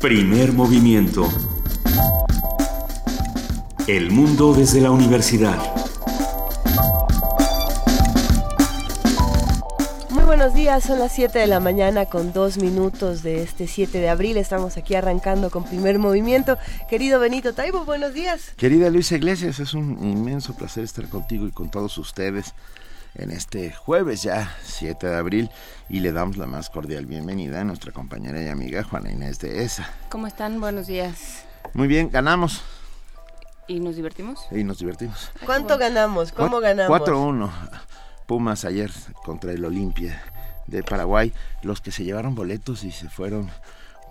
Primer movimiento. El mundo desde la universidad. Muy buenos días, son las 7 de la mañana con dos minutos de este 7 de abril. Estamos aquí arrancando con primer movimiento. Querido Benito Taibo, buenos días. Querida Luisa Iglesias, es un inmenso placer estar contigo y con todos ustedes en este jueves ya 7 de abril y le damos la más cordial bienvenida a nuestra compañera y amiga Juana Inés de ESA. ¿Cómo están? Buenos días. Muy bien, ganamos. ¿Y nos divertimos? Y nos divertimos. ¿Cuánto ganamos? ¿Cómo ganamos? 4-1. Pumas ayer contra el Olimpia de Paraguay. Los que se llevaron boletos y se fueron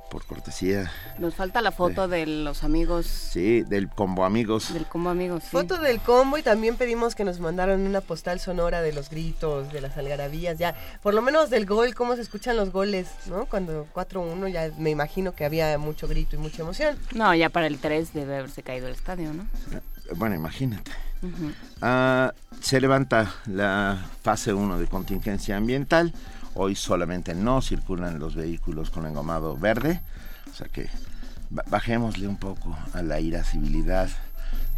por cortesía. Nos falta la foto de, los amigos. Sí, del combo amigos. Del combo amigos. Foto del combo y también pedimos que nos mandaron una postal sonora de los gritos, de las algarabías, ya, por lo menos del gol, cómo se escuchan los goles, ¿no? Cuando 4-1 ya me imagino que había mucho grito y mucha emoción. No, ya para el 3 debe haberse caído el estadio, ¿no? Bueno, imagínate. Ah, se levanta la fase 1 de contingencia ambiental. Hoy solamente no circulan los vehículos con engomado verde, o sea que bajémosle un poco a la irascibilidad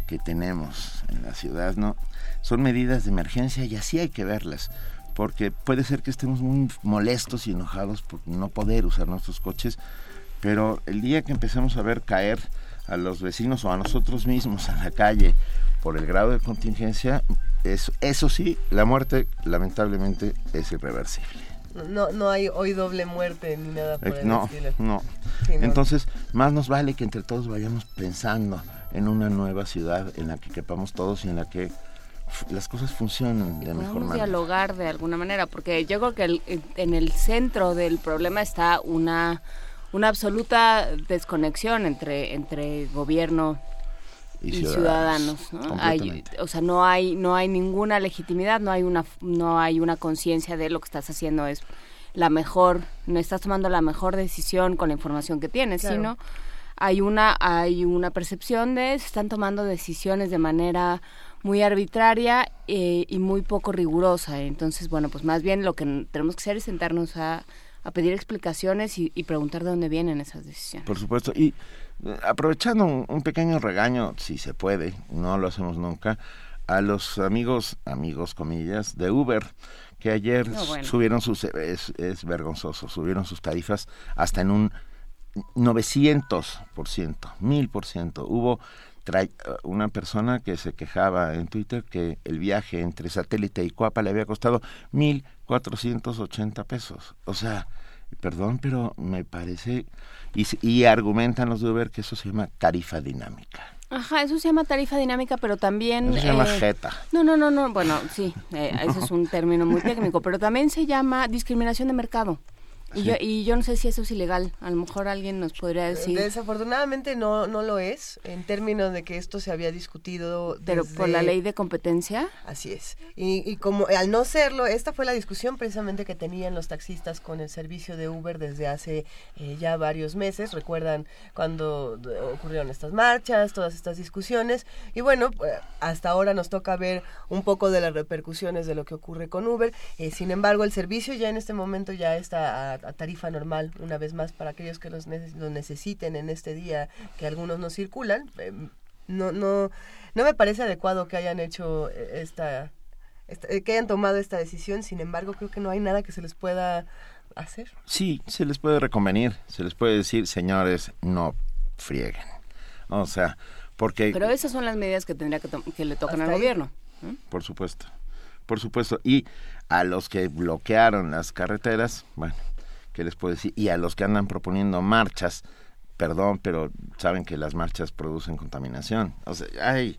que tenemos en la ciudad, ¿no? Son medidas de emergencia y así hay que verlas, porque puede ser que estemos muy molestos y enojados por no poder usar nuestros coches, pero el día que empecemos a ver caer a los vecinos o a nosotros mismos en la calle por el grado de contingencia, eso sí, la muerte lamentablemente es irreversible. No, no hay hoy doble muerte ni nada por el no, No, Entonces, más nos vale que entre todos vayamos pensando en una nueva ciudad en la que quepamos todos y en la que las cosas funcionen de mejor manera. dialogar de alguna manera, porque yo creo que en el centro del problema está una, una absoluta desconexión entre, entre gobierno y, ciudadanos, o sea, no hay no hay ninguna legitimidad, no hay una no hay una conciencia de lo que estás haciendo es la mejor, no estás tomando la mejor decisión con la información que tienes, sino hay una hay una percepción de se están tomando decisiones de manera muy arbitraria eh, y muy poco rigurosa. Entonces, bueno, pues más bien lo que tenemos que hacer es sentarnos a, a pedir explicaciones y, y preguntar de dónde vienen esas decisiones. Por supuesto. Y aprovechando un, pequeño regaño, si se puede, no lo hacemos nunca, a los amigos, amigos comillas, de Uber, que ayer subieron sus, es, es vergonzoso, subieron sus tarifas hasta en un 900%, 1000%. Hubo una persona que se quejaba en Twitter que el viaje entre satélite y Cuapa le había costado 1.480 pesos. O sea, perdón, pero me parece y, argumentan los de Uber que eso se llama tarifa dinámica. Ajá, eso se llama tarifa dinámica, pero también... Eso se llama eh, jeta. No, no, no, no, bueno, sí, eh, eso es un término muy técnico, pero también se llama discriminación de mercado. Y, yo, y yo no sé si eso es ilegal. A lo mejor alguien nos podría decir. Desafortunadamente no, no lo es, en términos de que esto se había discutido. Pero por la ley de competencia. Así es. Y, y como al no serlo, esta fue la discusión precisamente que tenían los taxistas con el servicio de Uber desde hace eh, ya varios meses. Recuerdan cuando ocurrieron estas marchas, todas estas discusiones. Y bueno, pues, hasta ahora nos toca ver un poco de las repercusiones de lo que ocurre con Uber. Eh, sin embargo, el servicio ya en este momento ya está a tarifa normal, una vez más, para aquellos que los, necesiten en este día, que algunos no circulan. Em, no, no, no me parece adecuado que hayan hecho eh, esta, eh, que hayan tomado esta decisión, sin embargo, creo que no hay nada que se les pueda hacer. Sí, se les puede reconvenir, se les puede decir, señores, no frieguen. O sea, porque... Pero esas son las medidas que tendría que, que le tocan al gobierno. Por supuesto, por supuesto. Y a los que bloquearon las carreteras, bueno, ¿qué les puedo decir? Y a los que andan proponiendo marchas, perdón, pero saben que las marchas producen contaminación. O sea, ay,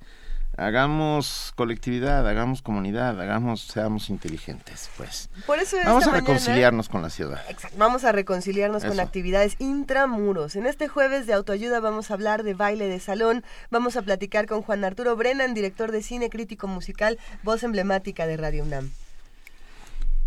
hagamos colectividad, hagamos comunidad, hagamos, seamos inteligentes, pues. Por eso vamos a reconciliarnos con la ciudad. Exacto, vamos a reconciliarnos con actividades intramuros. En este jueves de autoayuda vamos a hablar de baile de salón, vamos a platicar con Juan Arturo Brennan, director de cine crítico musical, voz emblemática de Radio UNAM.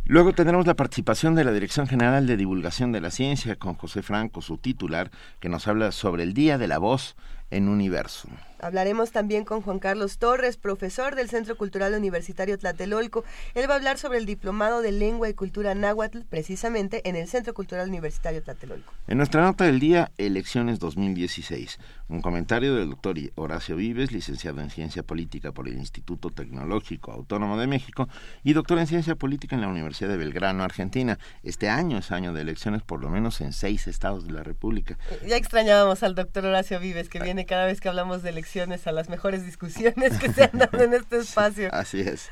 Luego tendremos la participación de la Dirección General de Divulgación de la Ciencia con José Franco, su titular, que nos habla sobre el Día de la Voz en Universo. Hablaremos también con Juan Carlos Torres, profesor del Centro Cultural Universitario Tlatelolco. Él va a hablar sobre el diplomado de lengua y cultura náhuatl, precisamente en el Centro Cultural Universitario Tlatelolco. En nuestra nota del día, elecciones 2016. Un comentario del doctor Horacio Vives, licenciado en Ciencia Política por el Instituto Tecnológico Autónomo de México y doctor en Ciencia Política en la Universidad de Belgrano, Argentina. Este año es año de elecciones, por lo menos en seis estados de la República. Ya extrañábamos al doctor Horacio Vives, que viene cada vez que hablamos de elecciones a las mejores discusiones que se han dado en este espacio. Así es.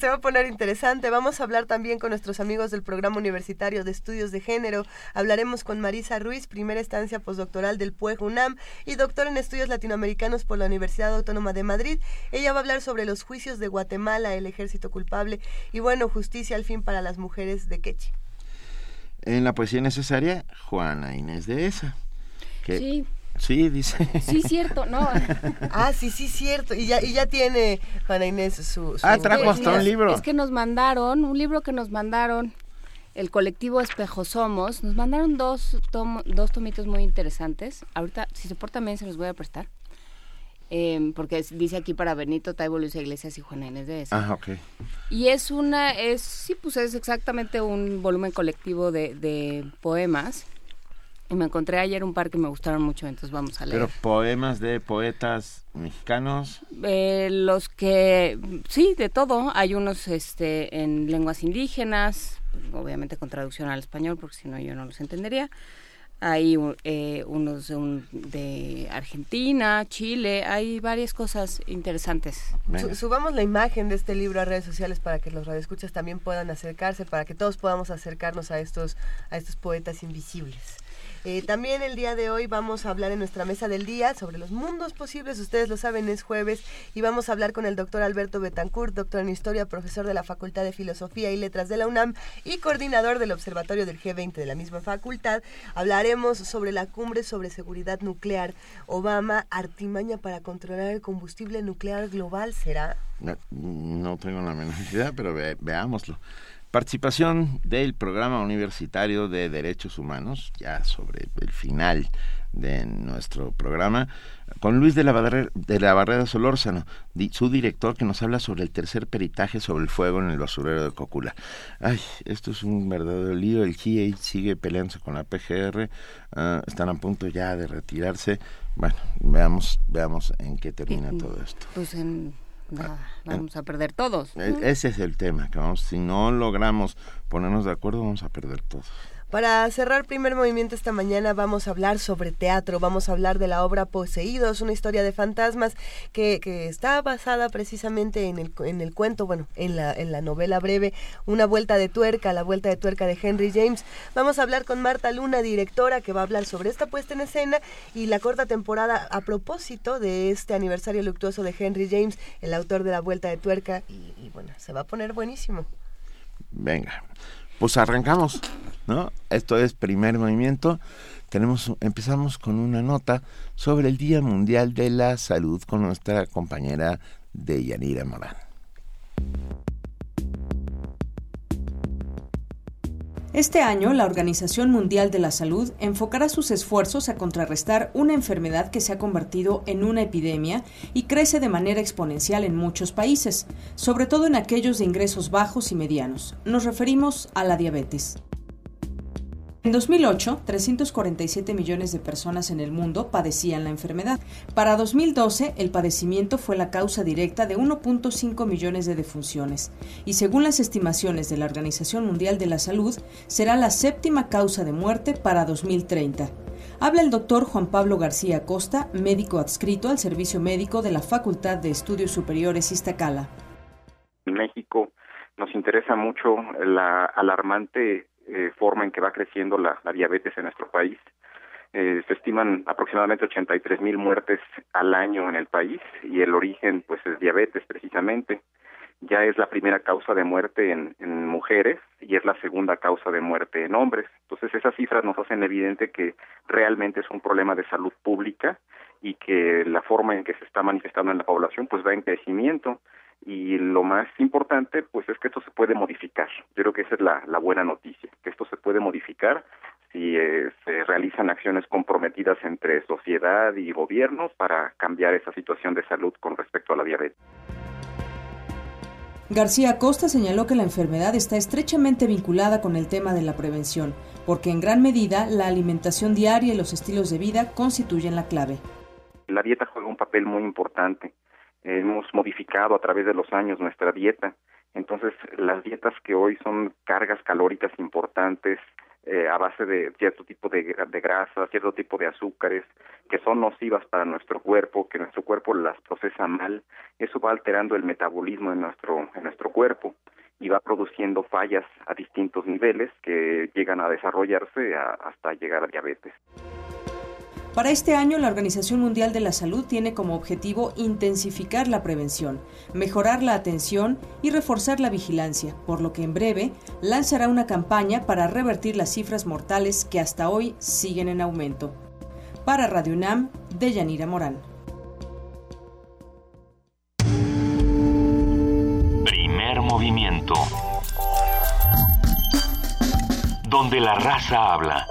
se va a poner interesante. Vamos a hablar también con nuestros amigos del Programa Universitario de Estudios de Género. Hablaremos con Marisa Ruiz, primera estancia postdoctoral del PUEG UNAM y doctor en Estudios Latinoamericanos por la Universidad Autónoma de Madrid. Ella va a hablar sobre los juicios de Guatemala, el ejército culpable y bueno, justicia al fin para las mujeres de Quechi. En la poesía necesaria, Juana Inés de esa. Que sí. Sí, dice. Sí, cierto, no. ah, sí, sí, cierto. Y ya, y ya tiene Juana Inés su... ah, trajo hasta un libro. Es que nos mandaron, un libro que nos mandaron, el colectivo Espejo Somos, nos mandaron dos, dos tomitos muy interesantes. Ahorita, si se porta bien, se los voy a prestar. Em, porque dice aquí para Benito Taibo, Luis Iglesias y Juana Inés de esa. Ah, ok. Y es una, es, sí, pues es exactamente un volumen colectivo de, de poemas y me encontré ayer un par que me gustaron mucho, entonces vamos a leer. ¿Pero poemas de poetas mexicanos? Eh, los que, sí, de todo. Hay unos este, en lenguas indígenas, obviamente con traducción al español, porque si no yo no los entendería. Hay eh, unos de, Argentina, Chile, hay varias cosas interesantes. subamos la imagen de este libro a redes sociales para que los radioescuchas también puedan acercarse, para que todos podamos acercarnos a estos, a estos poetas invisibles. Eh, también el día de hoy vamos a hablar en nuestra mesa del día sobre los mundos posibles. Ustedes lo saben, es jueves y vamos a hablar con el doctor Alberto Betancourt, doctor en historia, profesor de la Facultad de Filosofía y Letras de la UNAM y coordinador del Observatorio del G20 de la misma facultad. Hablaremos sobre la cumbre sobre seguridad nuclear. Obama, artimaña para controlar el combustible nuclear global, ¿será? No, tengo la menor idea, pero veámoslo. Participación del Programa Universitario de Derechos Humanos, ya sobre el final de nuestro programa, con Luis de la, Barrera, de la Barrera Solórzano, su director, que nos habla sobre el tercer peritaje sobre el fuego en el basurero de Cocula. Ay, esto es un verdadero lío. El GIEI sigue peleándose con la PGR, ah, están a punto ya de retirarse. Bueno, veamos, veamos en qué termina todo esto. Pues en vamos a perder todos. E, ese es el tema, que vamos, si no logramos ponernos de acuerdo, vamos a perder todos. Para cerrar primer movimiento esta mañana vamos a hablar sobre teatro, vamos a hablar de la obra Poseídos, una historia de fantasmas que, está basada precisamente en el, en el cuento, bueno, en la, en la novela breve Una vuelta de tuerca, la vuelta de tuerca de Henry James. Vamos a hablar con Marta Luna, directora, que va a hablar sobre esta puesta en escena y la corta temporada a propósito de este aniversario luctuoso de Henry James, el autor de la vuelta de tuerca, y bueno, se va a poner buenísimo. Venga pues arrancamos, ¿no? Esto es primer movimiento. Tenemos, empezamos con una nota sobre el Día Mundial de la Salud con nuestra compañera Deyanira Morán. Este año, la Organización Mundial de la Salud enfocará sus esfuerzos a contrarrestar una enfermedad que se ha convertido en una epidemia y crece de manera exponencial en muchos países, sobre todo en aquellos de ingresos bajos y medianos. Nos referimos a la diabetes. En 2008, 347 millones de personas en el mundo padecían la enfermedad. Para 2012, el padecimiento fue la causa directa de 1.5 millones de defunciones y según las estimaciones de la Organización Mundial de la Salud, será la séptima causa de muerte para 2030. Habla el doctor Juan Pablo García Costa, médico adscrito al Servicio Médico de la Facultad de Estudios Superiores Iztacala. En México nos interesa mucho la alarmante eh, forma en que va creciendo la, diabetes en nuestro país. Eh, se estiman aproximadamente 83 mil muertes al año en el país y el origen pues es diabetes precisamente. Ya es la primera causa de muerte en, en mujeres y es la segunda causa de muerte en hombres. Entonces esas cifras nos hacen evidente que realmente es un problema de salud pública y que la forma en que se está manifestando en la población pues va en crecimiento y lo más importante pues es que esto se puede modificar. Yo creo que esa es la, la buena noticia, que esto se puede modificar si eh, se realizan acciones comprometidas entre sociedad y gobierno para cambiar esa situación de salud con respecto a la diabetes. García Costa señaló que la enfermedad está estrechamente vinculada con el tema de la prevención, porque en gran medida la alimentación diaria y los estilos de vida constituyen la clave. La dieta juega un papel muy importante. Hemos modificado a través de los años nuestra dieta. Entonces, las dietas que hoy son cargas calóricas importantes, eh, a base de cierto tipo de, de grasa, cierto tipo de azúcares que son nocivas para nuestro cuerpo, que nuestro cuerpo las procesa mal, eso va alterando el metabolismo en nuestro, en nuestro cuerpo y va produciendo fallas a distintos niveles que llegan a desarrollarse hasta llegar a diabetes. Para este año, la Organización Mundial de la Salud tiene como objetivo intensificar la prevención, mejorar la atención y reforzar la vigilancia, por lo que en breve lanzará una campaña para revertir las cifras mortales que hasta hoy siguen en aumento. Para Radio UNAM, de Yanira Morán. Primer movimiento. Donde la raza habla.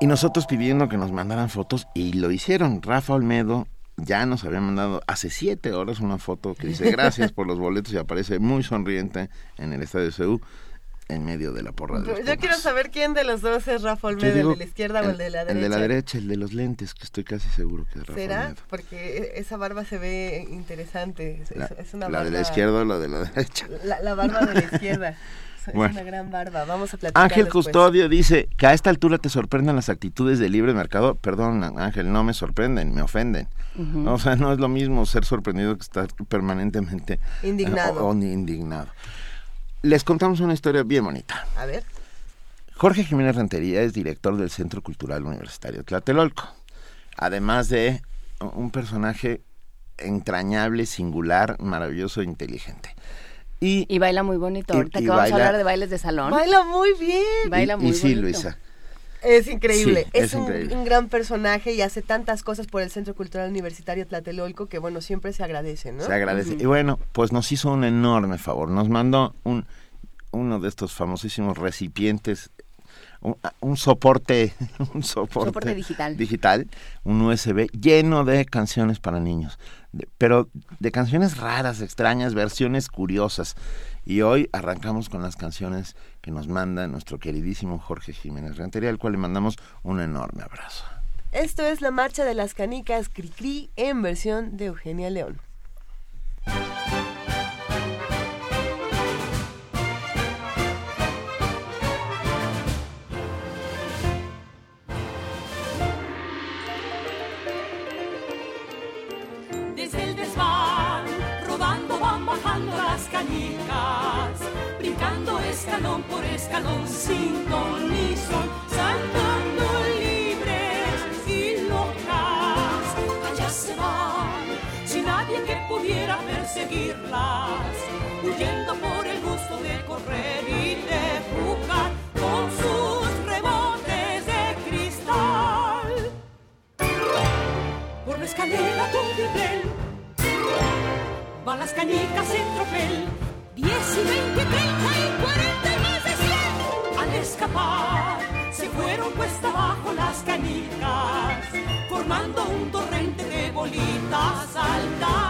Y nosotros pidiendo que nos mandaran fotos y lo hicieron. Rafa Olmedo ya nos había mandado hace siete horas una foto que dice gracias por los boletos y aparece muy sonriente en el estadio CEU en medio de la porra de Yo quiero saber quién de los dos es Rafa Olmedo, el de la izquierda o el de la derecha. El de la derecha, el de los lentes, que estoy casi seguro que es Rafa ¿Será? Porque e, esa barba se ve interesante. la, es una la de la izquierda o la de la derecha. La, la barba de la izquierda. Es una gran barba. Vamos a platicar Ángel después. Custodio dice que a esta altura te sorprenden las actitudes del libre mercado. Perdón, Ángel, no me sorprenden, me ofenden. O sea, no es lo mismo ser sorprendido que estar permanentemente Indignado. o- o indignado. Les contamos una historia bien bonita. A ver. Jorge Jiménez Rentería es director del Centro Cultural Universitario Tlatelolco. Además de un personaje entrañable, singular, maravilloso e inteligente. Y, Y baila muy bonito. Y- Ahorita y que vamos baila- a hablar de bailes de salón. Baila muy bien. Baila y- muy y sí, bonito. Luisa. Es increíble. Sí, es es un, increíble. un gran personaje y hace tantas cosas por el Centro Cultural Universitario Tlatelolco que, bueno, siempre se agradece, ¿no? Se agradece. Y bueno, pues nos hizo un enorme favor. Nos mandó un uno de estos famosísimos recipientes, un, un soporte, un soporte, Soporte digital. digital, un USB lleno de canciones para niños, de- pero de canciones raras, extrañas, versiones curiosas. Y hoy arrancamos con las canciones que nos manda nuestro queridísimo Jorge Jiménez Rentería, al cual le mandamos un enorme abrazo. Esto es la marcha de las canicas Cricri en versión de Eugenia León. Por escalón, sin ton saltando libres y locas. Allá se van, sin nadie que pudiera perseguirlas, huyendo por el gusto de correr y de jugar con sus rebotes de cristal por la escalera tren. Van las canicas en tropel, 10 y 20, 30 y se fueron cuesta abajo las canicas, formando un torrente de bolitas saltarinas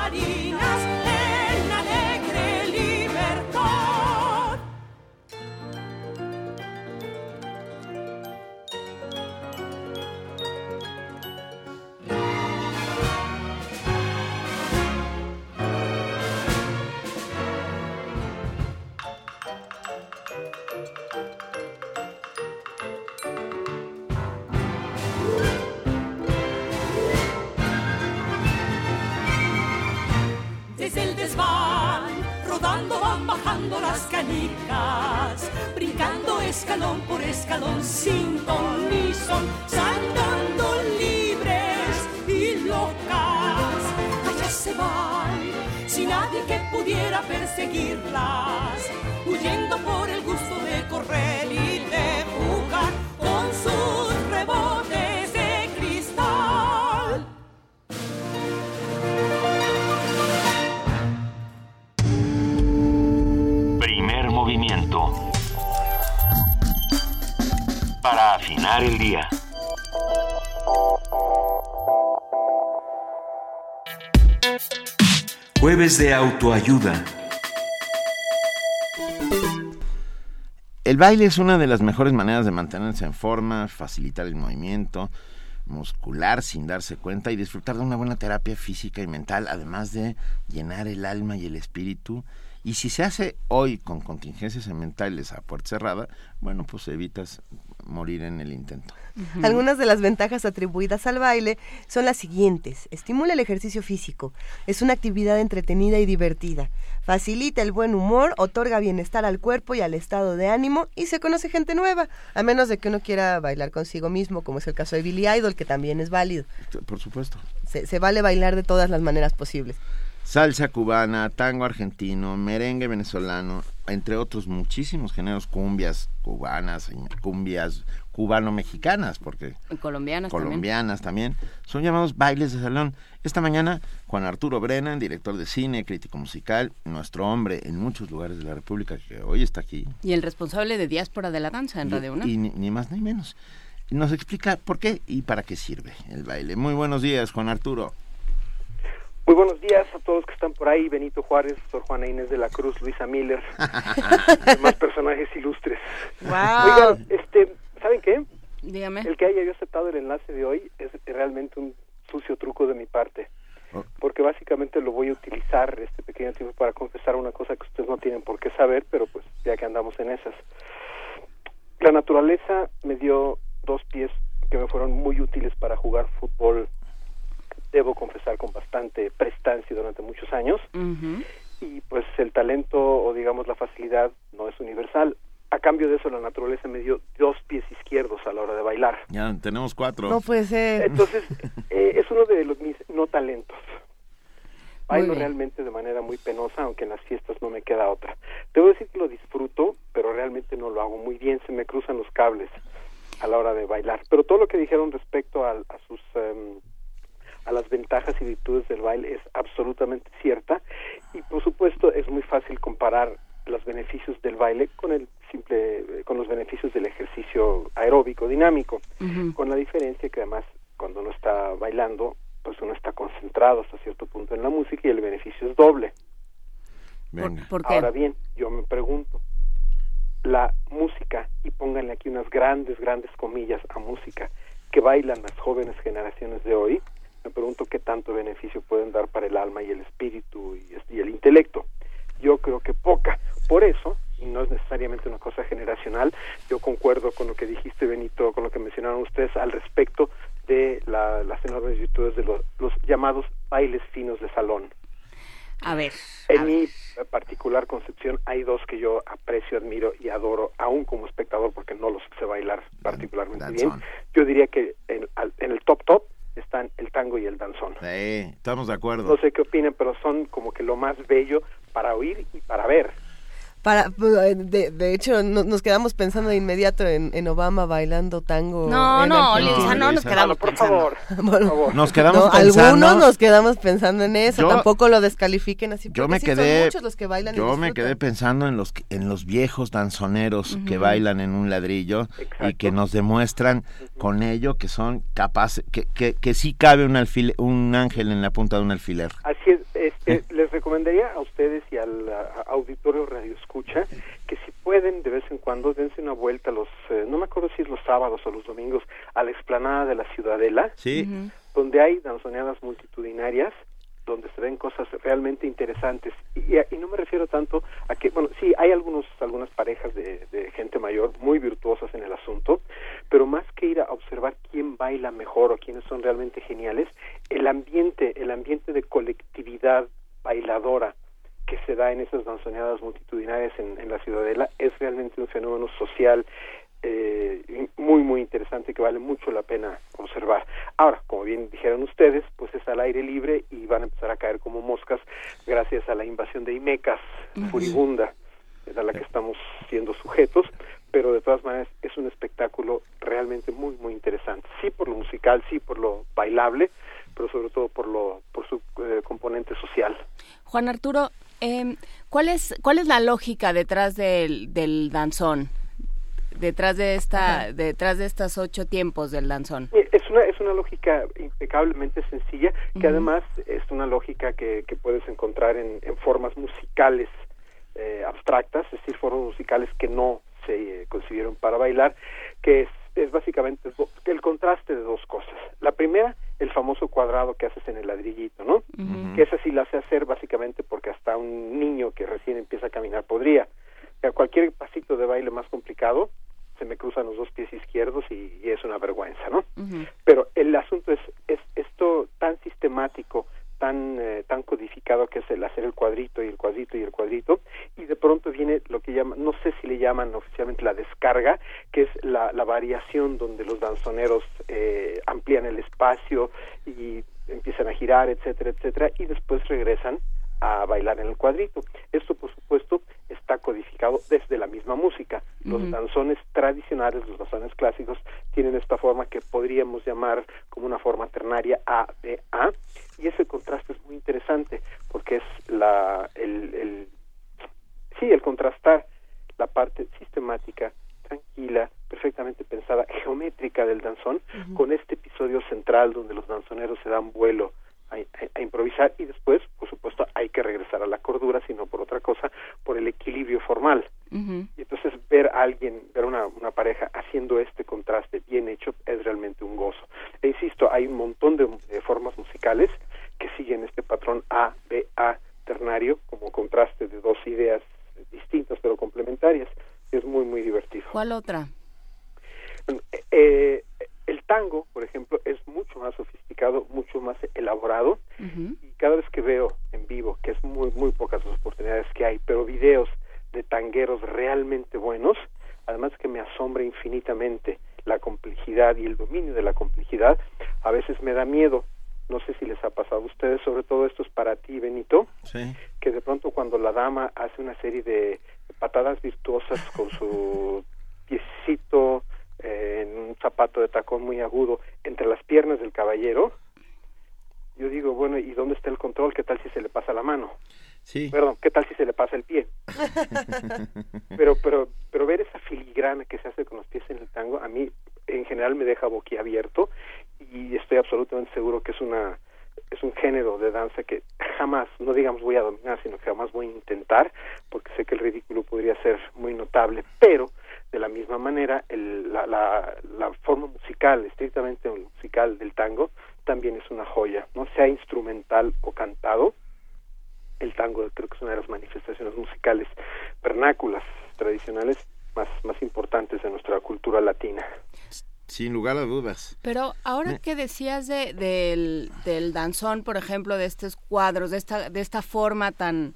las canicas, brincando escalón por escalón, sin ton ni son, saltando libres y locas. Allá se van, sin nadie que pudiera perseguirlas, huyendo por el gusto de correr y de jugar con sus rebotes el día. Jueves de autoayuda. El baile es una de las mejores maneras de mantenerse en forma, facilitar el movimiento muscular sin darse cuenta y disfrutar de una buena terapia física y mental, además de llenar el alma y el espíritu. Y si se hace hoy con contingencias mentales a puerta cerrada, bueno, pues evitas morir en el intento. Algunas de las ventajas atribuidas al baile son las siguientes. Estimula el ejercicio físico. Es una actividad entretenida y divertida. Facilita el buen humor, otorga bienestar al cuerpo y al estado de ánimo y se conoce gente nueva, a menos de que uno quiera bailar consigo mismo, como es el caso de Billy Idol, que también es válido. Por supuesto. Se, se vale bailar de todas las maneras posibles salsa cubana, tango argentino, merengue venezolano, entre otros muchísimos géneros, cumbias cubanas, cumbias cubano-mexicanas, porque colombianas, colombianas también. son llamados bailes de salón. Esta mañana, Juan Arturo Brennan, director de cine, crítico musical, nuestro hombre en muchos lugares de la República, que hoy está aquí. Y el responsable de Diáspora de la Danza en Radio 1. Y ni más ni menos. Nos explica por qué y para qué sirve el baile. Muy buenos días, Juan Arturo. Muy buenos días a todos que están por ahí, Benito Juárez, Sor Juana Inés de la Cruz, Luisa Miller, demás personajes ilustres. Oigan, este, ¿saben qué? Dígame. El que haya yo aceptado el enlace de hoy es realmente un sucio truco de mi parte, oh. porque básicamente lo voy a utilizar este pequeño tiempo para confesar una cosa que ustedes no tienen por qué saber, pero pues ya que andamos en esas. La naturaleza me dio dos pies que me fueron muy útiles para jugar fútbol debo confesar, con bastante prestancia durante muchos años. Y pues el talento o digamos la facilidad no es universal. A cambio de eso, la naturaleza me dio dos pies izquierdos a la hora de bailar. Ya, tenemos cuatro. No puede ser. Entonces, eh, es uno de los mis no talentos. Bailo realmente de manera muy penosa, aunque en las fiestas no me queda otra. Debo decir que lo disfruto, pero realmente no lo hago muy bien, se me cruzan los cables a la hora de bailar. Pero todo lo que dijeron respecto a, a sus em, a las ventajas y virtudes del baile es absolutamente cierta. Y por supuesto es muy fácil comparar los beneficios del baile con el simple con los beneficios del ejercicio aeróbico dinámico con la diferencia que además cuando uno está bailando pues uno está concentrado hasta cierto punto en la música y el beneficio es doble. Ahora bien yo me pregunto la música y pónganle aquí unas grandes grandes comillas a música que bailan las jóvenes generaciones de hoy me pregunto qué tanto beneficio pueden dar para el alma y el espíritu y, el intelecto. Yo creo que poca. Por eso, y no es necesariamente una cosa generacional, yo concuerdo con lo que dijiste, Benito, con lo que mencionaron ustedes al respecto de las enormes virtudes de los, llamados bailes finos de salón. A ver. En mi particular concepción hay dos que yo aprecio, admiro y adoro, aún como espectador, porque no los sé bailar particularmente bien. Yo diría que en, en el top top están el tango y el danzón. Sí, estamos de acuerdo. No sé qué opinen, pero son como que lo más bello para oír y para ver para eh, de, de hecho nos quedamos pensando de inmediato en, Obama bailando tango no no Lisa, no nos quedamos por favor, nos quedamos pensando algunos nos quedamos pensando en eso tampoco lo descalifiquen así yo me quedé los que bailan yo me quedé pensando en los en los viejos danzoneros que bailan en un ladrillo y que nos demuestran con ello que son capaces que, que, que sí cabe un alfil, un ángel en la punta de un alfiler. Así es este, les recomendaría a ustedes y al auditorio Radio Escucha que si pueden de vez en cuando dense una vuelta los, eh, no me acuerdo si es los sábados o los domingos, a la explanada de la Ciudadela, donde hay danzoneadas multitudinarias donde se ven cosas realmente interesantes. Y, y, no me refiero tanto a que bueno sí hay algunos algunas parejas de, gente mayor muy virtuosas en el asunto pero más que ir a observar quién baila mejor o quiénes son realmente geniales el ambiente el ambiente de colectividad bailadora que se da en esas danzoneadas multitudinarias en la ciudadela es realmente un fenómeno social eh, muy muy interesante que vale mucho la pena observar. Ahora, como bien dijeron ustedes, pues es al aire libre y van a empezar a caer como moscas gracias a la invasión de Imecas furibunda a la que estamos siendo sujetos, pero de todas maneras es un espectáculo realmente muy muy interesante. Sí por lo musical, sí por lo bailable, pero sobre todo por lo por su eh, componente social. Juan Arturo, eh, ¿cuál es cuál es la lógica detrás del, del danzón? Detrás de esta detrás de estas ocho tiempos del danzón? Es una es una lógica impecablemente sencilla que además es una lógica que, que puedes encontrar en, en formas musicales eh, abstractas, es decir, formas musicales que no se eh, concibieron para bailar, que es, es básicamente el contraste de dos cosas. La primera, el famoso cuadrado que haces en el ladrillito, ¿no? Que esa sí la hace hacer básicamente porque hasta un niño que recién empieza a caminar podría. O cualquier pasito de baile más complicado, se me cruzan los dos pies izquierdos y, es una vergüenza, ¿no? Pero el asunto es, es esto tan sistemático, tan eh, tan codificado que es el hacer el cuadrito y el cuadrito y el cuadrito y de pronto viene lo que llaman no sé si le llaman oficialmente la descarga que es la, la variación donde los danzoneros eh, amplían el espacio y empiezan a girar etcétera etcétera y después regresan a bailar en el cuadrito. Esto, por supuesto, está codificado desde la misma música. Los danzones tradicionales, los danzones clásicos, tienen esta forma que podríamos llamar como una forma ternaria A, B, A, y ese contraste es muy interesante porque es la, el, el sí, el contrastar la parte sistemática, tranquila, perfectamente pensada, geométrica del danzón, con este episodio central donde los danzoneros se dan vuelo a, improvisar y después, por supuesto, hay que regresar a la cordura, sino por otra cosa, por el equilibrio formal. Y entonces ver a alguien, ver una, una pareja haciendo este contraste bien hecho es realmente un gozo. E insisto, hay un montón de, formas musicales que siguen este patrón A, B, A ternario como contraste de dos ideas distintas pero complementarias. Es muy, muy divertido. ¿Cuál otra? Eh, el tango, por ejemplo, es mucho más sofisticado, mucho más elaborado. Y cada vez que veo en vivo, que es muy muy pocas las oportunidades que hay, pero videos de tangueros realmente buenos, además que me asombra infinitamente la complejidad y el dominio de la complejidad, a veces me da miedo. No sé si les ha pasado a ustedes, sobre todo esto es para ti, Benito, que de pronto cuando la dama hace una serie de patadas virtuosas con su piecito en un zapato de tacón muy agudo entre las piernas del caballero, yo digo, bueno, ¿y dónde está el control? ¿Qué tal si se le pasa la mano? Sí. Perdón, ¿qué tal si se le pasa el pie? pero, pero, pero ver esa filigrana que se hace con los pies en el tango, a mí en general me deja boquiabierto y estoy absolutamente seguro que es una es un género de danza que jamás, no digamos voy a dominar, sino que jamás voy a intentar, porque sé que el ridículo podría ser muy notable, pero de la misma manera, el, la, la, la, forma musical, estrictamente musical del tango, también es una joya, no sea instrumental o cantado. El tango creo que es una de las manifestaciones musicales vernáculas tradicionales más, más importantes de nuestra cultura latina. Sin lugar a dudas. Pero ahora que decías de, del, del danzón, por ejemplo, de estos cuadros, de esta, de esta forma tan,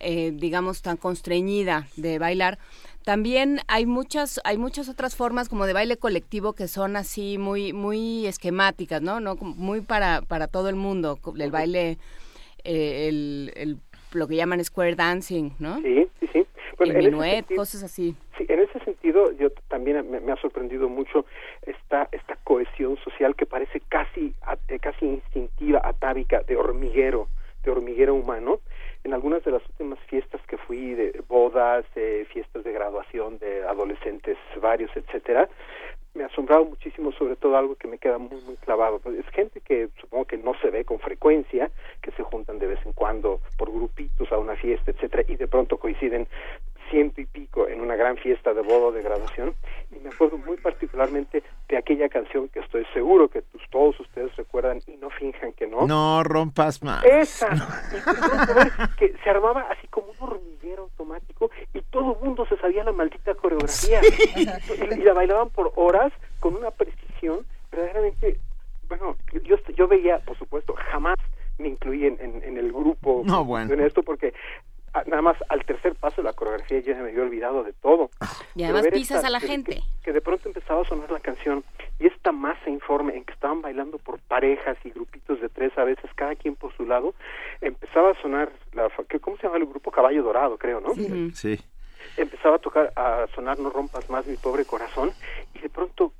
eh, digamos, tan constreñida de bailar, también hay muchas, hay muchas otras formas como de baile colectivo que son así muy, muy esquemáticas, ¿no? no muy para, para todo el mundo. El baile, eh, el, el, lo que llaman square dancing, ¿no? Sí, sí, sí. el minuet, cosas así. Sí, en ese sentido yo también me, me, ha sorprendido mucho esta esta cohesión social que parece casi eh, casi instintiva, atávica, de hormiguero, de hormiguero humano en algunas de las últimas fiestas que fui de bodas, eh, fiestas de graduación de adolescentes varios, etcétera, me ha asombrado muchísimo sobre todo algo que me queda muy muy clavado es gente que supongo que no se ve con frecuencia que se juntan de vez en cuando por grupitos a una fiesta etcétera y de pronto coinciden ciento y pico en una gran fiesta de boda de graduación y me acuerdo muy particularmente de aquella canción que estoy seguro que todos ustedes recuerdan y no finjan que no. No rompas más. Esa. que se armaba así como un hormiguero automático y todo el mundo se sabía la maldita coreografía y, y, la bailaban por horas con una precisión verdaderamente bueno yo yo veía por supuesto jamás me incluí en, en, en el grupo no, bueno. en esto porque nada más al tercer paso de la coreografía ya me había olvidado de todo. Y además pisas esta, a la que, gente. Que, que, de pronto empezaba a sonar la canción y esta masa informe en que estaban bailando por parejas y grupitos de tres a veces, cada quien por su lado, empezaba a sonar, la, ¿cómo se llama el grupo? Caballo Dorado, creo, ¿no? Sí. sí. Empezaba a tocar, a sonar No rompas más mi pobre corazón y de pronto,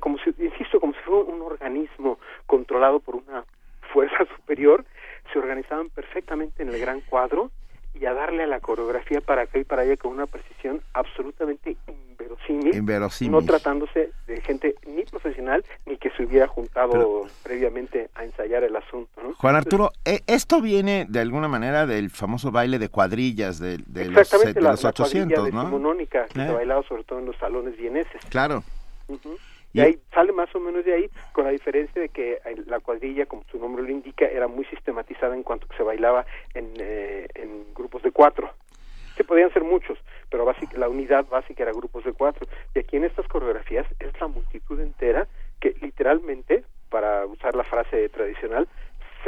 como si, insisto, como si fuera un organismo controlado por una fuerza superior, se organizaban perfectamente en el gran cuadro y a darle a la coreografía para acá y para allá con una precisión absolutamente inverosímil, no tratándose de gente ni profesional ni que se hubiera juntado previamente a ensayar el asunto. Juan Arturo, eh, esto viene de alguna manera del famoso baile de cuadrillas de, de los, de la, los 800, de ¿no? que se eh. bailaba sobre todo en los salones vieneses. Claro. Y ahí sale más o menos de ahí, con la diferencia de que la cuadrilla, como su nombre lo indica, era muy sistematizada en cuanto que se bailaba en, eh, en grupos de cuatro. Se podían ser muchos, pero la unidad básica era grupos de cuatro. Y aquí en estas coreografías es la multitud entera que literalmente, para usar la frase tradicional,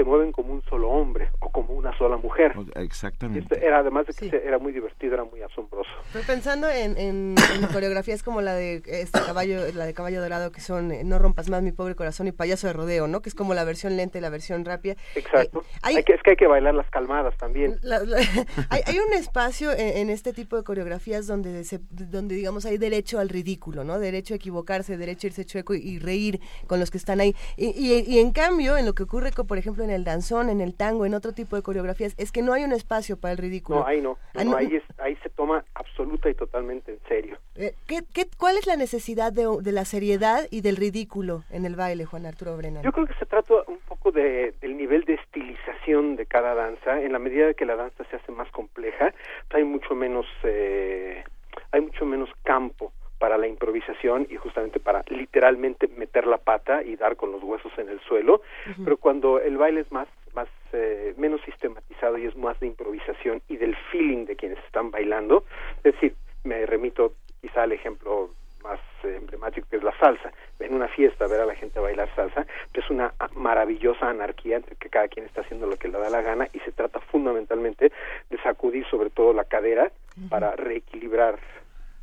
se mueven como un solo hombre o como una sola mujer. Exactamente. Era, además de que era muy divertido, era muy asombroso. Estoy pensando en, en, coreografías como la de este caballo, la de caballo dorado, que son eh, No rompas más mi pobre corazón y payaso de rodeo, ¿no? Que es como la versión lenta y la versión rápida. Exacto. Eh, hay, que, es que hay que bailar las calmadas también. hay, hay, un espacio en, este tipo de coreografías donde, se, donde, digamos, hay derecho al ridículo, ¿no? Derecho a equivocarse, derecho a irse chueco y, reír con los que están ahí. Y, y, y en cambio, en lo que ocurre, con, por ejemplo, en el danzón, en el tango, en otro tipo de coreografías, es que no hay un espacio para el ridículo. No, ahí no. Ah, ahí, ahí se toma absoluta y totalmente en serio. Eh, ¿qué, qué, cuál es la necesidad de, de, la seriedad y del ridículo en el baile, Juan Arturo Brennan? Yo creo que se trata un poco de, del nivel de estilización de cada danza. En la medida que la danza se hace más compleja, hay mucho menos, eh, hay mucho menos campo para la improvisación y justamente para literalmente meter la pata y dar con los huesos en el suelo, pero cuando el baile es más más eh, menos sistematizado y es más de improvisación y del feeling de quienes están bailando, es decir, me remito quizá al ejemplo más eh, emblemático que es la salsa. En una fiesta ver a la gente bailar salsa, es una maravillosa anarquía entre que cada quien está haciendo lo que le da la gana y se trata fundamentalmente de sacudir sobre todo la cadera para reequilibrar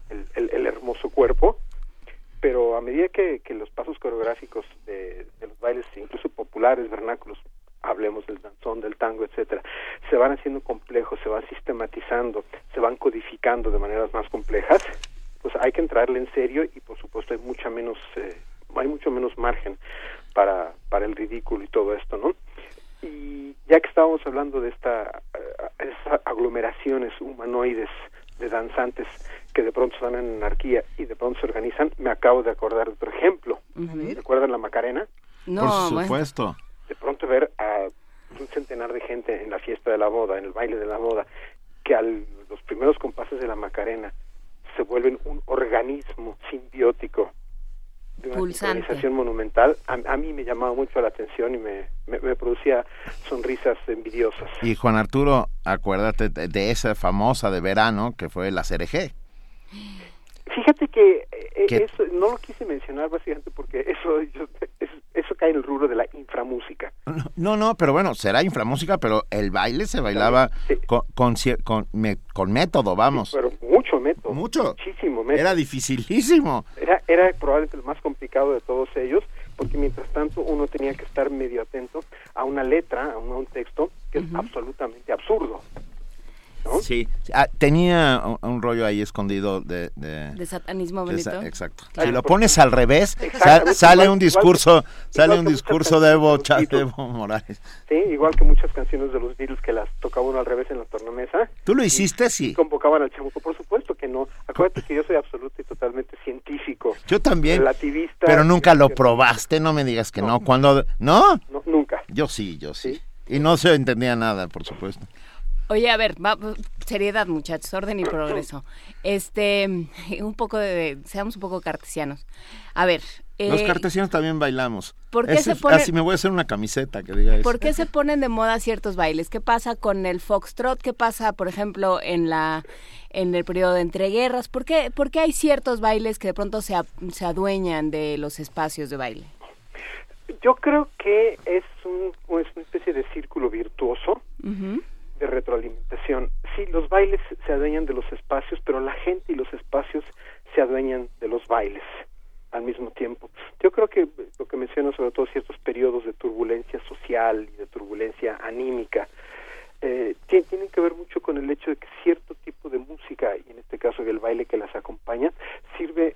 el, hermoso cuerpo, pero a medida que, que los pasos coreográficos de, los bailes, incluso populares, vernáculos, hablemos del danzón, del tango, etcétera, se van haciendo complejos, se van sistematizando, se van codificando de maneras más complejas, pues hay que entrarle en serio y por supuesto hay mucha menos, eh, hay mucho menos margen para, para el ridículo y todo esto, ¿no? Y ya que estábamos hablando de esta, eh, aglomeraciones humanoides de danzantes que de pronto están en anarquía y de pronto se organizan, me acabo de acordar de otro ejemplo. ¿Recuerdan la Macarena? No, Por supuesto. De pronto ver a un centenar de gente en la fiesta de la boda, en el baile de la boda, que a los primeros compases de la Macarena se vuelven un organismo simbiótico de una organización monumental, a, mí me llamaba mucho la atención y me, me, producía sonrisas envidiosas. Y Juan Arturo, acuérdate de esa famosa de verano que fue la CRG. Fíjate que eh, eso no lo quise mencionar básicamente porque eso eso cae en el rubro de la inframúsica. No, no, pero bueno, será inframúsica, pero el baile se bailaba con, con, con, método, vamos. pero mucho método. Mucho. Muchísimo método. Era dificilísimo. Era, era probablemente el más complicado de todos ellos, porque mientras tanto uno tenía que estar medio atento a una letra, a un, texto que es absolutamente absurdo. Sí, ah, tenía un, rollo ahí escondido de... De, satanismo bonito. exacto. Si lo pones al revés, sale un discurso, sale un discurso de Evo, de Evo Morales. Sí, igual que muchas canciones de los Beatles que las tocaba uno al revés en la tornamesa. ¿Tú lo hiciste? Sí. Convocaban al chamuco, por supuesto que no. Acuérdate que yo soy absoluto y totalmente científico. Yo también. Relativista. Pero nunca lo probaste, no me digas que no. Cuando, ¿no? No, nunca. Yo sí, yo sí. Y no se entendía nada, por supuesto. Oye, a ver, seriedad, muchachos, orden y progreso. Este, un poco de, seamos un poco cartesianos. A ver. Los eh, cartesianos también bailamos. ¿Por qué se ponen, así me voy a hacer una camiseta que diga eso. ¿Por qué se ponen de moda ciertos bailes? ¿Qué pasa con el foxtrot? ¿Qué pasa, por ejemplo, en la en el periodo de entreguerras? ¿Por qué, por qué hay ciertos bailes que de pronto se, se adueñan de los espacios de baile? Yo creo que es, un, una especie de círculo virtuoso de retroalimentación. Sí, los bailes se adueñan de los espacios, pero la gente y los espacios se adueñan de los bailes al mismo tiempo. Yo creo que lo que menciono sobre todo ciertos periodos de turbulencia social y de turbulencia anímica eh, tienen que ver mucho con el hecho de que cierto tipo de música, y en este caso el baile que las acompaña, sirve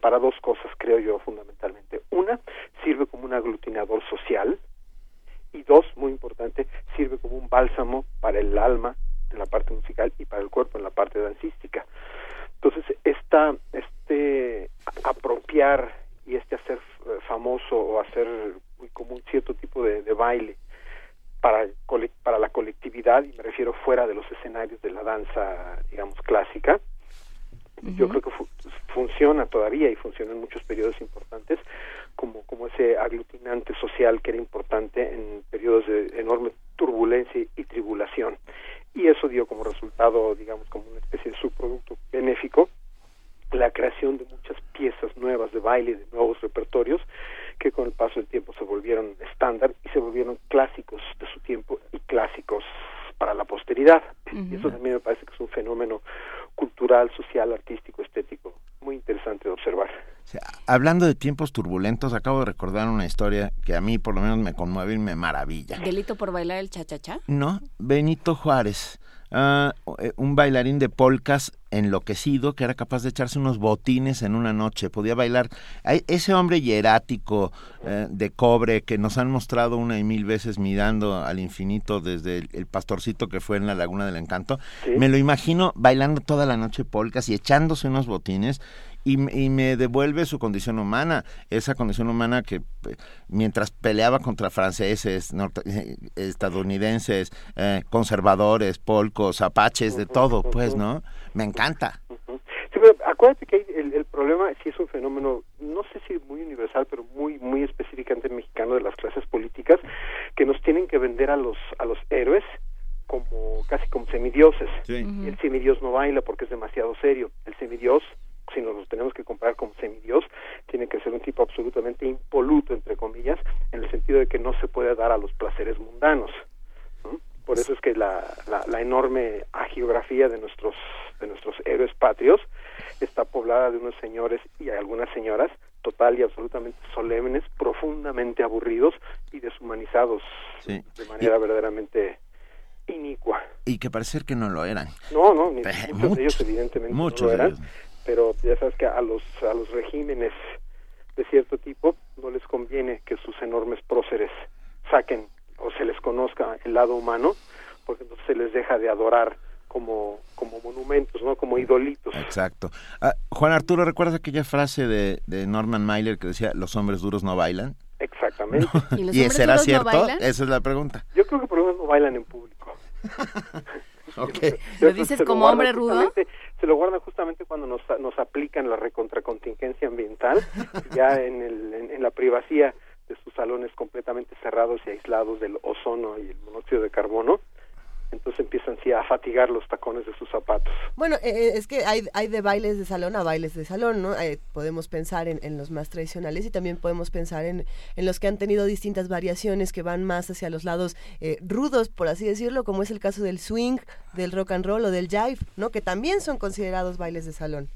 para dos cosas, creo yo, fundamentalmente. Una, sirve como un aglutinador social, y dos, muy importante, sirve como un bálsamo para el alma en la parte musical y para el cuerpo en la parte dancística. Entonces, esta, este apropiar y este hacer eh, famoso o hacer muy común cierto tipo de, baile para, para la colectividad, y me refiero fuera de los escenarios de la danza, digamos, clásica, yo creo que funciona todavía y funciona en muchos periodos importantes como, como ese aglutinante social que era importante en periodos de enorme turbulencia y tribulación. Y eso dio como resultado, digamos, como una especie de subproducto benéfico, la creación de muchas piezas nuevas de baile, de nuevos repertorios, que con el paso del tiempo se volvieron estándar y se volvieron clásicos de su tiempo y clásicos para la posteridad. Y eso también me parece que es un fenómeno cultural, social, artístico, estético, muy interesante de observar. hablando de tiempos turbulentos, acabo de recordar una historia que a mí por lo menos me conmueve y me maravilla. ¿Delito por bailar el cha-cha-cha? No, Benito Juárez. Ah, eh, un bailarín de polcas enloquecido que era capaz de echarse unos botines en una noche, podía bailar. Ese hombre hierático eh, de cobre que nos han mostrado una y mil veces mirando al infinito desde el, pastorcito que fue en la Laguna del Encanto, me lo imagino bailando toda la noche polcas y echándose unos botines y, me devuelve su condición humana, esa condición humana que eh, mientras peleaba contra franceses, eh, estadounidenses, eh, conservadores, polcos, apaches, de todo, pues, ¿no? Me encanta. acuérdate que el, el, problema sí es un fenómeno, no sé si muy universal, pero muy muy específicamente mexicano de las clases políticas que nos tienen que vender a los a los héroes como casi como semidioses. Y el semidios no baila porque es demasiado serio. El semidios si nos los tenemos que comprar como semidios, tiene que ser un tipo absolutamente impoluto, entre comillas, en el sentido de que no se puede dar a los placeres mundanos. Por eso es que la, la, enorme agiografía de nuestros, de nuestros héroes patrios está poblada de unos señores y algunas señoras total y absolutamente solemnes, profundamente aburridos y deshumanizados de manera verdaderamente inicua. Y que parece que no lo eran. No, no, muchos, de ellos evidentemente no lo eran pero ya sabes que a los a los regímenes de cierto tipo no les conviene que sus enormes próceres saquen o se les conozca el lado humano porque entonces se les deja de adorar como como monumentos, ¿no? Como idolitos. Exacto. Ah, Juan Arturo, ¿recuerdas aquella frase de, de Norman Mailer que decía los hombres duros no bailan? Exactamente. ¿Y, ¿Y será cierto? Esa es la pregunta. Yo creo que por lo menos no bailan en público. okay. ¿Lo dices como hombre rudo? se lo guardan justamente cuando nos, nos aplican la recontracontingencia ambiental, ya en, el, en, la privacidad de sus salones completamente cerrados y aislados del ozono y el monóxido de carbono, entonces empiezan sí a fatigar los tacones de sus zapatos. Bueno, eh, eh, es que hay, hay de bailes de salón a bailes de salón, ¿no? Eh, podemos pensar en, en, los más tradicionales y también podemos pensar en, en, los que han tenido distintas variaciones que van más hacia los lados rudos, por así decirlo, como es el caso del swing, del rock and roll o del jive, ¿no? Que también son considerados bailes de salón.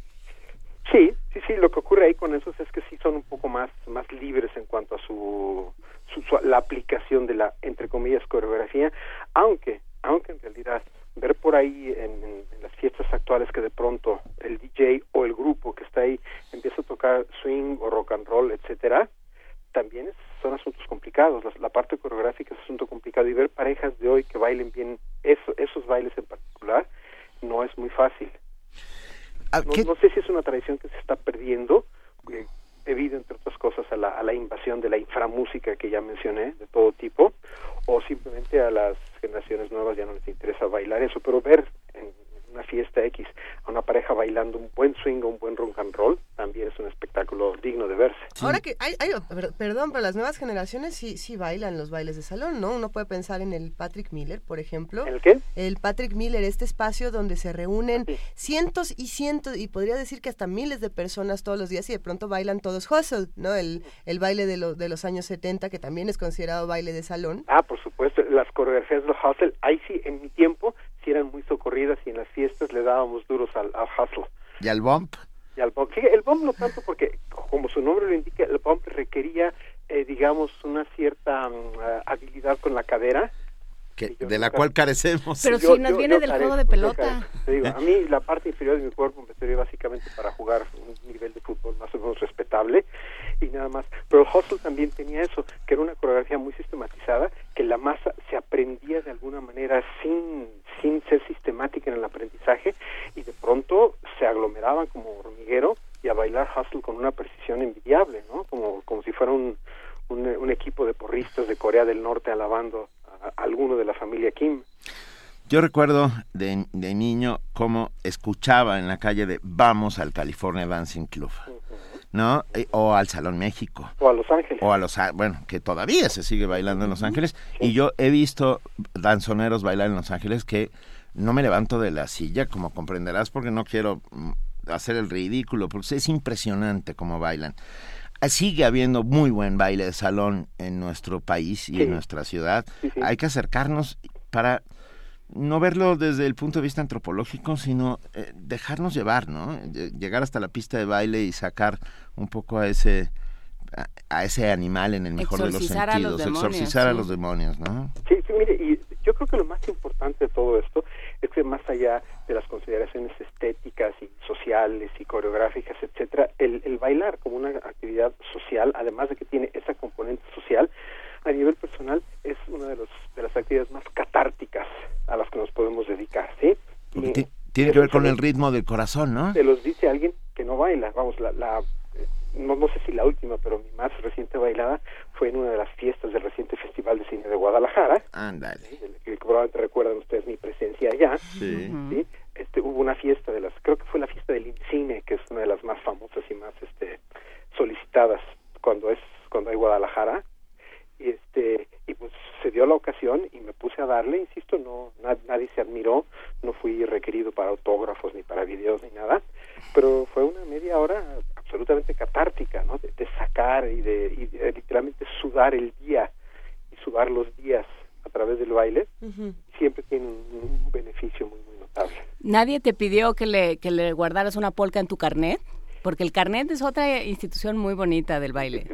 Sí, sí, sí, lo que ocurre ahí con esos es que sí son un poco más, más libres en cuanto a su, su la aplicación de la, entre comillas, coreografía, aunque aunque en realidad ver por ahí en, las fiestas actuales que de pronto el DJ o el grupo que está ahí empieza a tocar swing o rock and roll, etcétera, también son asuntos complicados. La, parte coreográfica es asunto complicado y ver parejas de hoy que bailen bien esos bailes en particular no es muy fácil. Ah, no, sé si es una tradición que se está perdiendo, eh, debido, entre otras cosas, a la, a la invasión de la inframúsica que ya mencioné, de todo tipo, o simplemente a las generaciones nuevas ya no les interesa bailar eso, pero ver en una fiesta X a una pareja bailando un buen swing o un buen rock and roll también es un espectáculo digno de verse. Ahora que hay, hay, perdón, pero las nuevas generaciones sí, sí bailan los bailes de salón, ¿no? Uno puede pensar en el Patrick Miller, por ejemplo. ¿El qué? El Patrick Miller, este espacio donde se reúnen cientos y cientos, y podría decir que hasta miles de personas todos los días y de pronto bailan todos hustle, ¿no? El, el baile de, lo, de los años 70, que también es considerado baile de salón. Ah, por supuesto, las coreografías de hustle, ahí sí, en mi tiempo, sí eran muy socorridas y en las fiestas le dábamos duros al, al hustle. ¿Y al bump? Y al bump. el bump no tanto porque, como su nombre lo indica, el bump requería, eh, digamos, una cierta mm, habilidad con la cadera. Que, de la cual carecemos. Pero si nos viene del juego de pelota. a mí la parte inferior de mi cuerpo me sirve básicamente para jugar un nivel de fútbol más o menos respetable y nada más. Pero el hustle también tenía eso, que era una coreografía muy sistematizada, que la masa se aprendía de alguna manera sin, sin ser sistemática en el aprendizaje y de pronto se aglomeraban como hormiguero y a bailar hustle con una precisión envidiable, ¿no? Como, como si fuera un, un, equipo de porristas de Corea del Norte alabando a, alguno de la familia Kim. Yo recuerdo de, de, niño cómo escuchaba en la calle de Vamos al California Dancing Club. ¿no? Eh, o al Salón México. O a Los Ángeles. O a Los bueno, que todavía se sigue bailando en Los Ángeles. Y yo he visto danzoneros bailar en Los Ángeles que no me levanto de la silla, como comprenderás, porque no quiero mm, hacer el ridículo, porque es impresionante cómo bailan. Ah, sigue habiendo muy buen baile de salón en nuestro país y en nuestra ciudad. Hay que acercarnos para no verlo desde el punto de vista antropológico, sino eh, dejarnos llevar, ¿no? Llegar hasta la pista de baile y sacar un poco a ese a, ese animal en el mejor de los sentidos, exorcizar a los demonios, ¿no? Sí, sí, mire, y yo creo que lo más importante de todo esto que más allá de las consideraciones estéticas y sociales y coreográficas, etcétera, el, el bailar como una actividad social, además de que tiene esa componente social, a nivel personal es una de, los, de las actividades más catárticas a las que nos podemos dedicar, ¿sí? tiene que ver con el ritmo del corazón, ¿no? Se los dice alguien que no baila, vamos, la, la no, no sé si la última, pero mi más reciente bailada fue en una de las fiestas del reciente Festival de Cine de Guadalajara. Ándale. Que probablemente recuerdan ustedes mi presencia allá. Sí. Este, hubo una fiesta de las, creo que fue la fiesta del Cine, que es una de las más famosas y más este, solicitadas cuando es cuando hay Guadalajara y este y pues se dio la ocasión y me puse a darle insisto no nadie se admiró no fui requerido para autógrafos ni para videos ni nada pero fue una media hora absolutamente catártica no de, sacar y de, literalmente sudar el día y sudar los días a través del baile siempre tiene un, beneficio muy muy notable. Nadie te pidió que le que le guardaras una polca en tu carnet porque el carnet es otra institución muy bonita del baile.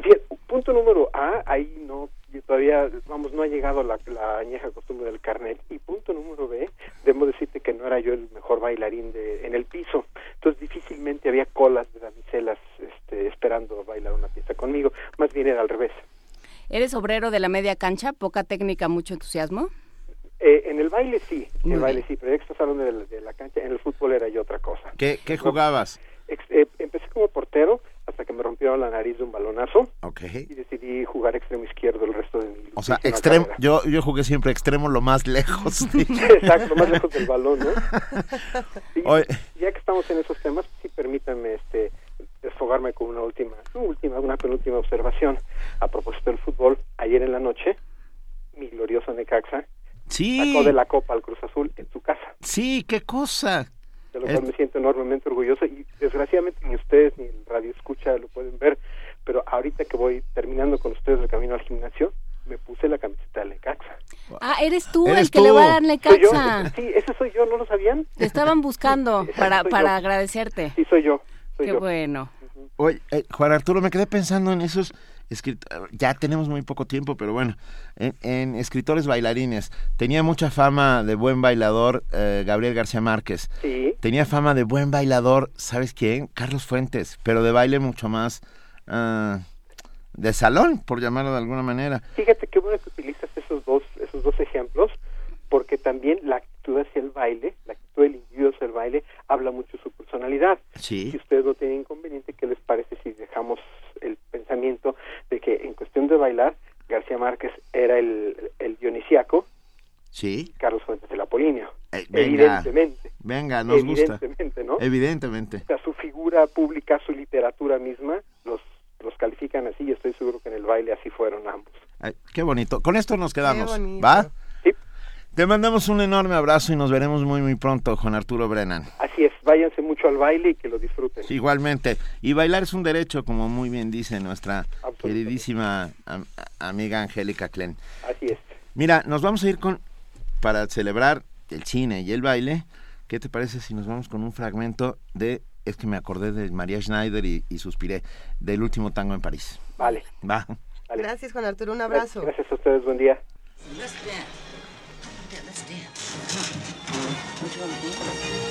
Punto número A, ahí no, todavía, vamos, no ha llegado la, la añeja costumbre del carnet. Y punto número B, debo decirte que no era yo el mejor bailarín de, en el piso. Entonces difícilmente había colas de damiselas este, esperando bailar una pieza conmigo. Más bien era al revés. ¿Eres obrero de la media cancha? ¿Poca técnica, mucho entusiasmo? Eh, en el baile sí, en el baile sí, pero estás hablando de, la cancha, en el fútbol era yo otra cosa. ¿Qué, qué jugabas? Eh, empecé como portero, hasta que me rompieron la nariz de un balonazo. Okay. Y decidí jugar extremo izquierdo el resto de mi O sea, extremo, yo, yo jugué siempre extremo lo más lejos. Exacto, lo más lejos del balón, ¿no? ya que estamos en esos temas, sí permítanme este desfogarme con una última, una última, una penúltima observación. A propósito del fútbol, ayer en la noche, mi glorioso Necaxa sí. sacó de la Copa al Cruz Azul en su casa. Sí, qué cosa de lo cual me siento enormemente orgulloso y desgraciadamente ni ustedes ni el radio escucha lo pueden ver, pero ahorita que voy terminando con ustedes el camino al gimnasio, me puse la camiseta de Lecaxa. Ah, eres tú el que le va a dar Lecaxa. Sí, ese soy yo, ¿no lo sabían? Te estaban buscando para, para agradecerte. Sí, soy yo. Qué bueno. Oye, eh, Juan Arturo, me quedé pensando en esos ya tenemos muy poco tiempo, pero bueno, en, escritores bailarines, tenía mucha fama de buen bailador eh, Gabriel García Márquez. Sí. Tenía fama de buen bailador, ¿sabes quién? Carlos Fuentes, pero de baile mucho más ah, de salón, por llamarlo de alguna manera. Fíjate qué bueno que utilizas esos dos, esos dos ejemplos, porque también la actitud hacia el baile, la actitud del individuo hacia el baile, habla mucho de su personalidad. Sí. Si ustedes no tienen inconveniente, ¿qué les parece si dejamos el pensamiento de que en cuestión de bailar, García Márquez era el, el dionisiaco, sí. Carlos Fuentes el apolíneo. Eh, evidentemente. Venga, nos evidentemente, ¿no? Evidentemente. O sea, su figura pública, su literatura misma, los, los califican así y estoy seguro que en el baile así fueron ambos. qué bonito. Con esto nos quedamos. ¿Va? Te mandamos un enorme abrazo y nos veremos muy muy pronto, Juan Arturo Brennan. Así es, váyanse mucho al baile y que lo disfruten. Igualmente, y bailar es un derecho, como muy bien dice nuestra queridísima amiga Angélica Klen. Así es. Mira, nos vamos a ir con, para celebrar el cine y el baile, ¿qué te parece si nos vamos con un fragmento de, es que me acordé de María Schneider y, suspiré, del último tango en París? Vale. Va. Gracias, Juan Arturo, un abrazo. Gracias a ustedes, buen día. Which one?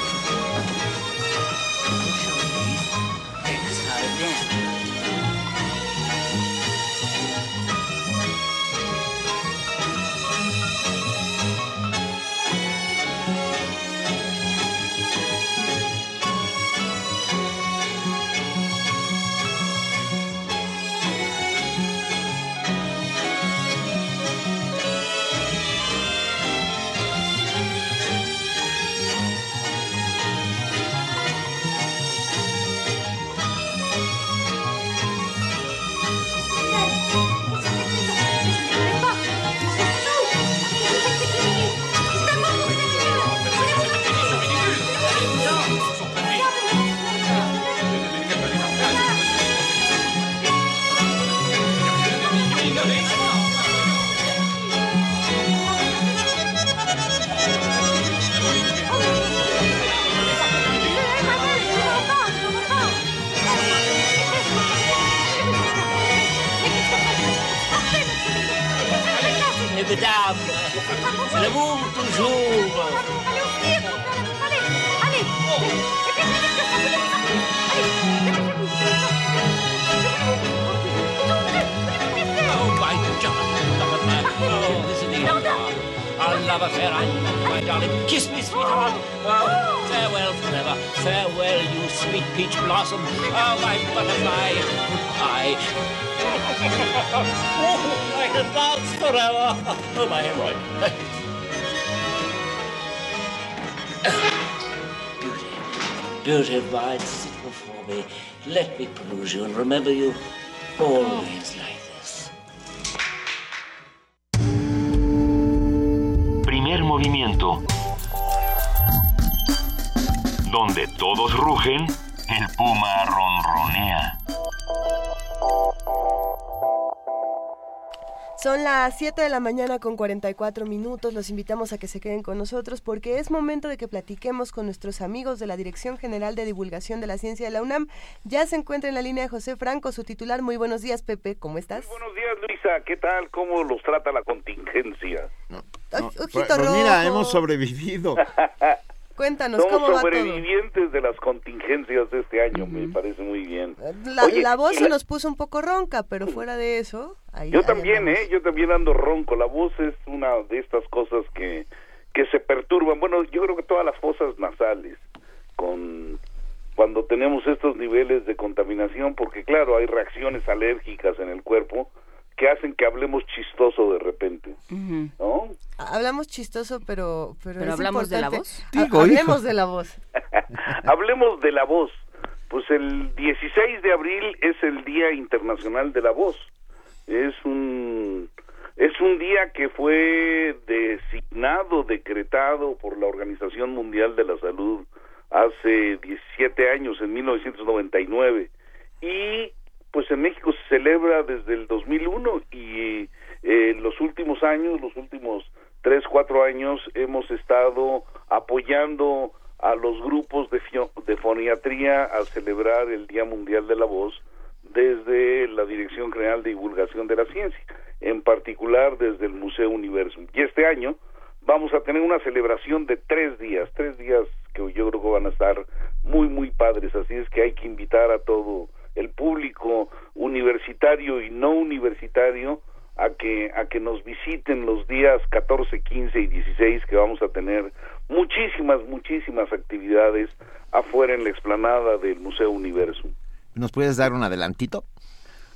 The end. Our love affair, I love my darling. Kiss me, sweetheart. Oh, farewell forever. Farewell, you sweet peach blossom. Oh, my butterfly. Goodbye. oh, I can dance forever. Oh, my hemorrhoid. Beauty, of sit before me. Let me peruse you and remember you always like this. Primer movimiento. Donde todos rugen, el puma ronronea. Son las 7 de la mañana con 44 minutos. Los invitamos a que se queden con nosotros porque es momento de que platiquemos con nuestros amigos de la Dirección General de Divulgación de la Ciencia de la UNAM. Ya se encuentra en la línea de José Franco, su titular. Muy buenos días, Pepe. ¿Cómo estás? Buenos días, Luisa. ¿Qué tal? ¿Cómo los trata la contingencia? Ay, No, ojito pues, pues mira, hemos sobrevivido. Cuéntanos, Somos ¿cómo va todo? sobrevivientes de las contingencias de este año, me parece muy bien. La, Oye, la voz se la- nos puso un poco ronca, pero fuera de eso... ahí- Yo ahí también, andamos. ¿eh? Yo también ando ronco. La voz es una de estas cosas que, que se perturban. Bueno, yo creo que todas las fosas nasales, con cuando tenemos estos niveles de contaminación, porque claro, hay reacciones alérgicas en el cuerpo que hacen que hablemos chistoso de repente. ¿no? Hablamos chistoso, pero... Pero, ¿Pero es hablamos de la importante- voz? Digo, hablemos hijo. de la voz. Hablemos de la voz. Pues el 16 de abril es el Día Internacional de la Voz. Es un es un día que fue designado, decretado por la Organización Mundial de la Salud hace 17 años, en 1999. Y pues en México se celebra desde el 2001 y eh, los últimos años, los últimos tres, cuatro años, hemos estado apoyando a los grupos de, de foniatría a celebrar el Día Mundial de la Voz desde la Dirección General de Divulgación de la Ciencia, en particular desde el Museo Universum. Y este año vamos a tener una celebración de tres días, tres días que yo creo que van a estar muy, muy padres, así es que hay que invitar a todo el público universitario y no universitario a que a que nos visiten los días 14, 15 y 16 que vamos a tener muchísimas muchísimas actividades afuera en la explanada del Museo Universum. ¿Nos puedes dar un adelantito?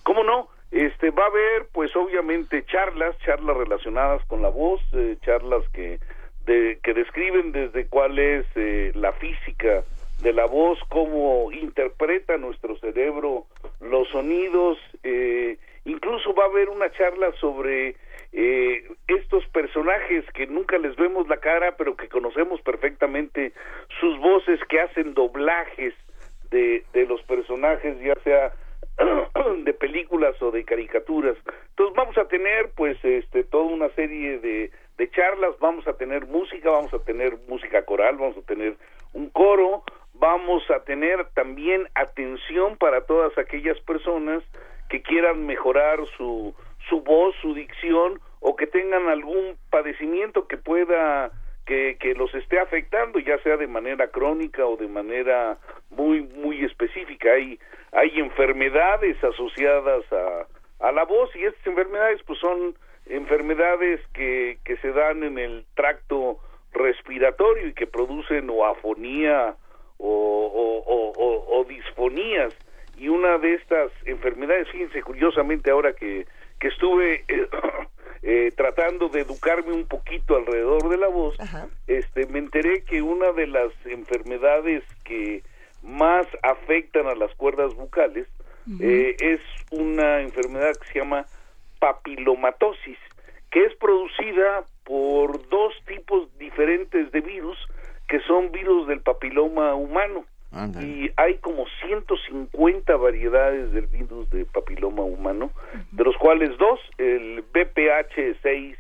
¿Cómo no? Este va a haber, pues obviamente charlas, charlas relacionadas con la voz, eh, charlas que de, que describen desde cuál es eh, la física de la voz, cómo interpreta nuestro cerebro los sonidos, eh, incluso va a haber una charla sobre eh, estos personajes que nunca les vemos la cara, pero que conocemos perfectamente sus voces, que hacen doblajes de, de los personajes, ya sea de películas o de caricaturas. Entonces vamos a tener pues este toda una serie de, de charlas, vamos a tener música, vamos a tener música coral, vamos a tener un coro, vamos a tener también atención para todas aquellas personas que quieran mejorar su, su voz, su dicción o que tengan algún padecimiento que pueda que, que los esté afectando, ya sea de manera crónica o de manera muy muy específica. Hay hay enfermedades asociadas a, a la voz y estas enfermedades pues son enfermedades que, que se dan en el tracto respiratorio y que producen o afonía o, o, disfonías y una de estas enfermedades, fíjense curiosamente ahora que, que estuve eh, eh, tratando de educarme un poquito alrededor de la voz, este me enteré que una de las enfermedades que más afectan a las cuerdas bucales eh, es una enfermedad que se llama papilomatosis, que es producida por dos tipos diferentes de virus, que son virus del papiloma humano. Y hay como 150 variedades del virus de papiloma humano, de los cuales dos, el BPH6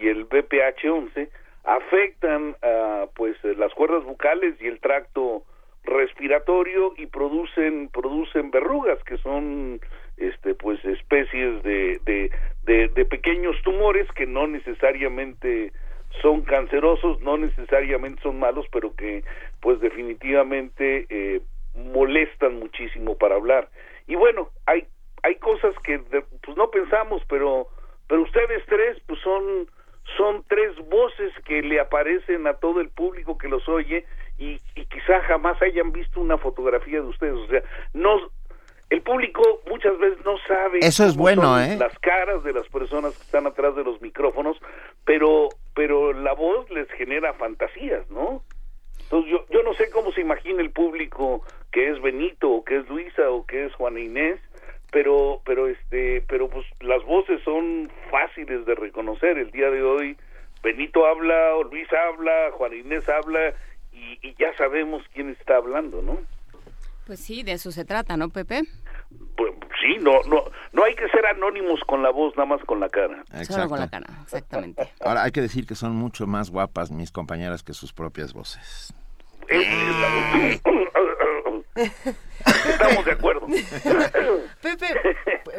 y el BPH11, afectan a pues las cuerdas bucales y el tracto respiratorio y producen producen verrugas que son este pues especies de, de, de, de pequeños tumores que no necesariamente son cancerosos, no necesariamente son malos, pero que pues definitivamente eh, molestan muchísimo para hablar. Y bueno, hay hay cosas que pues no pensamos, pero pero ustedes tres pues son son tres voces que le aparecen a todo el público que los oye y, y quizá jamás hayan visto una fotografía de ustedes, o sea, no el público muchas veces no sabe eso es bueno ¿eh? las caras de las personas que están atrás de los micrófonos pero pero la voz les genera fantasías no entonces yo yo no sé cómo se imagina el público que es Benito o que es Luisa o que es Juana Inés pero pero este pero pues las voces son fáciles de reconocer el día de hoy Benito habla o Luis habla Juana Inés habla y, y ya sabemos quién está hablando no pues sí, de eso se trata, ¿no, Pepe? Pues, sí, no, no, no hay que ser anónimos con la voz, nada más con la cara. Solo con la cara, exactamente. Ahora hay que decir que son mucho más guapas mis compañeras que sus propias voces. Estamos de acuerdo. Pepe,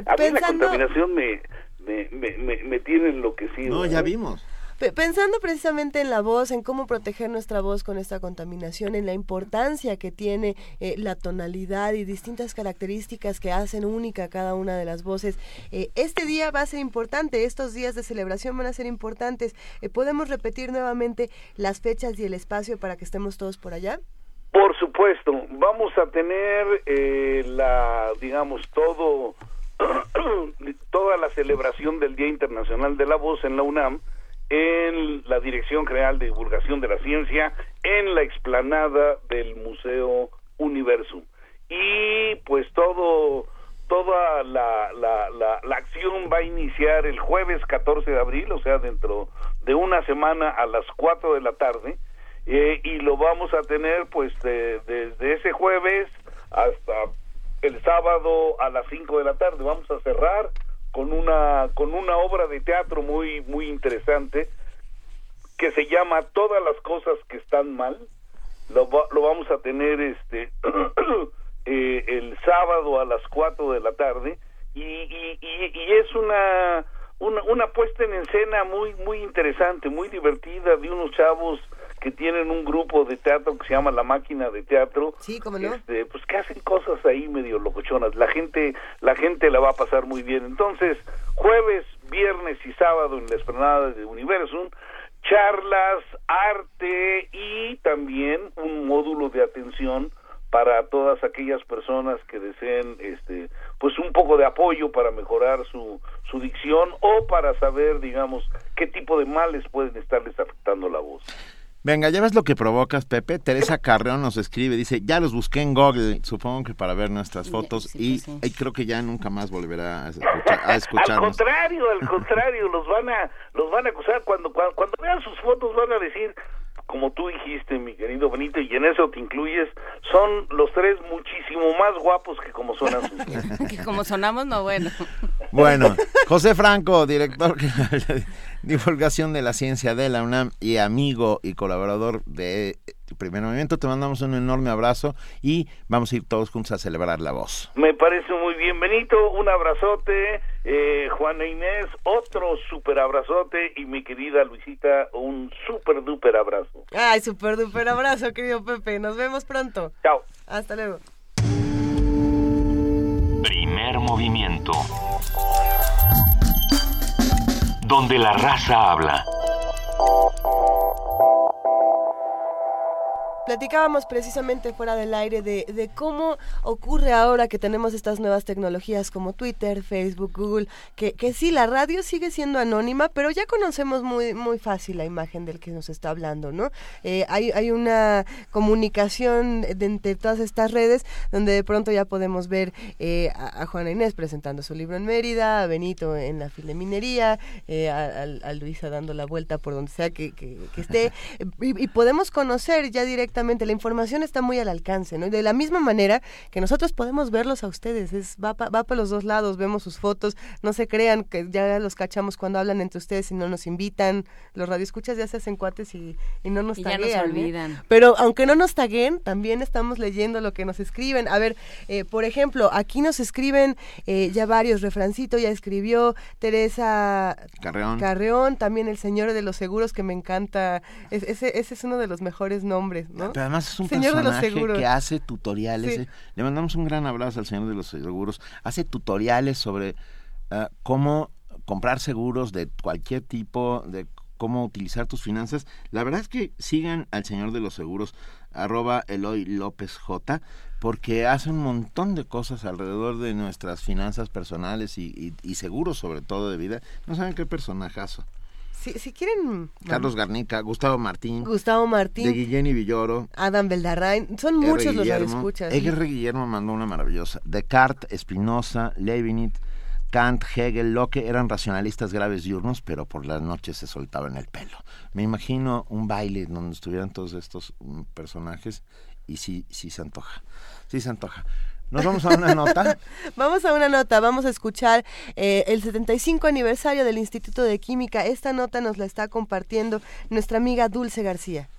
A mí la contaminación me, me, me, me, me tiene enloquecido. No, ya ¿eh? vimos. Pe- pensando precisamente en la voz, en cómo proteger nuestra voz con esta contaminación, en la importancia que tiene eh, la tonalidad y distintas características que hacen única cada una de las voces, eh, este día va a ser importante, estos días de celebración van a ser importantes. Eh, ¿Podemos repetir nuevamente las fechas y el espacio para que estemos todos por allá? Por supuesto, vamos a tener la, digamos, todo, toda la celebración del Día Internacional de la Voz en la UNAM, en la Dirección General de Divulgación de la Ciencia, en la explanada del Museo Universum. Y pues todo, toda la, la, la, acción va a iniciar el jueves 14 de abril, o sea, dentro de una semana a las 4 de la tarde, eh, y lo vamos a tener pues de- desde ese jueves hasta el sábado a las 5 de la tarde. Vamos a cerrar con una con una obra de teatro muy muy interesante que se llama Todas las cosas que están mal. Lo, lo vamos a tener este eh, el sábado a las 4 de la tarde y, y, y- y es una, una una puesta en escena muy muy interesante, muy divertida de unos chavos que tienen un grupo de teatro que se llama La Máquina de Teatro. Sí, cómo no. Este, pues que hacen cosas ahí medio locochonas. La gente la gente la va a pasar muy bien. Entonces, jueves, viernes y sábado en la esplanada de Universum, charlas, arte y también un módulo de atención para todas aquellas personas que deseen este pues un poco de apoyo para mejorar su, su dicción o para saber digamos qué tipo de males pueden estarles afectando la voz. Venga, ya ves lo que provocas, Pepe. Teresa Carreón nos escribe, dice, ya los busqué en Google, supongo que para ver nuestras fotos sí, y, pues sí. y creo que ya nunca más volverá a, escuchar- a Al escucharnos. contrario, al contrario, los van a los van a acusar cuando, cuando cuando vean sus fotos van a decir como tú dijiste, mi querido Benito, y en eso te incluyes, son los tres muchísimo más guapos que como suenan sus. Que como sonamos, no bueno. Bueno, José Franco, director de divulgación de la ciencia de la UNAM y amigo y colaborador de Primer Movimiento, te mandamos un enorme abrazo y vamos a ir todos juntos a celebrar la voz. Me parece muy bien, Benito, un abrazote, eh, Juana Inés, otro super abrazote, y mi querida Luisita, un super duper abrazo. Ay, súper duper abrazo, querido Pepe. Nos vemos pronto. Chao. Hasta luego. Primer movimiento. Donde la raza habla. Platicábamos precisamente fuera del aire de, de cómo ocurre ahora que tenemos estas nuevas tecnologías como Twitter, Facebook, Google, que, que sí, la radio sigue siendo anónima, pero ya conocemos muy, muy fácil la imagen del que nos está hablando, ¿no? Eh, hay, hay una comunicación de entre todas estas redes donde de pronto ya podemos ver eh, a, a Juana Inés presentando su libro en Mérida, a Benito en la fileminería, eh, a, a- a Luisa dando la vuelta por donde sea que, que- que esté, y, y podemos conocer ya directamente exactamente, la información está muy al alcance, ¿no? Y de la misma manera que nosotros podemos verlos a ustedes, es, va para los dos lados, vemos sus fotos, no se crean que ya los cachamos cuando hablan entre ustedes y no nos invitan, los radioescuchas ya se hacen cuates y, no nos taguean. Ya nos olvidan. Pero aunque no nos taguen, también estamos leyendo lo que nos escriben. A ver, eh, por ejemplo, aquí nos escriben eh, ya varios, Refrancito ya escribió, Teresa Carreón. Carreón, también el señor de los seguros que me encanta, ese, ese es uno de los mejores nombres, ¿no? Pero además es un personaje que hace tutoriales. Le mandamos un gran abrazo al señor de los seguros. Hace tutoriales sobre ah, cómo comprar seguros de cualquier tipo, de cómo utilizar tus finanzas. La verdad es que sigan al señor de los seguros, arroba Eloy López J, porque hace un montón de cosas alrededor de nuestras finanzas personales y, y seguros sobre todo de vida. No saben qué personajazo. Si, quieren... Carlos Garnica, Gustavo Martín. Gustavo Martín. De Guillén Villoro. Adam Beldarrain. Son muchos los que escuchas. R. Guillermo mandó una maravillosa. Descartes, Spinoza, Leibniz, Kant, Hegel, Locke eran racionalistas graves diurnos, pero por las noches se soltaban el pelo. Me imagino un baile donde estuvieran todos estos mm, personajes y sí, sí se antoja. Sí se antoja. Nos vamos a una nota. vamos a una nota, vamos a escuchar eh, el 75 aniversario del Instituto de Química. Esta nota nos la está compartiendo nuestra amiga Dulce García.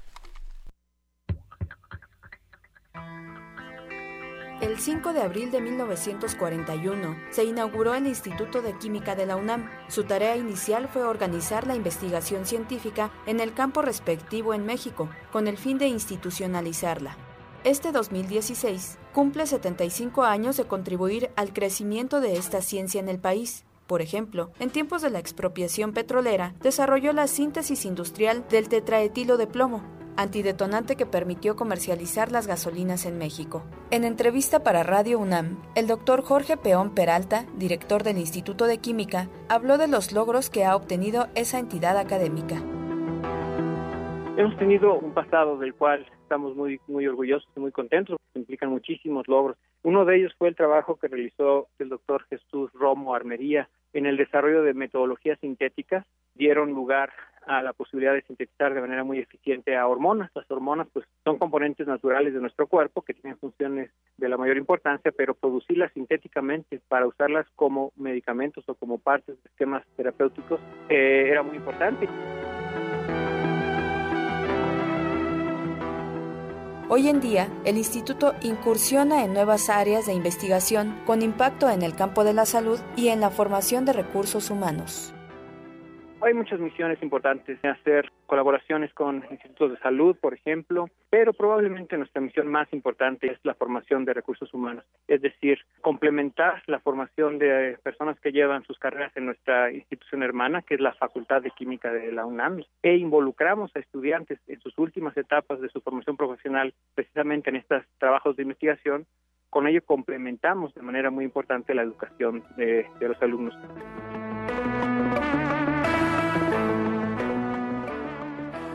El 5 de abril de 1941 se inauguró el Instituto de Química de la UNAM. Su tarea inicial fue organizar la investigación científica en el campo respectivo en México, con el fin de institucionalizarla. Este 2016 cumple 75 años de contribuir al crecimiento de esta ciencia en el país. Por ejemplo, en tiempos de la expropiación petrolera, desarrolló la síntesis industrial del tetraetilo de plomo, antidetonante que permitió comercializar las gasolinas en México. En entrevista para Radio UNAM, el doctor Jorge Peón Peralta, director del Instituto de Química, habló de los logros que ha obtenido esa entidad académica. Hemos tenido un pasado del cual estamos muy, muy orgullosos y muy contentos, implican muchísimos logros. Uno de ellos fue el trabajo que realizó el doctor Jesús Romo Armería en el desarrollo de metodologías sintéticas. Dieron lugar a la posibilidad de sintetizar de manera muy eficiente a hormonas. Las hormonas pues son componentes naturales de nuestro cuerpo que tienen funciones de la mayor importancia, pero producirlas sintéticamente para usarlas como medicamentos o como partes de esquemas terapéuticos eh, era muy importante. Hoy en día, el instituto incursiona en nuevas áreas de investigación con impacto en el campo de la salud y en la formación de recursos humanos. Hay muchas misiones importantes, hacer colaboraciones con institutos de salud, por ejemplo, pero probablemente nuestra misión más importante es la formación de recursos humanos, es decir, complementar la formación de personas que llevan sus carreras en nuestra institución hermana, que es la Facultad de Química de la UNAM, e involucramos a estudiantes en sus últimas etapas de su formación profesional precisamente en estos trabajos de investigación. Con ello complementamos de manera muy importante la educación de, de los alumnos.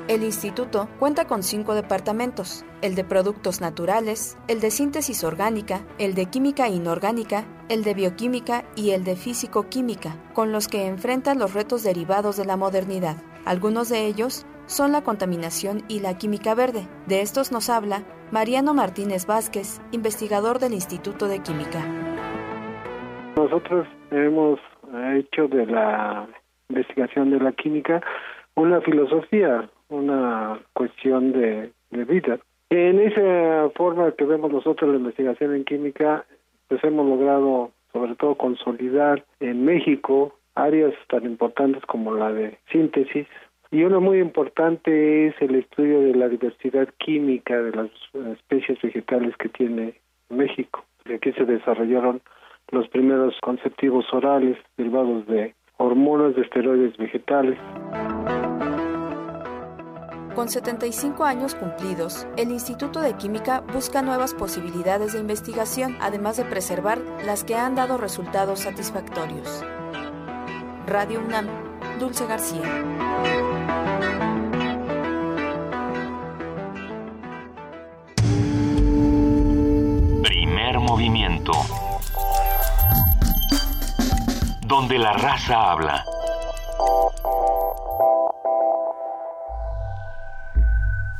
El instituto cuenta con cinco departamentos, el de productos naturales, el de síntesis orgánica, el de química inorgánica, el de bioquímica y el de físico-química, con los que enfrenta los retos derivados de la modernidad. Algunos de ellos son la contaminación y la química verde. De estos nos habla Mariano Martínez Vázquez, investigador del Instituto de Química. Nosotros hemos hecho de la investigación de la química una filosofía, una cuestión de, vida. En esa forma que vemos nosotros la investigación en química, pues hemos logrado sobre todo consolidar en México áreas tan importantes como la de síntesis, y una muy importante es el estudio de la diversidad química de las especies vegetales que tiene México. De aquí se desarrollaron los primeros conceptivos orales derivados de hormonas de esteroides vegetales. Con 75 años cumplidos, el Instituto de Química busca nuevas posibilidades de investigación, además de preservar las que han dado resultados satisfactorios. Radio UNAM, Dulce García. Primer movimiento. Donde la raza habla.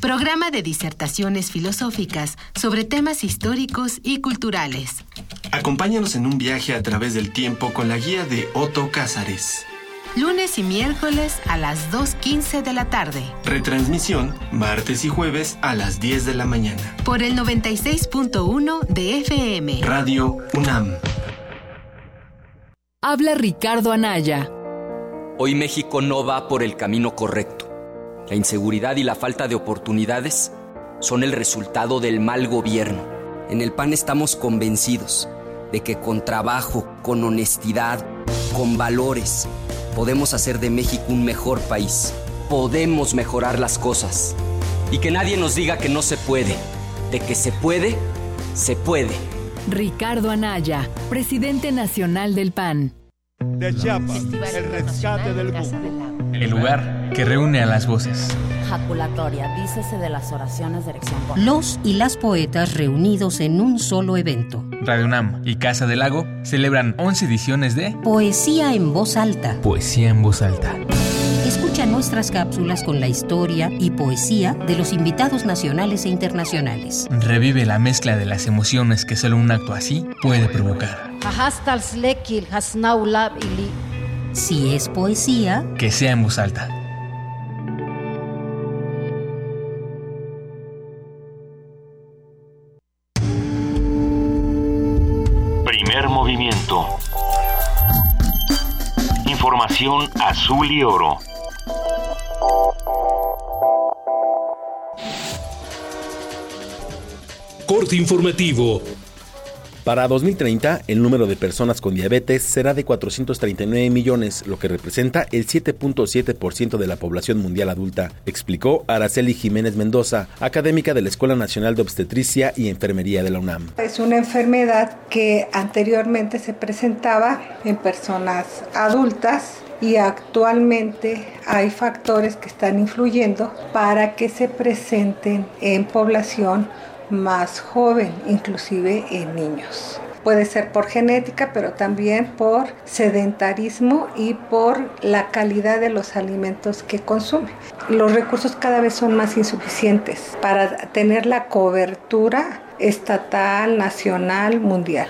Programa de disertaciones filosóficas sobre temas históricos y culturales. Acompáñanos en un viaje a través del tiempo con la guía de Otto Cázares. Lunes y miércoles a las 2.15 de la tarde. Retransmisión martes y jueves a las 10 de la mañana. Por el 96.1 de FM. Radio UNAM. Habla Ricardo Anaya. Hoy México no va por el camino correcto. La inseguridad y la falta de oportunidades son el resultado del mal gobierno. En el PAN estamos convencidos de que con trabajo, con honestidad, con valores, podemos hacer de México un mejor país. Podemos mejorar las cosas. Y que nadie nos diga que no se puede. De que se puede, se puede. Ricardo Anaya, presidente nacional del PAN. De Chiapas, el rescate del mundo. El lugar que reúne a las voces. Jaculatoria, dícese de las oraciones de. Los y las poetas reunidos en un solo evento. Radio UNAM y Casa del Lago celebran 11 ediciones de Poesía en voz alta. Poesía en voz alta. Escucha nuestras cápsulas con la historia y poesía de los invitados nacionales e internacionales. Revive la mezcla de las emociones que solo un acto así puede provocar. Si es poesía, que sea en voz alta. Primer movimiento. Información azul y oro. Corte informativo. Para 2030, el número de personas con diabetes será de 439 millones, lo que representa el 7.7% de la población mundial adulta, explicó Araceli Jiménez Mendoza, académica de la Escuela Nacional de Obstetricia y Enfermería de la UNAM. Es una enfermedad que anteriormente se presentaba en personas adultas y actualmente hay factores que están influyendo para que se presenten en población más joven, inclusive en niños. Puede ser por genética, pero también por sedentarismo y por la calidad de los alimentos que consume. Los recursos cada vez son más insuficientes para tener la cobertura estatal, nacional, mundial.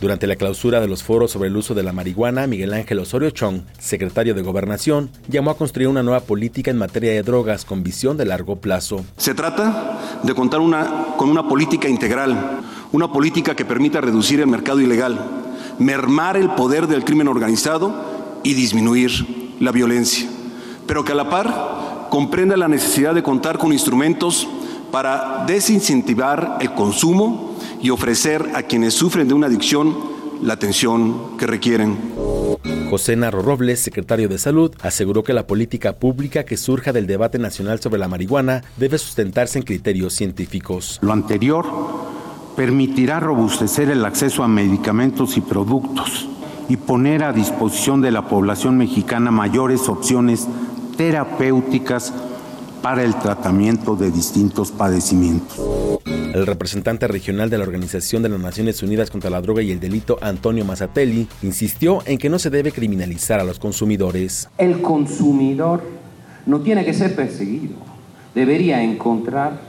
Durante la clausura de los foros sobre el uso de la marihuana, Miguel Ángel Osorio Chong, secretario de Gobernación, llamó a construir una nueva política en materia de drogas con visión de largo plazo. Se trata de contar una, con una política integral, una política que permita reducir el mercado ilegal, mermar el poder del crimen organizado y disminuir la violencia, pero que a la par comprenda la necesidad de contar con instrumentos para desincentivar el consumo y ofrecer a quienes sufren de una adicción la atención que requieren. José Narro Robles, secretario de Salud, aseguró que la política pública que surja del debate nacional sobre la marihuana debe sustentarse en criterios científicos. Lo anterior permitirá robustecer el acceso a medicamentos y productos y poner a disposición de la población mexicana mayores opciones terapéuticas para el tratamiento de distintos padecimientos. El representante regional de la Organización de las Naciones Unidas contra la Droga y el Delito, Antonio Mazzatelli, insistió en que no se debe criminalizar a los consumidores. El consumidor no tiene que ser perseguido, debería encontrar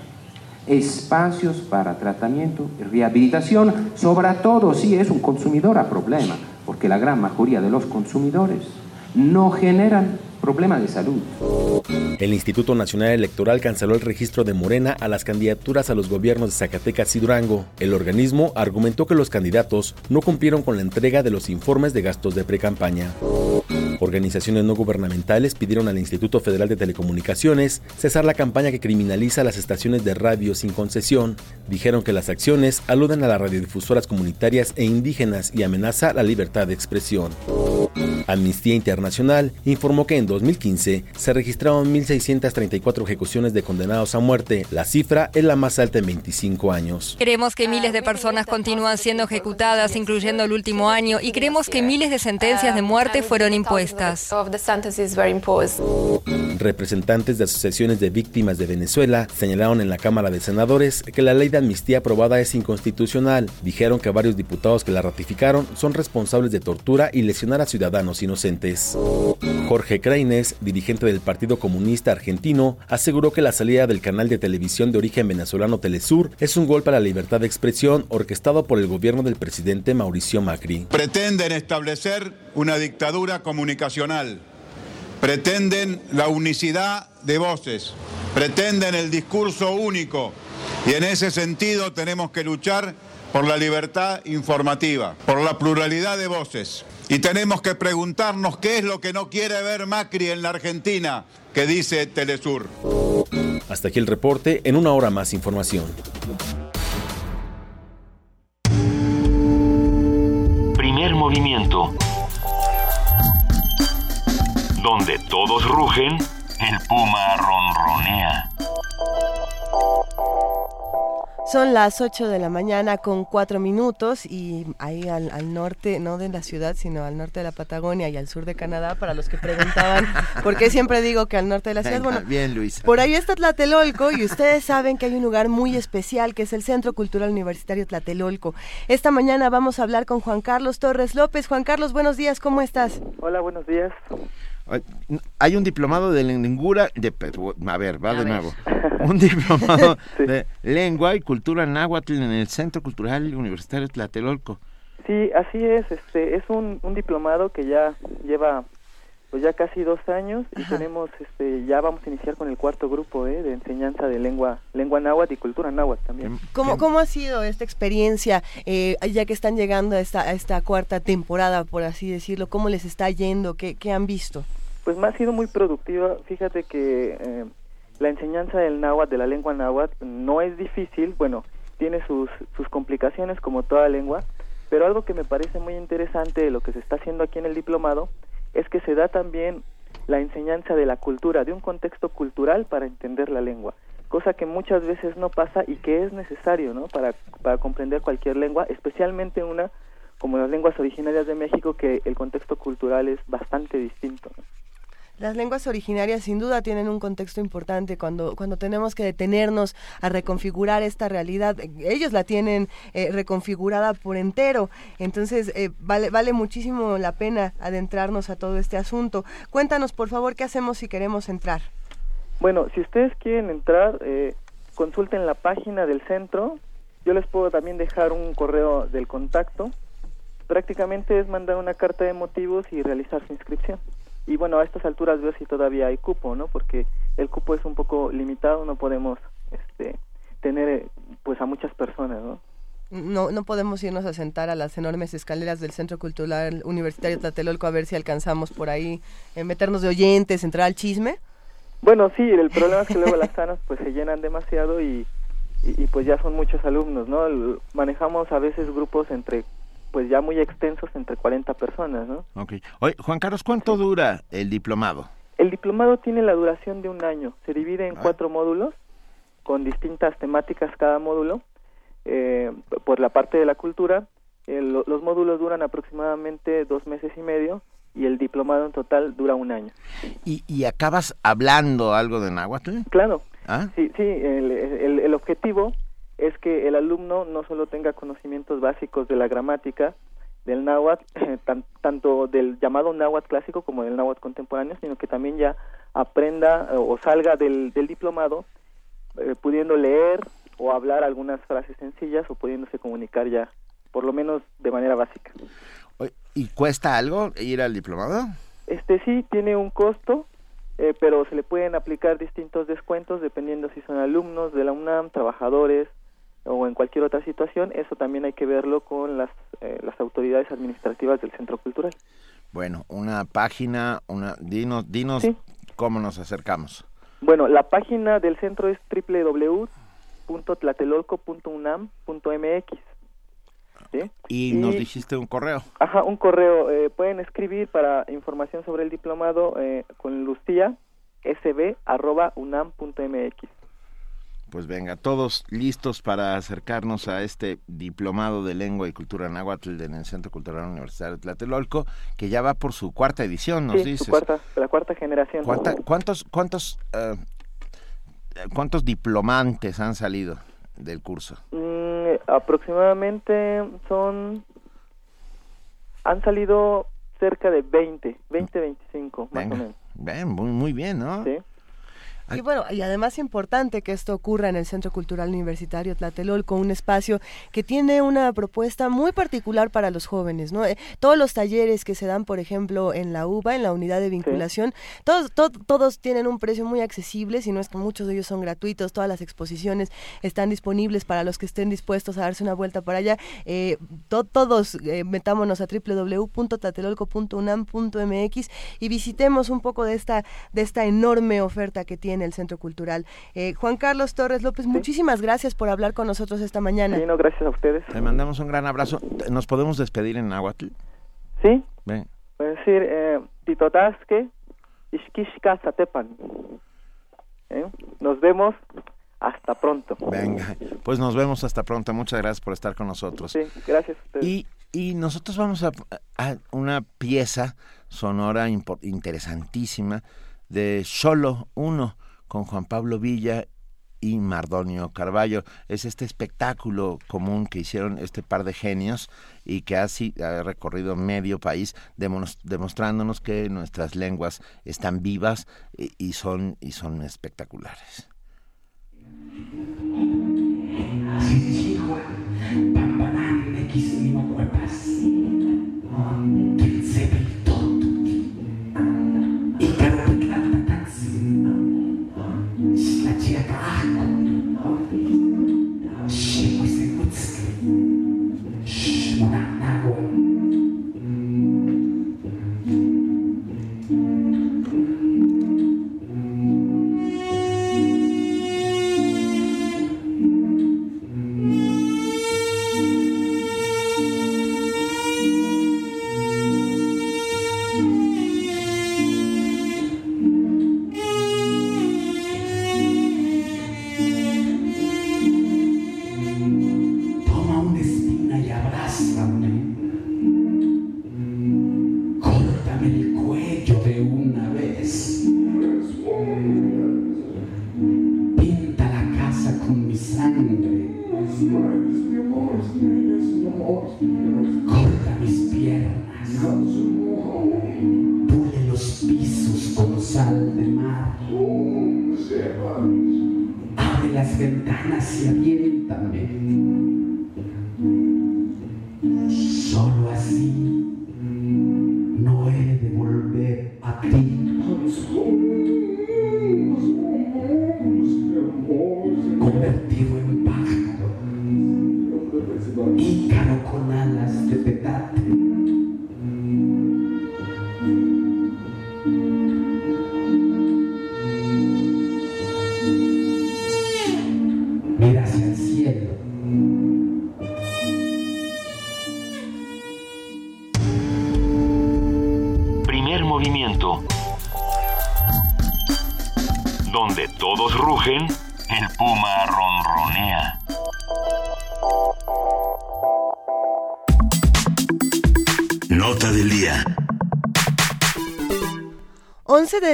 espacios para tratamiento y rehabilitación, sobre todo si es un consumidor a problema, porque la gran mayoría de los consumidores no generan problemas de salud. El Instituto Nacional Electoral canceló el registro de Morena a las candidaturas a los gobiernos de Zacatecas y Durango. El organismo argumentó que los candidatos no cumplieron con la entrega de los informes de gastos de precampaña. Organizaciones no gubernamentales pidieron al Instituto Federal de Telecomunicaciones cesar la campaña que criminaliza las estaciones de radio sin concesión. Dijeron que las acciones aluden a las radiodifusoras comunitarias e indígenas y amenaza la libertad de expresión. Amnistía Internacional informó que en 2015 se registraron 1.634 ejecuciones de condenados a muerte. La cifra es la más alta en 25 años. Queremos que miles de personas continúan siendo ejecutadas, incluyendo el último año, y creemos que miles de sentencias de muerte fueron impuestas. Representantes de asociaciones de víctimas de Venezuela señalaron en la Cámara de Senadores que la ley de amnistía aprobada es inconstitucional. Dijeron que varios diputados que la ratificaron son responsables de tortura y lesionar a ciudadanos inocentes. Jorge Creines, dirigente del Partido Comunista Argentino, aseguró que la salida del canal de televisión de origen venezolano Telesur es un golpe a la libertad de expresión orquestado por el gobierno del presidente Mauricio Macri. Pretenden establecer una dictadura comunicacional pretenden la unicidad de voces, pretenden el discurso único y en ese sentido tenemos que luchar por la libertad informativa, por la pluralidad de voces. Y tenemos que preguntarnos qué es lo que no quiere ver Macri en la Argentina, que dice Telesur. Hasta aquí el reporte, en una hora más información. Primer movimiento donde todos rugen, el puma ronronea. Son las 8 de la mañana con 4 minutos y ahí al, norte, no de la ciudad, sino al norte de la Patagonia y al sur de Canadá, para los que preguntaban por qué siempre digo que al norte de la ciudad. bueno, bien, Luis. Por ahí está Tlatelolco y ustedes saben que hay un lugar muy especial que es el Centro Cultural Universitario Tlatelolco. Esta mañana vamos a hablar con Juan Carlos Torres López. Juan Carlos, buenos días, ¿cómo estás? Hola, buenos días. Hay un diplomado de lengua, de, a ver, va de nuevo. Un diplomado de lengua y cultura náhuatl en el Centro Cultural Universitario Tlatelolco. Sí, así es. Este es un, un diplomado que ya lleva pues ya casi dos años y tenemos este ya vamos a iniciar con el cuarto grupo ¿eh? de enseñanza de lengua lengua náhuatl y cultura náhuatl también. Cómo cómo ha sido esta experiencia eh, ya que están llegando a esta a esta cuarta temporada por así decirlo cómo les está yendo qué, qué han visto pues me ha sido muy productiva. Fíjate que eh, la enseñanza del náhuatl de la lengua náhuatl no es difícil. Bueno tiene sus sus complicaciones como toda lengua pero algo que me parece muy interesante de lo que se está haciendo aquí en el diplomado es que se da también la enseñanza de la cultura, de un contexto cultural para entender la lengua, cosa que muchas veces no pasa y que es necesario ¿no? para, para comprender cualquier lengua, especialmente una como las lenguas originarias de México, que el contexto cultural es bastante distinto. Las lenguas originarias sin duda tienen un contexto importante cuando, cuando tenemos que detenernos a reconfigurar esta realidad. Ellos la tienen eh, reconfigurada por entero. Entonces eh, vale, vale muchísimo la pena adentrarnos a todo este asunto. Cuéntanos por favor qué hacemos si queremos entrar. Bueno, si ustedes quieren entrar, eh, consulten la página del centro. Yo les puedo también dejar un correo del contacto. Prácticamente es mandar una carta de motivos y realizar su inscripción y bueno a estas alturas ver si todavía hay cupo no porque el cupo es un poco limitado no podemos este tener eh, pues a muchas personas no no, no podemos irnos a sentar a las enormes escaleras del Centro Cultural Universitario Tlatelolco a ver si alcanzamos por ahí eh, meternos de oyentes, entrar al chisme. Bueno, sí, el problema es que luego las salas pues se llenan demasiado y, y, y, pues ya son muchos alumnos, ¿no? Manejamos a veces grupos entre pues ya muy extensos entre 40 personas, ¿no? Ok. Oye, Juan Carlos, ¿cuánto dura el diplomado? El diplomado tiene la duración de un año. Se divide en ah. cuatro módulos con distintas temáticas cada módulo. Eh, por la parte de la cultura, los módulos duran aproximadamente dos meses y medio y el diplomado en total dura un año. ¿Y, y acabas hablando algo de náhuatl? Claro. ¿Ah? Sí, sí, el, el, el objetivo es que el alumno no solo tenga conocimientos básicos de la gramática del náhuatl, tanto del llamado náhuatl clásico como del náhuatl contemporáneo, sino que también ya aprenda o salga del, diplomado eh, pudiendo leer o hablar algunas frases sencillas o pudiéndose comunicar ya, por lo menos de manera básica. ¿Y cuesta algo ir al diplomado? Este sí, tiene un costo, eh, pero se le pueden aplicar distintos descuentos dependiendo si son alumnos de la UNAM, trabajadores, o en cualquier otra situación, eso también hay que verlo con las, eh, las autoridades administrativas del centro cultural. Bueno, una página, una dinos, dinos cómo nos acercamos. Bueno, la página del centro es www.tlatelolco.unam.mx. Y, nos dijiste un correo. Ajá, un correo. Eh, pueden escribir para información sobre el diplomado eh, con Lucía, sb.unam.mx. Pues venga, todos listos para acercarnos a este diplomado de lengua y cultura náhuatl en el Centro Cultural Universitario de Tlatelolco, que ya va por su cuarta edición, nos sí, dices. Su cuarta, la cuarta generación. ¿Cuántos, cuántos, uh, cuántos diplomantes han salido del curso? Mm, aproximadamente son, han salido cerca de 20, 20, 25, más o menos. Bien, muy, muy bien, ¿no? Sí. Y bueno, y además importante que esto ocurra en el Centro Cultural Universitario Tlatelolco, un espacio que tiene una propuesta muy particular para los jóvenes, ¿no? Eh, todos los talleres que se dan, por ejemplo, en la UBA, en la unidad de vinculación, todos, todos tienen un precio muy accesible, si no es que muchos de ellos son gratuitos, todas las exposiciones están disponibles para los que estén dispuestos a darse una vuelta para allá. Eh, todos eh, metámonos a www.tlatelolco.unam.mx y visitemos un poco de esta, de esta enorme oferta que tiene en el Centro Cultural. Eh, Juan Carlos Torres López, muchísimas gracias por hablar con nosotros esta mañana. Sí, no, gracias a ustedes. Te mandamos un gran abrazo. ¿Nos podemos despedir en Nahuatl? Sí. Ven. Puedo decir, eh, Titotasque, Ishkishka Satepan. ¿Eh? Nos vemos hasta pronto. Venga, pues nos vemos hasta pronto. Muchas gracias por estar con nosotros. Sí, gracias a ustedes. Y, y nosotros vamos a, a una pieza sonora interesantísima de Solo Uno con Juan Pablo Villa y Mardonio Carballo. Es este espectáculo común que hicieron este par de genios y que ha, recorrido medio país demostrándonos que nuestras lenguas están vivas y, son, y son espectaculares.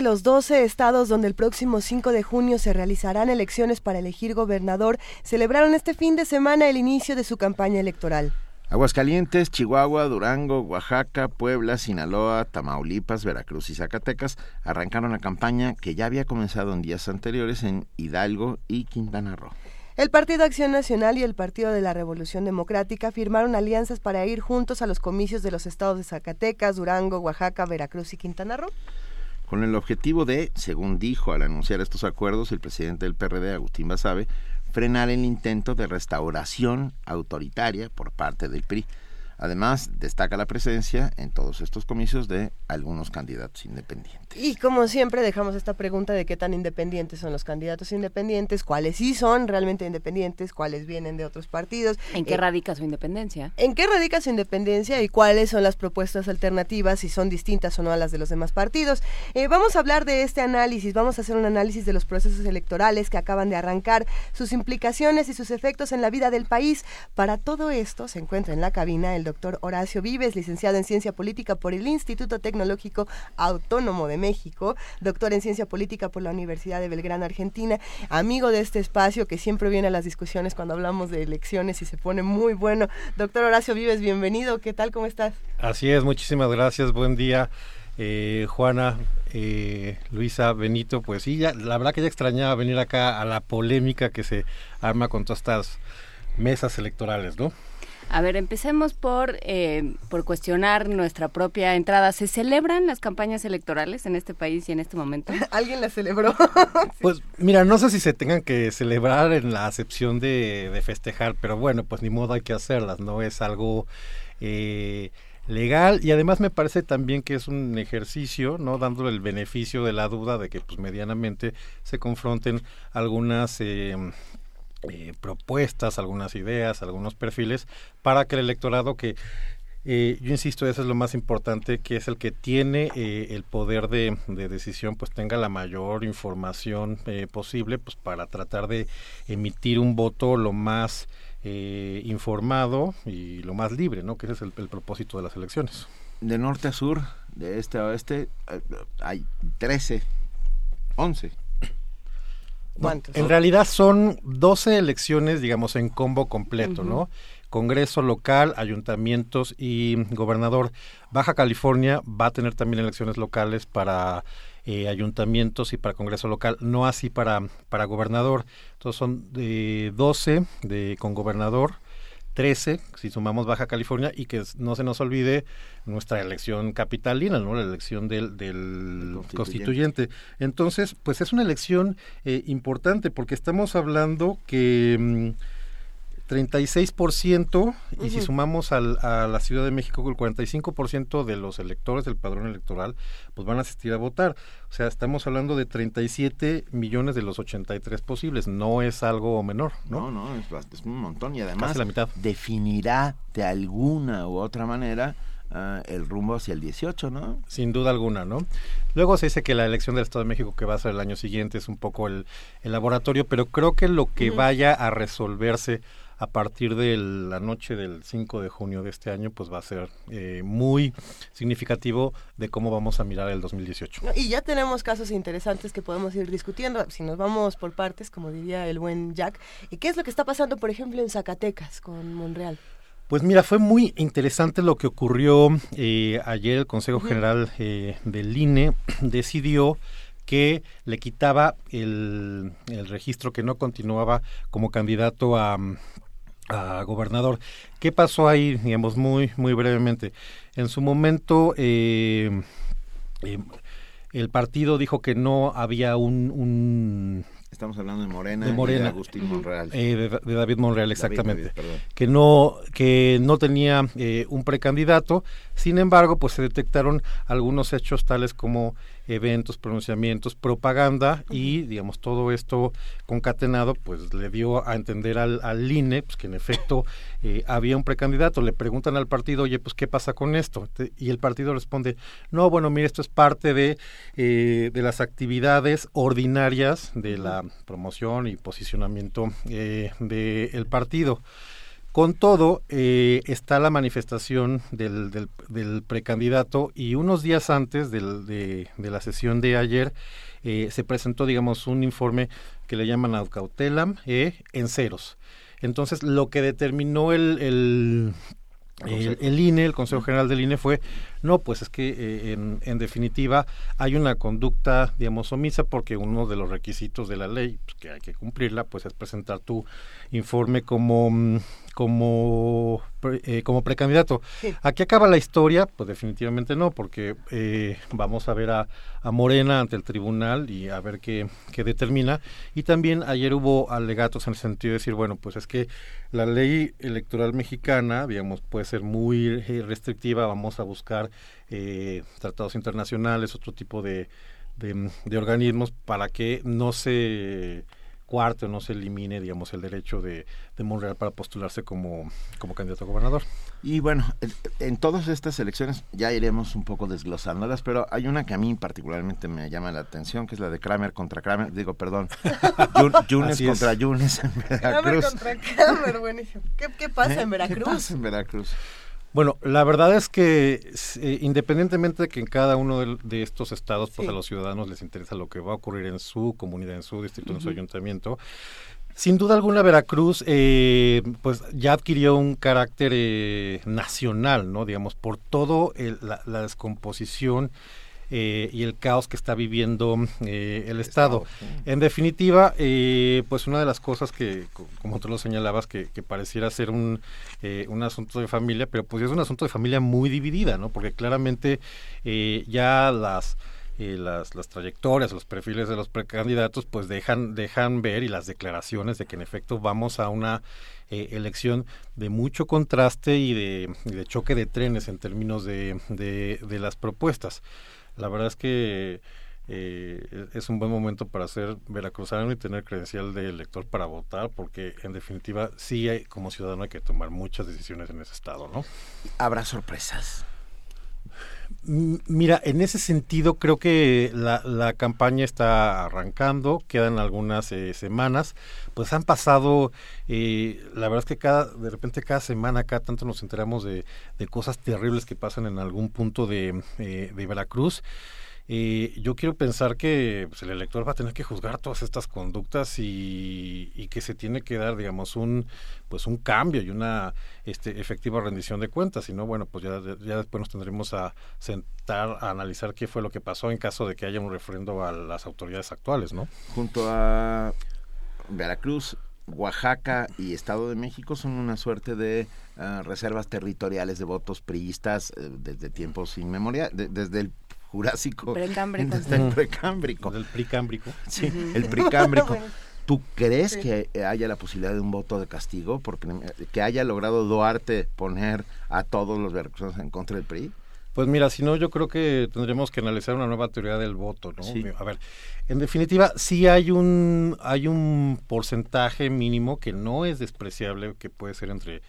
Los 12 estados donde el próximo 5 de junio se realizarán elecciones para elegir gobernador celebraron este fin de semana el inicio de su campaña electoral. Aguascalientes, Chihuahua, Durango, Oaxaca, Puebla, Sinaloa, Tamaulipas, Veracruz y Zacatecas arrancaron la campaña que ya había comenzado en días anteriores en Hidalgo y Quintana Roo. El Partido Acción Nacional y el Partido de la Revolución Democrática firmaron alianzas para ir juntos a los comicios de los estados de Zacatecas, Durango, Oaxaca, Veracruz y Quintana Roo con el objetivo de, según dijo al anunciar estos acuerdos el presidente del PRD, Agustín Basabe, frenar el intento de restauración autoritaria por parte del PRI. Además, destaca la presencia en todos estos comicios de algunos candidatos independientes. Y como siempre dejamos esta pregunta de qué tan independientes son los candidatos independientes, cuáles sí son realmente independientes, cuáles vienen de otros partidos. ¿En qué Eh, radica su independencia? ¿En qué radica su independencia y cuáles son las propuestas alternativas, si son distintas o no a las de los demás partidos? Eh, vamos a hablar de este análisis, vamos a hacer un análisis de los procesos electorales que acaban de arrancar, sus implicaciones y sus efectos en la vida del país. Para todo esto se encuentra en la cabina el doctor Horacio Vives, licenciado en Ciencia Política por el Instituto Tecnológico Autónomo de México, doctor en Ciencia Política por la Universidad de Belgrano, Argentina, amigo de este espacio que siempre viene a las discusiones cuando hablamos de elecciones y se pone muy bueno. Doctor Horacio Vives, bienvenido. ¿Qué tal? ¿Cómo estás? Así es, muchísimas gracias, buen día. Eh, Juana, eh, Luisa, Benito, pues sí, ya, la verdad que ya extrañaba venir acá a la polémica que se arma con todas estas mesas electorales, ¿no? A ver, empecemos por, eh, por cuestionar nuestra propia entrada. ¿Se celebran las campañas electorales en este país y en este momento? ¿Alguien las celebró? Pues mira, no sé si se tengan que celebrar en la acepción de, de festejar, pero bueno, pues ni modo hay que hacerlas, ¿no? Es algo eh, legal y además me parece también que es un ejercicio, ¿no? Dándole el beneficio de la duda de que pues medianamente se confronten algunas... Eh, eh, propuestas, algunas ideas, algunos perfiles, para que el electorado que, eh, yo insisto, eso es lo más importante, que es el que tiene eh, el poder de, de, decisión, pues tenga la mayor información eh, posible, pues para tratar de emitir un voto lo más eh, informado y lo más libre, ¿no? Que ese es el, el propósito de las elecciones. De norte a sur, de este a oeste, hay 13, 11 no, en realidad son 12 elecciones, digamos, en combo completo, uh -huh. ¿no? Congreso local, ayuntamientos y gobernador. Baja California va a tener también elecciones locales para eh, ayuntamientos y para Congreso local, no así para, para gobernador. Entonces son de 12 de, con gobernador, 13 si sumamos Baja California y que no se nos olvide nuestra elección capitalina, ¿no? la elección del, del constituyente. constituyente. Entonces, pues es una elección eh, importante porque estamos hablando que mmm, 36% uh -huh. y si sumamos al, a la Ciudad de México el 45% de los electores del padrón electoral pues van a asistir a votar. O sea, estamos hablando de 37 millones de los 83 posibles, no es algo menor, ¿no? No, no, es, es un montón y además Casi la mitad. definirá de alguna u otra manera Uh, el rumbo hacia el 18, ¿no? Sin duda alguna, ¿no? Luego se dice que la elección del Estado de México que va a ser el año siguiente es un poco el, el laboratorio, pero creo que lo que uh -huh. vaya a resolverse a partir de la noche del 5 de junio de este año, pues va a ser eh, muy significativo de cómo vamos a mirar el 2018. Y ya tenemos casos interesantes que podemos ir discutiendo. Si nos vamos por partes, como diría el buen Jack, ¿qué es lo que está pasando, por ejemplo, en Zacatecas con Monreal? Pues mira, fue muy interesante lo que ocurrió eh, ayer. El Consejo General eh, del INE decidió que le quitaba el, el, registro, que no continuaba como candidato a, a, gobernador. ¿Qué pasó ahí? Digamos, muy, muy brevemente. En su momento, eh, el partido dijo que no había un, un Estamos hablando de Morena, de Morena. Y de Agustín Monreal. Eh, de, de, David Monreal, exactamente. David, David, que no que no tenía eh, un precandidato. Sin embargo, pues se detectaron algunos hechos tales como eventos, pronunciamientos, propaganda y, digamos, todo esto concatenado, pues le dio a entender al, al INE pues, que en efecto eh, había un precandidato. Le preguntan al partido, oye, pues, ¿qué pasa con esto? Y el partido responde, no, bueno, mire, esto es parte de, eh, de las actividades ordinarias de la promoción y posicionamiento eh, del partido. Con todo, eh, está la manifestación del, del, del, precandidato y unos días antes del, de, de, la sesión de ayer eh, se presentó, digamos, un informe que le llaman ad cautelam eh, en ceros. Entonces, lo que determinó el, el el, el, INE, el Consejo General del INE, fue No, pues es que eh, en, en, definitiva hay una conducta, digamos, omisa porque uno de los requisitos de la ley, pues, que hay que cumplirla, pues es presentar tu informe como mm, como eh, como precandidato. ¿Aquí acaba la historia? Pues definitivamente no, porque eh, vamos a ver a, a, Morena ante el tribunal y a ver qué, qué, determina. Y también ayer hubo alegatos en el sentido de decir, bueno, pues es que la ley electoral mexicana, digamos, puede ser muy eh, restrictiva, vamos a buscar tratados internacionales, otro tipo de, de, de organismos para que no se cuarto no se elimine, digamos, el derecho de, de Monreal para postularse como, como candidato a gobernador. Y bueno, en todas estas elecciones ya iremos un poco desglosándolas, pero hay una que a mí particularmente me llama la atención, que es la de Kramer contra Kramer, digo, perdón, Yunes contra Yunes en Veracruz. Kramer contra Kramer, buenísimo. ¿Qué, qué pasa en Veracruz? ¿Qué pasa en Veracruz? Bueno, la verdad es que eh, independientemente de que en cada uno de, de estos estados, pues a los ciudadanos les interesa lo que va a ocurrir en su comunidad, en su distrito, uh -huh. en su ayuntamiento, sin duda alguna Veracruz eh, pues ya adquirió un carácter eh, nacional, ¿no? Digamos, por todo el, la, la, descomposición eh, y el caos que está viviendo eh, el Estado. En definitiva, eh, pues una de las cosas que, como tú lo señalabas, que, que pareciera ser un, eh, un asunto de familia, pero pues es un asunto de familia muy dividida, ¿no? Porque claramente eh, ya las... Eh, las, las trayectorias, los perfiles de los precandidatos, pues dejan, dejan ver y las declaraciones de que en efecto vamos a una eh, elección de mucho contraste y de, y de, choque de trenes en términos de, de, de las propuestas. La verdad es que eh, es un buen momento para ser veracruzano y tener credencial de elector para votar, porque en definitiva sí hay, como ciudadano hay que tomar muchas decisiones en ese estado, ¿no? ¿Habrá sorpresas? Mira, en ese sentido creo que la, la campaña está arrancando, quedan algunas eh, semanas, pues han pasado, eh, la verdad es que cada, de repente cada semana acá tanto nos enteramos de, de cosas terribles que pasan en algún punto de, eh, de Veracruz. Eh, yo quiero pensar que pues, el elector va a tener que juzgar todas estas conductas y, que se tiene que dar, digamos, un pues un cambio y una este, efectiva rendición de cuentas. Si no, bueno, pues ya, después nos tendremos a sentar a analizar qué fue lo que pasó en caso de que haya un referendo a las autoridades actuales, ¿no? Junto a Veracruz, Oaxaca y Estado de México son una suerte de uh, reservas territoriales de votos priistas uh, desde tiempos inmemoriales, de, desde el Jurásico. Precámbrico. Desde el precámbrico. Del pricámbrico. Sí, uh -huh. el pricámbrico. ¿Tú crees sí. que haya la posibilidad de un voto de castigo? Porque que haya logrado Duarte poner a todos los veracruzanos en contra del PRI. Pues mira, si no, yo creo que tendremos que analizar una nueva teoría del voto, ¿no? Sí. A ver, en definitiva, sí hay un hay un porcentaje mínimo que no es despreciable, que puede ser entre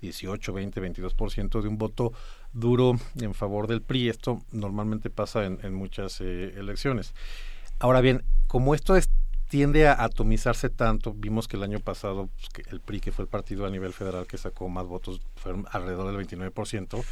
18, 20, 22% de un voto duro en favor del PRI. Esto normalmente pasa en, en muchas eh, elecciones. Ahora bien, como esto es, tiende a atomizarse tanto, vimos que el año pasado pues, que el PRI, que fue el partido a nivel federal que sacó más votos, fueron alrededor del 29%.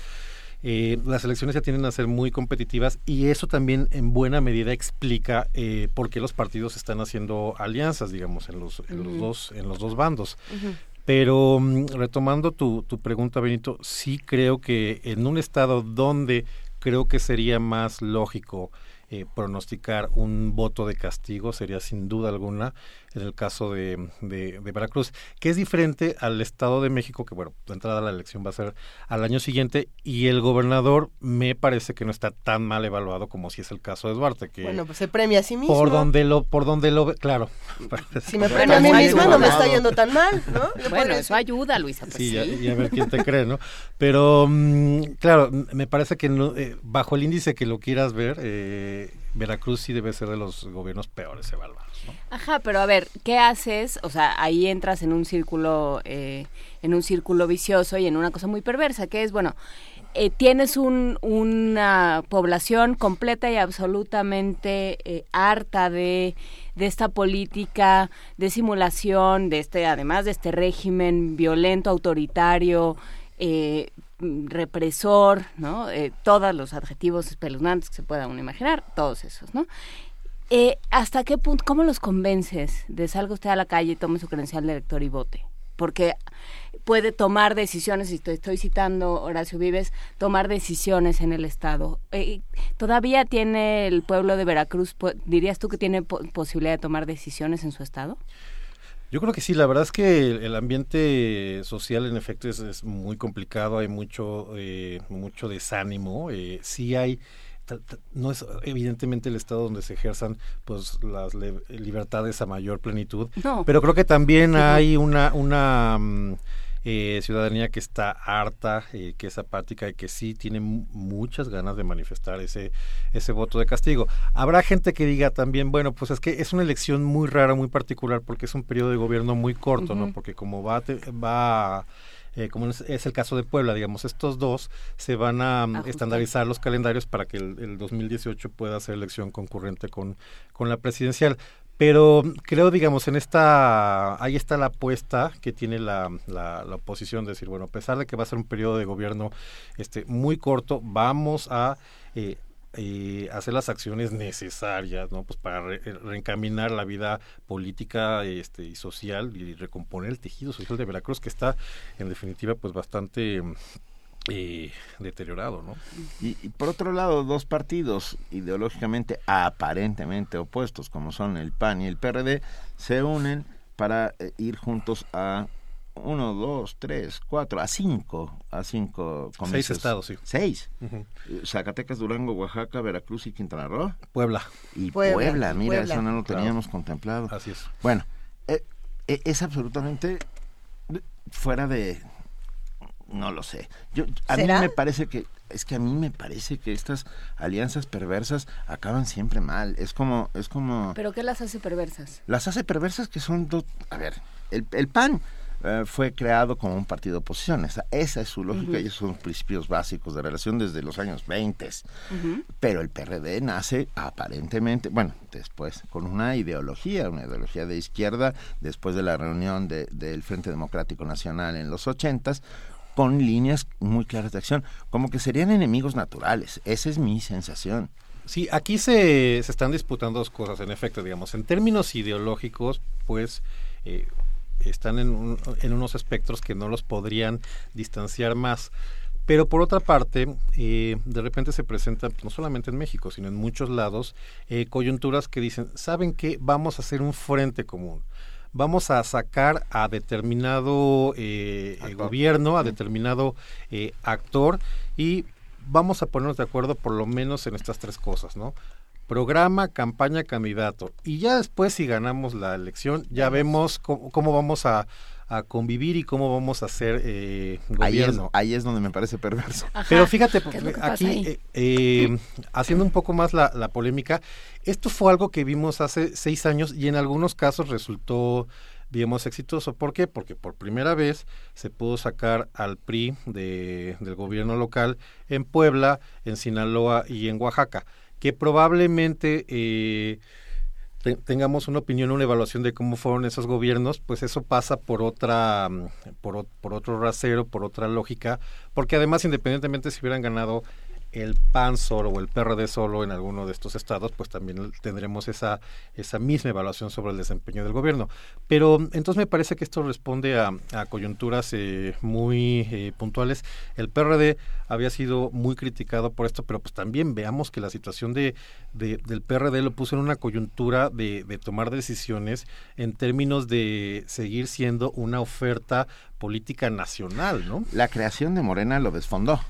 Eh, las elecciones ya tienden a ser muy competitivas y eso también en buena medida explica eh, por qué los partidos están haciendo alianzas, digamos, en los, en uh -huh. dos, en los dos bandos. Uh -huh. Pero um, retomando tu, tu pregunta, Benito, sí creo que en un estado donde creo que sería más lógico eh, pronosticar un voto de castigo sería sin duda alguna en el caso de, de, de, Veracruz, que es diferente al Estado de México, que bueno, de entrada la elección va a ser al año siguiente, y el gobernador me parece que no está tan mal evaluado como si es el caso de Duarte, que bueno, pues se premia a sí mismo. Por donde lo, por donde lo claro. Si me premia a mí misma no me está yendo tan mal, ¿no? Bueno, eso ayuda, Luisa. Pues sí, sí. Y, y, a ver quién te cree, ¿no? Pero mmm, claro, me parece que no, eh, bajo el índice que lo quieras ver, eh, Veracruz sí debe ser de los gobiernos peores evaluados. ¿no? Ajá, pero a ver, ¿qué haces? O sea, ahí entras en un círculo, eh, en un círculo vicioso y en una cosa muy perversa, que es, bueno, eh, tienes un, una población completa y absolutamente eh, harta de, de esta política de simulación, de este, además de este régimen violento, autoritario, eh, represor, ¿no? Eh, todos los adjetivos espeluznantes que se pueda uno imaginar, todos esos, ¿no? Eh, ¿Hasta qué punto, cómo los convences de salga usted a la calle, tome su credencial de elector y vote? porque puede tomar decisiones, y te estoy citando Horacio Vives, tomar decisiones en el Estado. Eh, ¿Todavía tiene el pueblo de Veracruz, dirías tú que tiene posibilidad de tomar decisiones en su Estado? Yo creo que sí, la verdad es que el, ambiente social en efecto es, muy complicado, hay mucho, eh, mucho desánimo, eh, sí hay no es evidentemente el estado donde se ejerzan pues las libertades a mayor plenitud pero creo que también hay una una mm, eh, ciudadanía que está harta, eh, que es apática y que sí tiene muchas ganas de manifestar ese, ese voto de castigo. Habrá gente que diga también, bueno, pues es que es una elección muy rara, muy particular, porque es un periodo de gobierno muy corto, ¿no? Porque como va, va eh, como es, el caso de Puebla, digamos, estos dos se van a mm, estandarizar los calendarios para que el, el, 2018 pueda ser elección concurrente con, con la presidencial. Pero creo, digamos, en esta, ahí está la apuesta que tiene la, la, oposición de decir, bueno, a pesar de que va a ser un periodo de gobierno este, muy corto, vamos a eh, eh, hacer las acciones necesarias, ¿no? Pues para reencaminar la vida política este, y social y recomponer el tejido social de Veracruz, que está, en definitiva, pues bastante eh, deteriorado, ¿no? Y, por otro lado, dos partidos ideológicamente aparentemente opuestos, como son el PAN y el PRD, se unen para eh, ir juntos a uno, dos, tres, cuatro, a cinco, a cinco Seis estados, sí. Seis. Eh, Zacatecas, Durango, Oaxaca, Veracruz y Quintana Roo. Puebla. Y Puebla, mira, eso no lo teníamos contemplado. Así es. Bueno, es absolutamente fuera de, no lo sé. Yo, a mí me parece que es que a mí me parece que estas alianzas perversas acaban siempre mal. Es como es como ¿Pero qué las hace perversas? Las hace perversas que son dos, a ver, el, el PAN eh, fue creado como un partido de oposición. Esa, esa es su lógica y esos son principios básicos de relación desde los años 20. Pero el PRD nace aparentemente, bueno, después, con una ideología, una ideología de izquierda, después de la reunión de, del Frente Democrático Nacional en los 80 con líneas muy claras de acción, como que serían enemigos naturales. Esa es mi sensación. Sí, aquí se, se están disputando dos cosas, en efecto, digamos. En términos ideológicos, pues eh, están en, en, unos espectros que no los podrían distanciar más. Pero por otra parte, eh, de repente se presentan, no solamente en México, sino en muchos lados, eh, coyunturas que dicen, ¿saben qué? Vamos a hacer un frente común vamos a sacar a determinado eh, gobierno, a determinado eh, actor y vamos a ponernos de acuerdo por lo menos en estas tres cosas, ¿no? Programa, campaña, candidato. Y ya después, si ganamos la elección, ya vemos cómo vamos a, a convivir y cómo vamos a hacer eh, gobierno. Ahí es, donde me parece perverso. Pero fíjate, aquí, eh, eh, haciendo un poco más la, la, polémica, esto fue algo que vimos hace seis años y en algunos casos resultó, digamos, exitoso. ¿Por qué? Porque por primera vez se pudo sacar al PRI de, del gobierno local en Puebla, en Sinaloa y en Oaxaca, que probablemente... Tengamos una opinión, una evaluación de cómo fueron esos gobiernos, pues eso pasa por otra, mm, por, por otro rasero, por otra lógica, porque además independientemente si hubieran ganado el PAN solo o el PRD solo en alguno de estos estados, pues también tendremos esa, esa misma evaluación sobre el desempeño del gobierno. Pero entonces me parece que esto responde a, coyunturas eh, muy eh, puntuales. El PRD había sido muy criticado por esto, pero pues también veamos que la situación de, del PRD lo puso en una coyuntura de, de tomar decisiones en términos de seguir siendo una oferta política nacional, ¿no? La creación de Morena lo desfondó.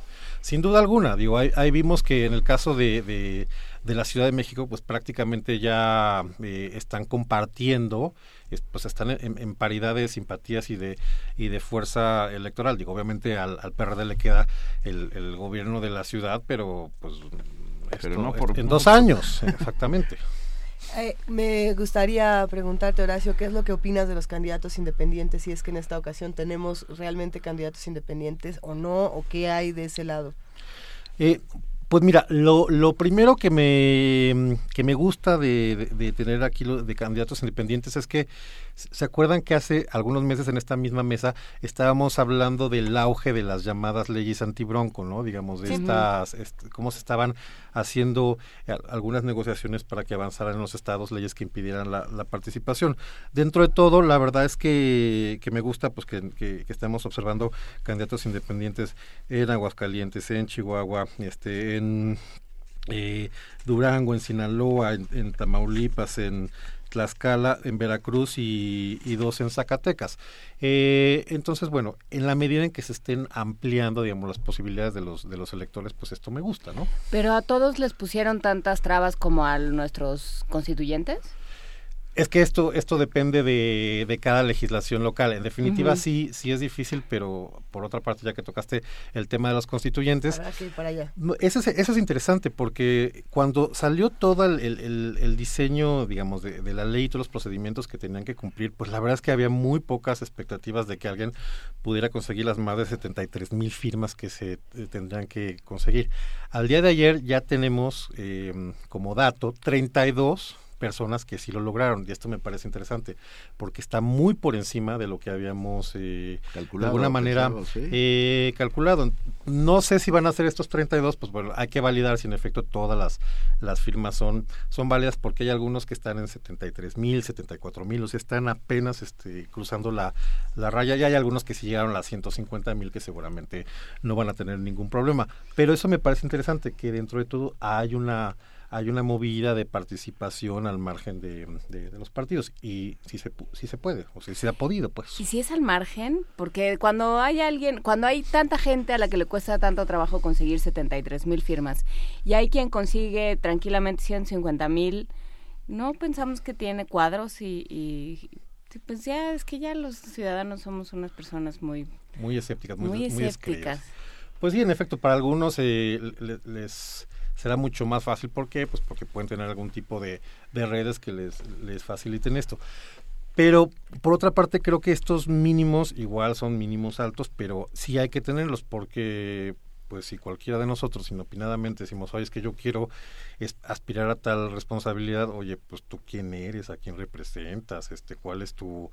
Sin duda alguna, digo, ahí, vimos que en el caso de, de, la Ciudad de México, pues prácticamente ya eh, están compartiendo, pues están en, paridad de simpatías y de, y de fuerza electoral. Digo, obviamente al, al PRD le queda el, gobierno de la ciudad, pero pues pero no por, en dos años, exactamente. Eh, me gustaría preguntarte, Horacio, ¿qué es lo que opinas de los candidatos independientes? Si es que en esta ocasión tenemos realmente candidatos independientes o no, o qué hay de ese lado. Eh, pues mira, lo, lo primero que me, que me gusta de, tener aquí de candidatos independientes es que ¿Se acuerdan que hace algunos meses en esta misma mesa estábamos hablando del auge de las llamadas leyes antibronco, ¿no? Digamos, de estas, est- cómo se estaban haciendo algunas negociaciones para que avanzaran en los estados leyes que impidieran la, la participación. Dentro de todo, la verdad es que, que me gusta pues que, que, que estemos observando candidatos independientes en Aguascalientes, en Chihuahua, este, en eh, Durango, en Sinaloa, en, Tamaulipas, en Tlaxcala, en Veracruz y, y dos en Zacatecas. Eh, entonces, bueno, en la medida en que se estén ampliando, digamos, las posibilidades de los de los electores, pues esto me gusta, ¿no? Pero a todos les pusieron tantas trabas como a nuestros constituyentes. Es que esto esto depende de, de cada legislación local. En definitiva, sí sí es difícil, pero por otra parte, ya que tocaste el tema de los constituyentes, que ir para allá. Eso es, eso es interesante porque cuando salió todo el, el- el- el diseño, digamos, de, de la ley y todos los procedimientos que tenían que cumplir, pues la verdad es que había muy pocas expectativas de que alguien pudiera conseguir las más de 73 mil firmas que se eh, tendrían que conseguir. Al día de ayer ya tenemos eh, como dato 32 personas que sí lo lograron y esto me parece interesante porque está muy por encima de lo que habíamos eh, Calculado, de alguna manera pensado, sí. eh, calculado. No sé si van a ser estos 32, pues bueno, hay que validar si en efecto todas las, las firmas son, son válidas porque hay algunos que están en 73 mil, 74 mil, o sea, están apenas este, cruzando la, la raya y hay algunos que sí llegaron a las 150 mil que seguramente no van a tener ningún problema. Pero eso me parece interesante, que dentro de todo hay una hay una movida de participación al margen de, de- de los partidos y si se sí se puede o si se ha podido pues. Y si es al margen, porque cuando hay alguien, cuando hay tanta gente a la que le cuesta tanto trabajo conseguir 73 mil firmas y hay quien consigue tranquilamente 150 mil, no pensamos que tiene cuadros y, y pues ya es que ya los ciudadanos somos unas personas muy muy escépticas, muy, escépticas. Pues sí, en efecto, para algunos eh, le- les será mucho más fácil. ¿Por qué? Pues porque pueden tener algún tipo de, de redes que les, les faciliten esto. Pero por otra parte creo que estos mínimos igual son mínimos altos, pero sí hay que tenerlos porque pues si cualquiera de nosotros inopinadamente decimos, oye, es que yo quiero aspirar a tal responsabilidad, oye, pues tú quién eres, a quién representas, este, cuál es tu,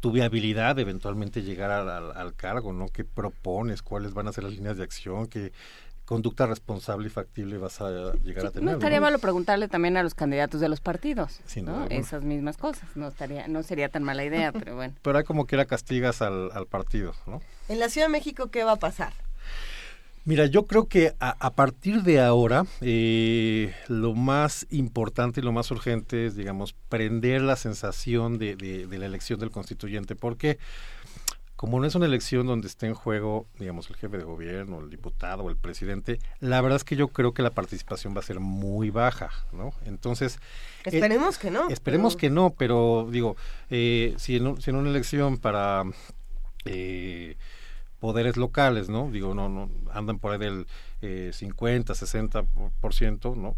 tu viabilidad de eventualmente llegar al, al- al cargo, ¿no? ¿Qué propones? ¿Cuáles van a ser las líneas de acción? ¿Qué conducta responsable y factible vas a llegar a tener? No estaría ¿no? malo preguntarle también a los candidatos de los partidos. Esas mismas cosas. No estaría, no sería tan mala idea, pero bueno. Pero hay como que era castigas al, al partido, ¿no? En la Ciudad de México, ¿qué va a pasar? Mira, yo creo que a, a partir de ahora eh, lo más importante y lo más urgente es, digamos, prender la sensación de, de- de la elección del constituyente, porque como no es una elección donde esté en juego, digamos, el jefe de gobierno, el diputado o el presidente, la verdad es que yo creo que la participación va a ser muy baja, ¿no? Entonces... eh, Esperemos que no. Esperemos pero- que no, pero digo, eh, si, en, si en una elección para eh, poderes locales, ¿no? Digo, no, no andan por ahí del eh, 50, 60 por- por ciento, ¿no?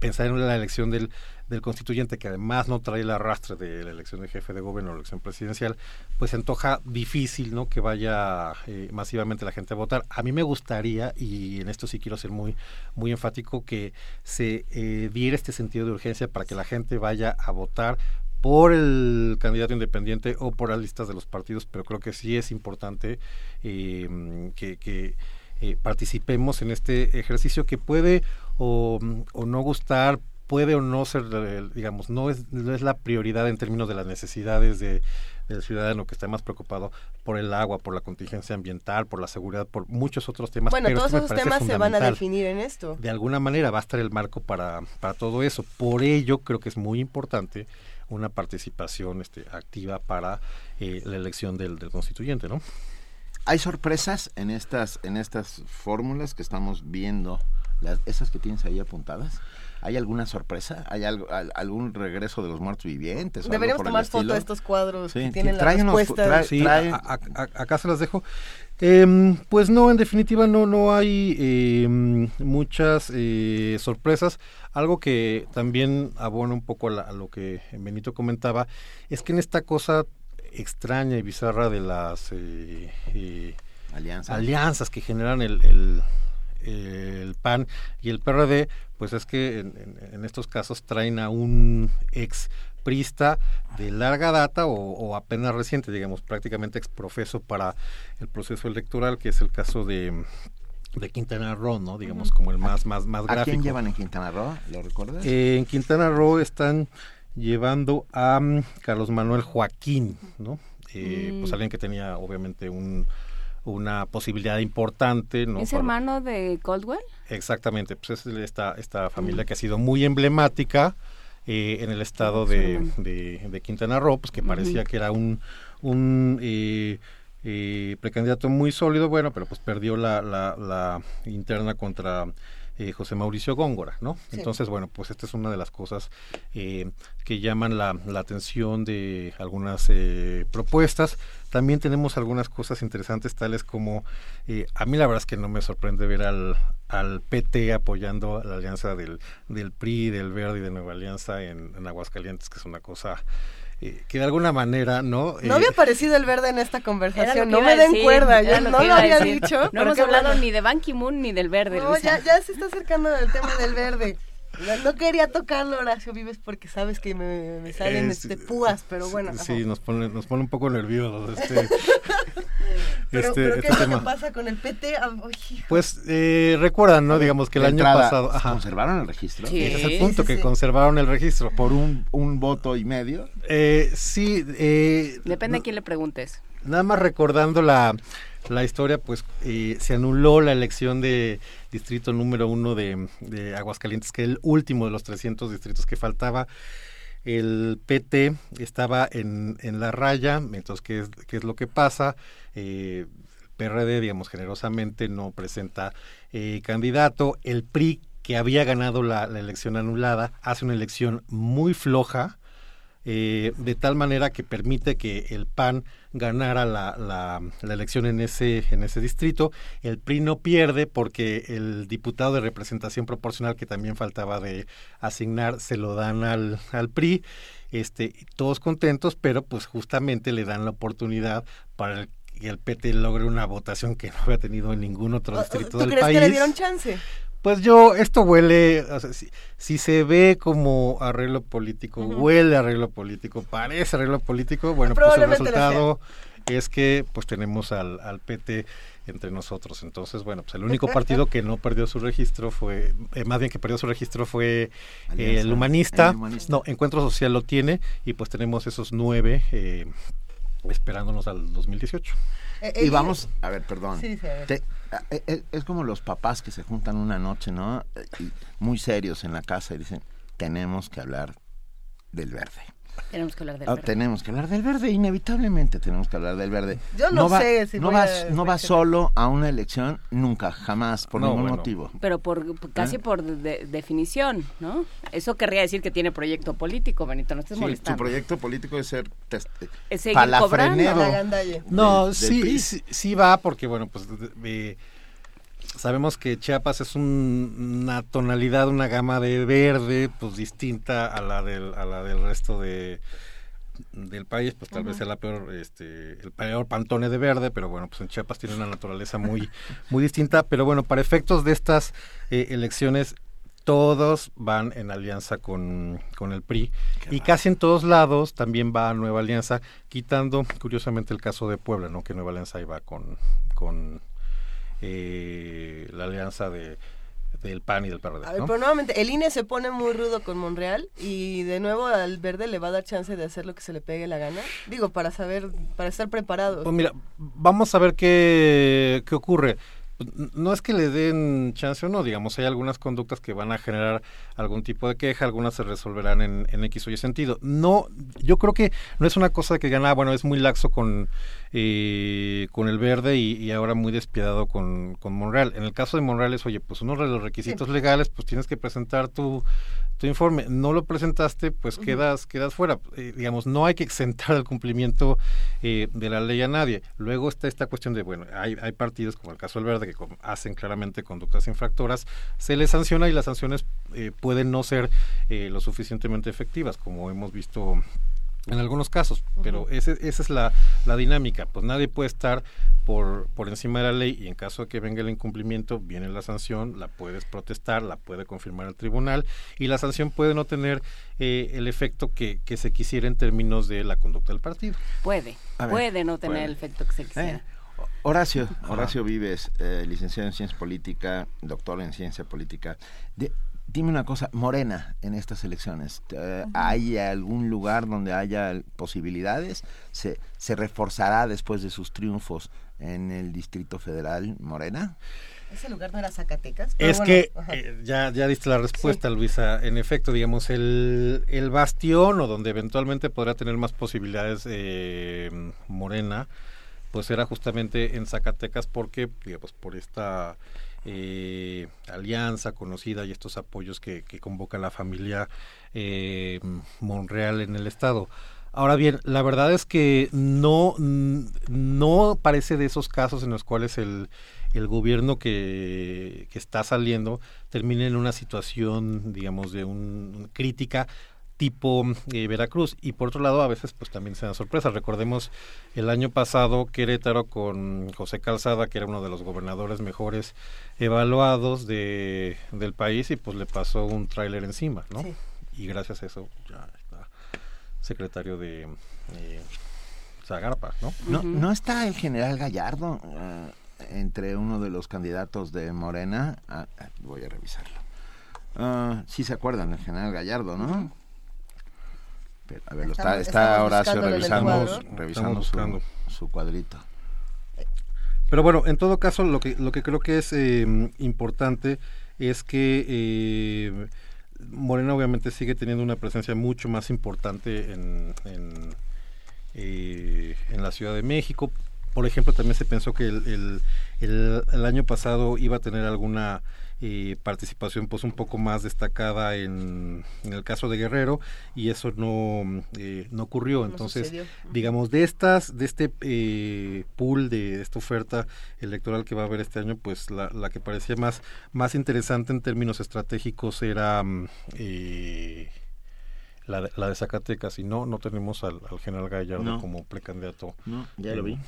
Pensar en la elección del, del constituyente, que además no trae el arrastre de la elección de jefe de gobierno o elección presidencial, pues se antoja difícil, ¿no? Que vaya eh, masivamente la gente a votar. A mí me gustaría, y en esto sí quiero ser muy, muy enfático, que se eh, diera este sentido de urgencia para que la gente vaya a votar por el candidato independiente o por las listas de los partidos, pero creo que sí es importante eh, que, que, eh, participemos en este ejercicio que puede o, o no gustar, puede o no ser, eh, digamos, no es, no es la prioridad en términos de las necesidades de, del ciudadano que está más preocupado por el agua, por la contingencia ambiental, por la seguridad, por muchos otros temas. Bueno, pero todos esos temas se van a definir en esto. de alguna manera va a estar el marco para, para todo eso. Por ello creo que es muy importante una participación este, activa para eh, la elección del, del constituyente, ¿no? ¿Hay sorpresas en estas, en estas fórmulas que estamos viendo? Las, esas que tienes ahí apuntadas. ¿Hay alguna sorpresa? ¿Hay algo, al- algún regreso de los muertos vivientes? Deberíamos tomar foto de estos cuadros Sí, que tienen las respuestas. trae- Sí, trae- a- a- a- acá se las dejo. Em, pues no, en definitiva no, no hay em, muchas eh, sorpresas. Algo que también abona un poco a, la- a lo que Benito comentaba, es que en esta cosa extraña y bizarra de las eh, eh, Alianzas. alianzas que generan el, el, el PAN y el PRD, pues es que en, en- en estos casos traen a un ex prista de larga data o, apenas reciente, digamos, prácticamente exprofeso para el proceso electoral, que es el caso de de Quintana Roo, ¿no? Digamos, como el más, más, más gráfico. ¿A quién llevan en Quintana Roo? ¿Lo recuerdas? Eh, en Quintana Roo están llevando a mm, Carlos Manuel Joaquín, ¿no? Eh, Pues mm. alguien que tenía, obviamente, un, una posibilidad importante. ¿no? ¿Es hermano de Coldwell? Exactamente, pues es esta, esta familia que ha sido muy emblemática eh, en el estado de, de, Quintana Roo, pues que parecía que era un, un eh, eh, precandidato muy sólido, bueno, pero pues perdió la, la, la interna contra eh, José Mauricio Góngora, ¿no? Entonces, bueno, pues esta es una de las cosas eh, que llaman la, la, atención de algunas eh, propuestas. También tenemos algunas cosas interesantes, tales como, a mí la verdad es que no me sorprende ver al, al PT apoyando la alianza del, del PRI, del Verde y de Nueva Alianza en, en Aguascalientes, que es una cosa que de alguna manera, ¿no? No había aparecido el verde en esta conversación, no me den cuerda, yo no lo había dicho. No hemos hablado ni de Ban Ki-moon ni del verde. No, ya, ya se está acercando el tema del verde. No quería tocarlo, Horacio Vives, porque sabes que me, salen este, púas, pero bueno. Sí, nos pone, nos pone un poco nerviosos este, pero, este, ¿qué es lo que pasa con el PT? Ah, pues eh, recuerdan, ¿no? Digamos que el año pasado... ¿Conservaron el registro? Sí, Ese es el punto, que conservaron el registro. ¿Por un, un voto y medio? Eh, sí. Eh, Depende a quién le preguntes. Nada más recordando la, la historia, pues eh, se anuló la elección de distrito número uno de, Aguascalientes, que es el último de los 300 distritos que faltaba el PT estaba en, en la raya, entonces, ¿qué es, qué es lo que pasa? Eh, PRD, digamos, generosamente no presenta eh, candidato. El PRI, que había ganado la, la, elección anulada, hace una elección muy floja, eh, de tal manera que permite que el PAN ganara la, la, la, elección en ese, en ese distrito. El PRI no pierde porque el diputado de representación proporcional que también faltaba de asignar se lo dan al, al PRI. Este, todos contentos, pero pues justamente le dan la oportunidad para que el PT logre una votación que no había tenido en ningún otro distrito del país. que le dieron chance? Pues yo, esto huele, o sea, si, se ve como arreglo político, huele arreglo político, parece arreglo político, bueno, pues el resultado es que pues tenemos al, al PT entre nosotros. Entonces, bueno, pues el único partido que no perdió su registro fue, eh, más bien que perdió su registro fue eh, el, humanista. No, Encuentro Social lo tiene y pues tenemos esos nueve eh, esperándonos al 2018. y vamos, a ver, perdón. Eh, eh, es como los papás que se juntan una noche, ¿no? muy serios en la casa y dicen, tenemos que hablar del verde. Tenemos que hablar del ah, verde. tenemos que hablar del verde, inevitablemente tenemos que hablar del verde. Yo no, sé si no va, no va solo a una elección, nunca, jamás, por ningún motivo. Pero por casi ¿Eh? por definición, ¿no? Eso querría decir que tiene proyecto político, Benito, no estés sí, Su proyecto político es ser es palafrenero. No, sí, sí, va porque, bueno, pues... sabemos que Chiapas es una tonalidad, una gama de verde, pues distinta a la del, a la del resto de del país, pues tal vez sea la peor, este, el peor pantone de verde, pero bueno, pues en Chiapas tiene una naturaleza muy, muy distinta, pero bueno, para efectos de estas eh, elecciones, todos van en alianza con, con el PRI y casi en todos lados también va a Nueva Alianza, quitando curiosamente el caso de Puebla, ¿no? Que Nueva Alianza iba con, con eh, la alianza de del PAN y del PRD. pero nuevamente, el INE se pone muy rudo con Monreal y de nuevo al verde le va a dar chance de hacer lo que se le pegue la gana. Digo, para saber, para estar preparado. Pues mira, vamos a ver qué, qué ocurre no es que le den chance o no, digamos, hay algunas conductas que van a generar algún tipo de queja, algunas se resolverán en, en X o Y sentido. No, yo creo que no es una cosa que gana, bueno, es muy laxo con, eh, con el verde y, ahora muy despiadado con, con Monreal. En el caso de Monreal es, oye, pues uno de los requisitos legales, pues tienes que presentar tu tu informe no lo presentaste, pues quedas quedas fuera. Eh, digamos, no hay que exentar el cumplimiento eh, de la ley a nadie. Luego está esta cuestión de, bueno, hay, hay partidos como el caso del Verde que hacen claramente conductas infractoras, se les sanciona y las sanciones eh, pueden no ser lo suficientemente efectivas, como hemos visto en algunos casos, pero ese, esa es la, la, dinámica, pues nadie puede estar por, por encima de la ley y en caso de que venga el incumplimiento, viene la sanción, la puedes protestar, la puede confirmar el tribunal y la sanción puede no tener eh, el efecto que, que, se quisiera en términos de la conducta del partido. Puede, puede no tener el efecto que se quisiera. Eh, Horacio, Horacio Vives, eh, licenciado en Ciencia Política, doctor en Ciencia Política. De, Dime una cosa, Morena, en estas elecciones, eh, ¿hay algún lugar donde haya posibilidades? ¿Se, ¿Se reforzará después de sus triunfos en el Distrito Federal Morena? ¿Ese lugar no era Zacatecas? es que eh, ya, ya diste la respuesta, Luisa. En efecto, digamos, el, el bastión o donde eventualmente podrá tener más posibilidades eh, Morena, pues era justamente en Zacatecas porque, digamos, por esta eh, alianza conocida y estos apoyos que, convoca la familia eh, Monreal en el estado. Ahora bien, la verdad es que no, no parece de esos casos en los cuales el, el gobierno que, que está saliendo termine en una situación, digamos, de un, crítica tipo eh, Veracruz. Y por otro lado a veces pues también se dan sorpresas. Recordemos el año pasado Querétaro con José Calzada que era uno de los gobernadores mejores evaluados de del país y pues le pasó un tráiler encima no y gracias a eso ya está secretario de eh, Zagarpa no no no está el general Gallardo eh, entre uno de los candidatos de Morena. Ah, ah, voy a revisarlo. Uh, sí se acuerdan del general Gallardo no a ver, está, está Horacio revisando, revisando su, su, cuadrito. Pero bueno, en todo caso, lo que, lo que creo que es eh, importante es que eh, Morena obviamente sigue teniendo una presencia mucho más importante en, en, eh, en la Ciudad de México. Por ejemplo, también se pensó que el, el, el, el año pasado iba a tener alguna eh, participación pues un poco más destacada en, en, el caso de Guerrero y eso no, eh, no ocurrió. Entonces, digamos, de estas, de este eh, pool, de esta oferta electoral que va a haber este año, pues la, la que parecía más, más interesante en términos estratégicos era... Mm, eh, la de, la de Zacatecas y no no tenemos al, al general Gallardo No. como precandidato No, ya lo vi.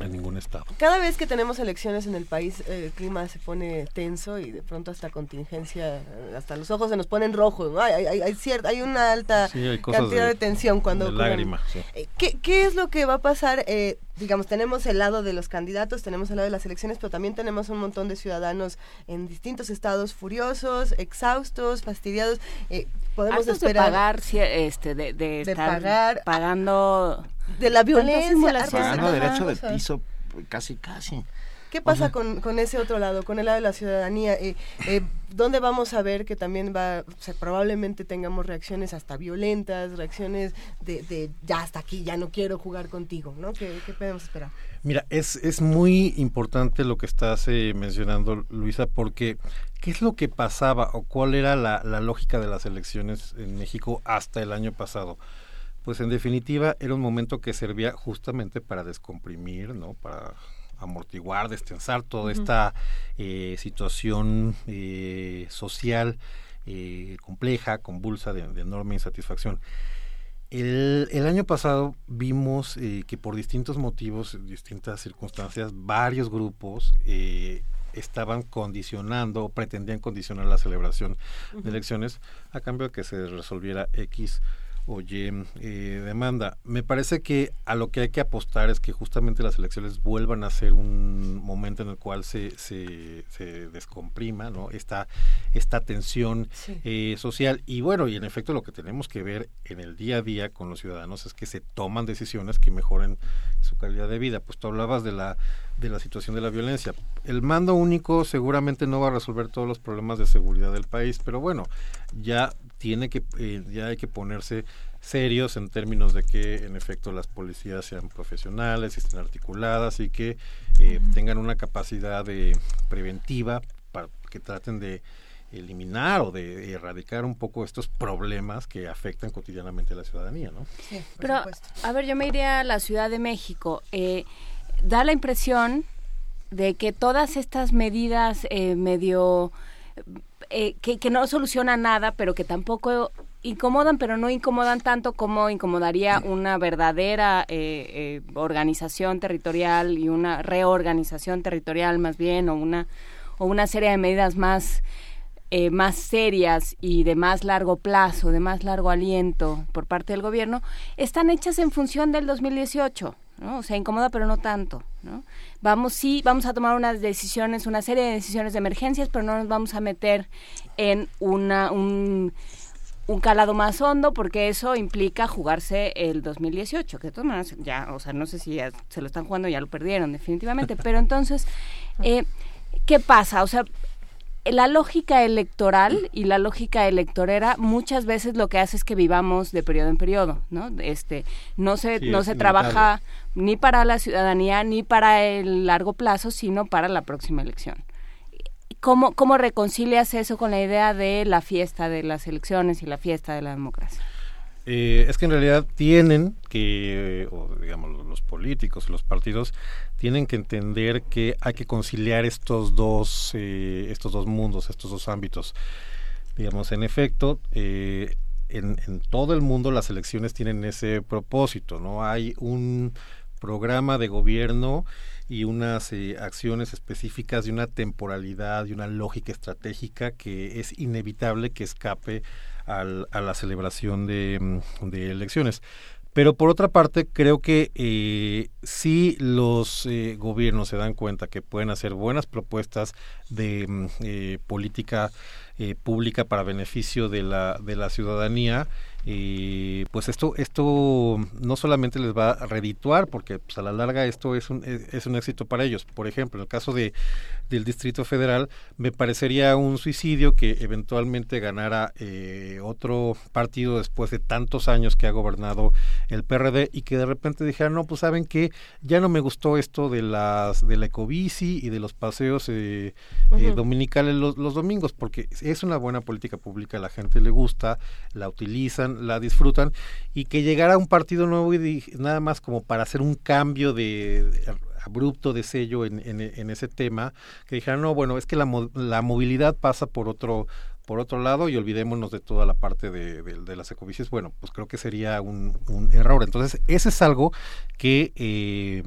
En ningún estado Cada vez que tenemos elecciones en el país, eh, el clima se pone tenso y de pronto hasta contingencia, hasta los ojos se nos ponen rojos. ¿no? Hay, hay, hay, cierta, hay una alta Sí, hay cosas cantidad de, de- tensión cuando... de lágrima, sí. Eh, ¿Qué, ¿Qué es lo que va a pasar? Eh, digamos, tenemos el lado de los candidatos, tenemos el lado de las elecciones, pero también tenemos un montón de ciudadanos en distintos estados furiosos, exhaustos, fastidiados. Eh, podemos Hartos de esperar pagar, este, de, de, De estar pagar- pagando de la violencia. Pagando derecho de piso, casi, casi. ¿Qué pasa con, con ese otro lado, con el lado de la ciudadanía? Eh, eh, ¿Dónde vamos a ver que también va, o sea, probablemente tengamos reacciones hasta violentas, reacciones de, de ya hasta aquí, ya no quiero jugar contigo, ¿no? ¿Qué, qué podemos esperar? Mira, es, es muy importante lo que estás eh, mencionando, Luisa, porque ¿qué es lo que pasaba o cuál era la, la lógica de las elecciones en México hasta el año pasado? Pues en definitiva era un momento que servía justamente para descomprimir, ¿no? Para amortiguar, destensar toda esta eh, situación eh, social eh, compleja, convulsa, de, de enorme insatisfacción. El, el año pasado vimos que por distintos motivos, distintas circunstancias, varios grupos estaban condicionando o pretendían condicionar la celebración de elecciones a cambio de que se resolviera X o Y eh, demanda. Me parece que a lo que hay que apostar es que justamente las elecciones vuelvan a ser un momento en el cual se, se, se descomprima ¿no? esta, esta tensión Sí. eh, social. Y bueno, y en efecto lo que tenemos que ver en el día a día con los ciudadanos es que se toman decisiones que mejoren su calidad de vida. Pues tú hablabas de la, de la situación de la violencia. El mando único seguramente no va a resolver todos los problemas de seguridad del país, pero bueno, ya tiene que, eh, ya hay que ponerse serios en términos de que en efecto las policías sean profesionales, estén articuladas y que eh, tengan una capacidad de preventiva para que traten de eliminar o de erradicar un poco estos problemas que afectan cotidianamente a la ciudadanía, ¿no? Pero, a ver, yo me iría a la Ciudad de México. Eh, da la impresión de que todas estas medidas eh, medio... eh, que, que no solucionan nada, pero que tampoco incomodan, pero no incomodan tanto como incomodaría una verdadera eh, eh, organización territorial y una reorganización territorial más bien, o una, o una serie de medidas más, eh, más serias y de más largo plazo, de más largo aliento por parte del gobierno, están hechas en función del 2018. ¿No? O sea, incomoda, pero no tanto, ¿no? Vamos, sí, vamos a tomar unas decisiones, una serie de decisiones de emergencias, pero no nos vamos a meter en una, un, un calado más hondo porque eso implica jugarse el 2018, que de todas maneras ya, o sea, no sé si ya se lo están jugando, ya lo perdieron definitivamente, pero entonces, eh, ¿qué pasa? O sea, la lógica electoral y la lógica electorera muchas veces lo que hace es que vivamos de periodo en periodo, ¿no? Este, no se, Sí, no se trabaja ni para la ciudadanía ni para el largo plazo, sino para la próxima elección. ¿Cómo, ¿Cómo reconcilias eso con la idea de la fiesta de las elecciones y la fiesta de la democracia? Eh, es que en realidad tienen que, o digamos, los políticos los partidos tienen que entender que hay que conciliar estos dos, eh, estos dos mundos, estos dos ámbitos. Digamos, en efecto, eh, en, en todo el mundo las elecciones tienen ese propósito, ¿no? Hay un programa de gobierno y unas eh, acciones específicas de una temporalidad y una lógica estratégica que es inevitable que escape al- a la celebración de, mm, de elecciones. Pero por otra parte, creo que eh, si los eh, gobiernos se dan cuenta que pueden hacer buenas propuestas de mm, eh, política eh, pública para beneficio de la, de la ciudadanía, pues esto, esto no solamente les va a redituar, porque pues, a la larga esto es un, es un éxito para ellos. Por ejemplo, en el caso de, del Distrito Federal, me parecería un suicidio que eventualmente ganara eh, otro partido después de tantos años que ha gobernado el PRD y que de repente dijera, no, pues saben que ya no me gustó esto de las de la ecobici y de los paseos eh, eh, dominicales los, los domingos, porque es una buena política pública, la gente le gusta, la utilizan, la disfrutan, y que llegara un partido nuevo y nada más como para hacer un cambio de, de- abrupto de sello en, en, en ese tema, que dijeran, no, bueno, es que la, mo- la movilidad pasa por otro por otro lado y olvidémonos de toda la parte de, de- de las ecobicis, bueno, pues creo que sería un, error. Entonces, ese es algo que, eh,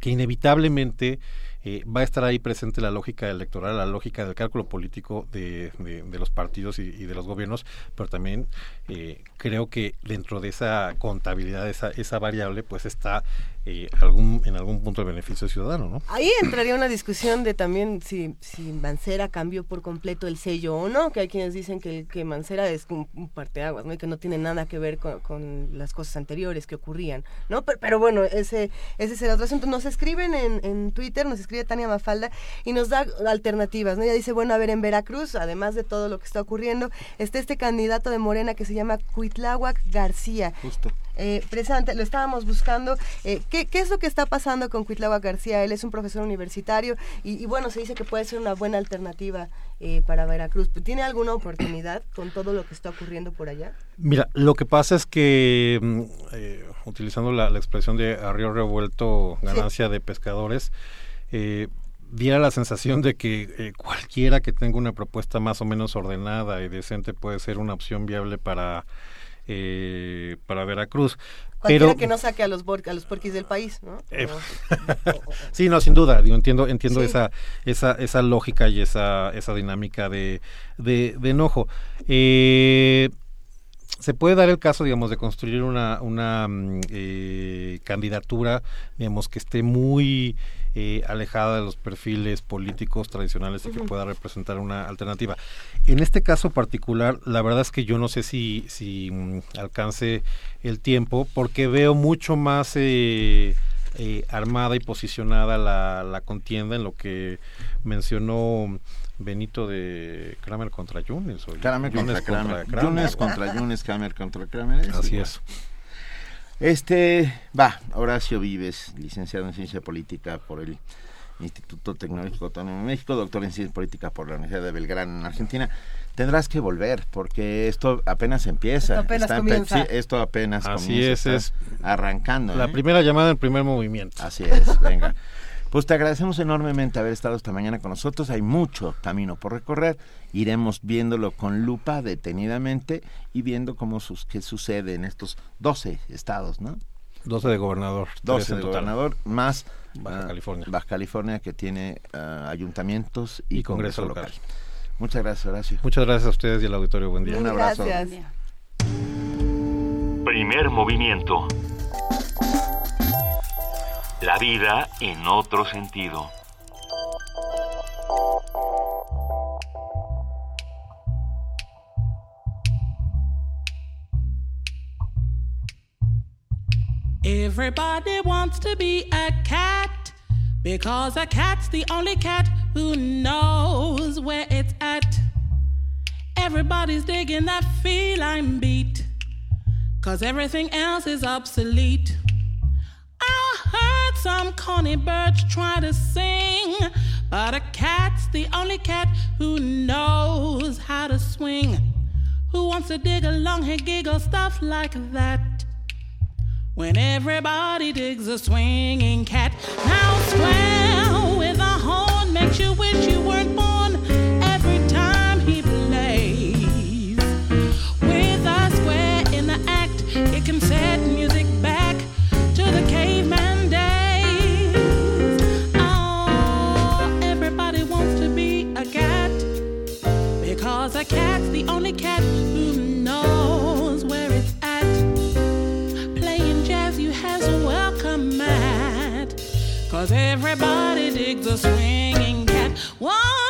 que inevitablemente eh, va a estar ahí presente la lógica electoral, la lógica del cálculo político de los partidos y, y de los gobiernos, pero también eh, creo que dentro de esa contabilidad, esa, esa variable, pues está eh, algún, en algún punto el beneficio ciudadano, ¿no? Ahí entraría una discusión de también si, si Mancera cambió por completo el sello o no, que hay quienes dicen que, que Mancera es un, un parteaguas, ¿no? Y que no tiene nada que ver con, con las cosas anteriores que ocurrían, ¿no? Pero, pero bueno, ese, ese es el otro asunto. Nos escriben en, en Twitter, nos escribe Tania Mafalda y nos da alternativas, ¿no? Ella dice, bueno, a ver, en Veracruz, además de todo lo que está ocurriendo, está este candidato de Morena que se llama Cuitláhuac García. Justo. Eh, lo estábamos buscando. Eh, ¿qué, qué es lo que está pasando con Cuitláhuac García? Él es un profesor universitario y, y bueno, se dice que puede ser una buena alternativa eh, para Veracruz. ¿Tiene alguna oportunidad con todo lo que está ocurriendo por allá? Mira, lo que pasa es que, mm, eh, utilizando la, la expresión de a río revuelto, ganancia de pescadores, eh, diera la sensación de que eh, cualquiera que tenga una propuesta más o menos ordenada y decente puede ser una opción viable para, eh, para Veracruz. Cualquiera Pero, que no saque a los, a los porquis del país, ¿no? eh, sí, no, sin duda, digo, entiendo, entiendo Sí. esa, esa, esa lógica y esa, esa dinámica de, de, de enojo. Eh, se puede dar el caso, digamos, de construir una, una mm, eh, candidatura, digamos, que esté muy eh, alejada de los perfiles políticos tradicionales y que pueda representar una alternativa. En este caso particular, la verdad es que yo no sé si, si mm, alcance el tiempo, porque veo mucho más eh, eh, armada y posicionada la, la contienda en lo que mencionó Benito de Kramer contra Yunes. o Kramer contra Kramer. Yunes contra Yunes, Kramer contra Kramer. Así igual. es. Este, va, Horacio Vives, licenciado en Ciencia Política por el Instituto Tecnológico Autónomo de México, doctor en Ciencia Política por la Universidad de Belgrano en Argentina. Tendrás que volver porque esto apenas empieza. Esto apenas Está comienza. sí, esto apenas Así comienza, es, está es arrancando. La ¿eh? primera llamada, el primer movimiento. Así es, venga. Pues te agradecemos enormemente haber estado esta mañana con nosotros. Hay mucho camino por recorrer. Iremos viéndolo con lupa detenidamente y viendo cómo sus, qué sucede en estos 12 estados, ¿no? 12 de gobernador. 12 de gobernador, más Baja ah, California. Baja California que tiene ah, ayuntamientos y, Y Congreso Congreso, local. local. Muchas gracias, Horacio. Muchas gracias a ustedes y al auditorio. Buen día. Un abrazo. Primer movimiento. La vida en otro sentido. Everybody wants to be a cat because a cat's the only cat who knows where it's at. Everybody's digging that feline beat because everything else is obsolete. I heard some corny birds try to sing, but a cat's the only cat who knows how to swing. Who wants to dig along and giggle stuff like that? When everybody digs a swinging cat. Now square with a horn makes you wish you weren't born everybody digs a swinging cat. Why?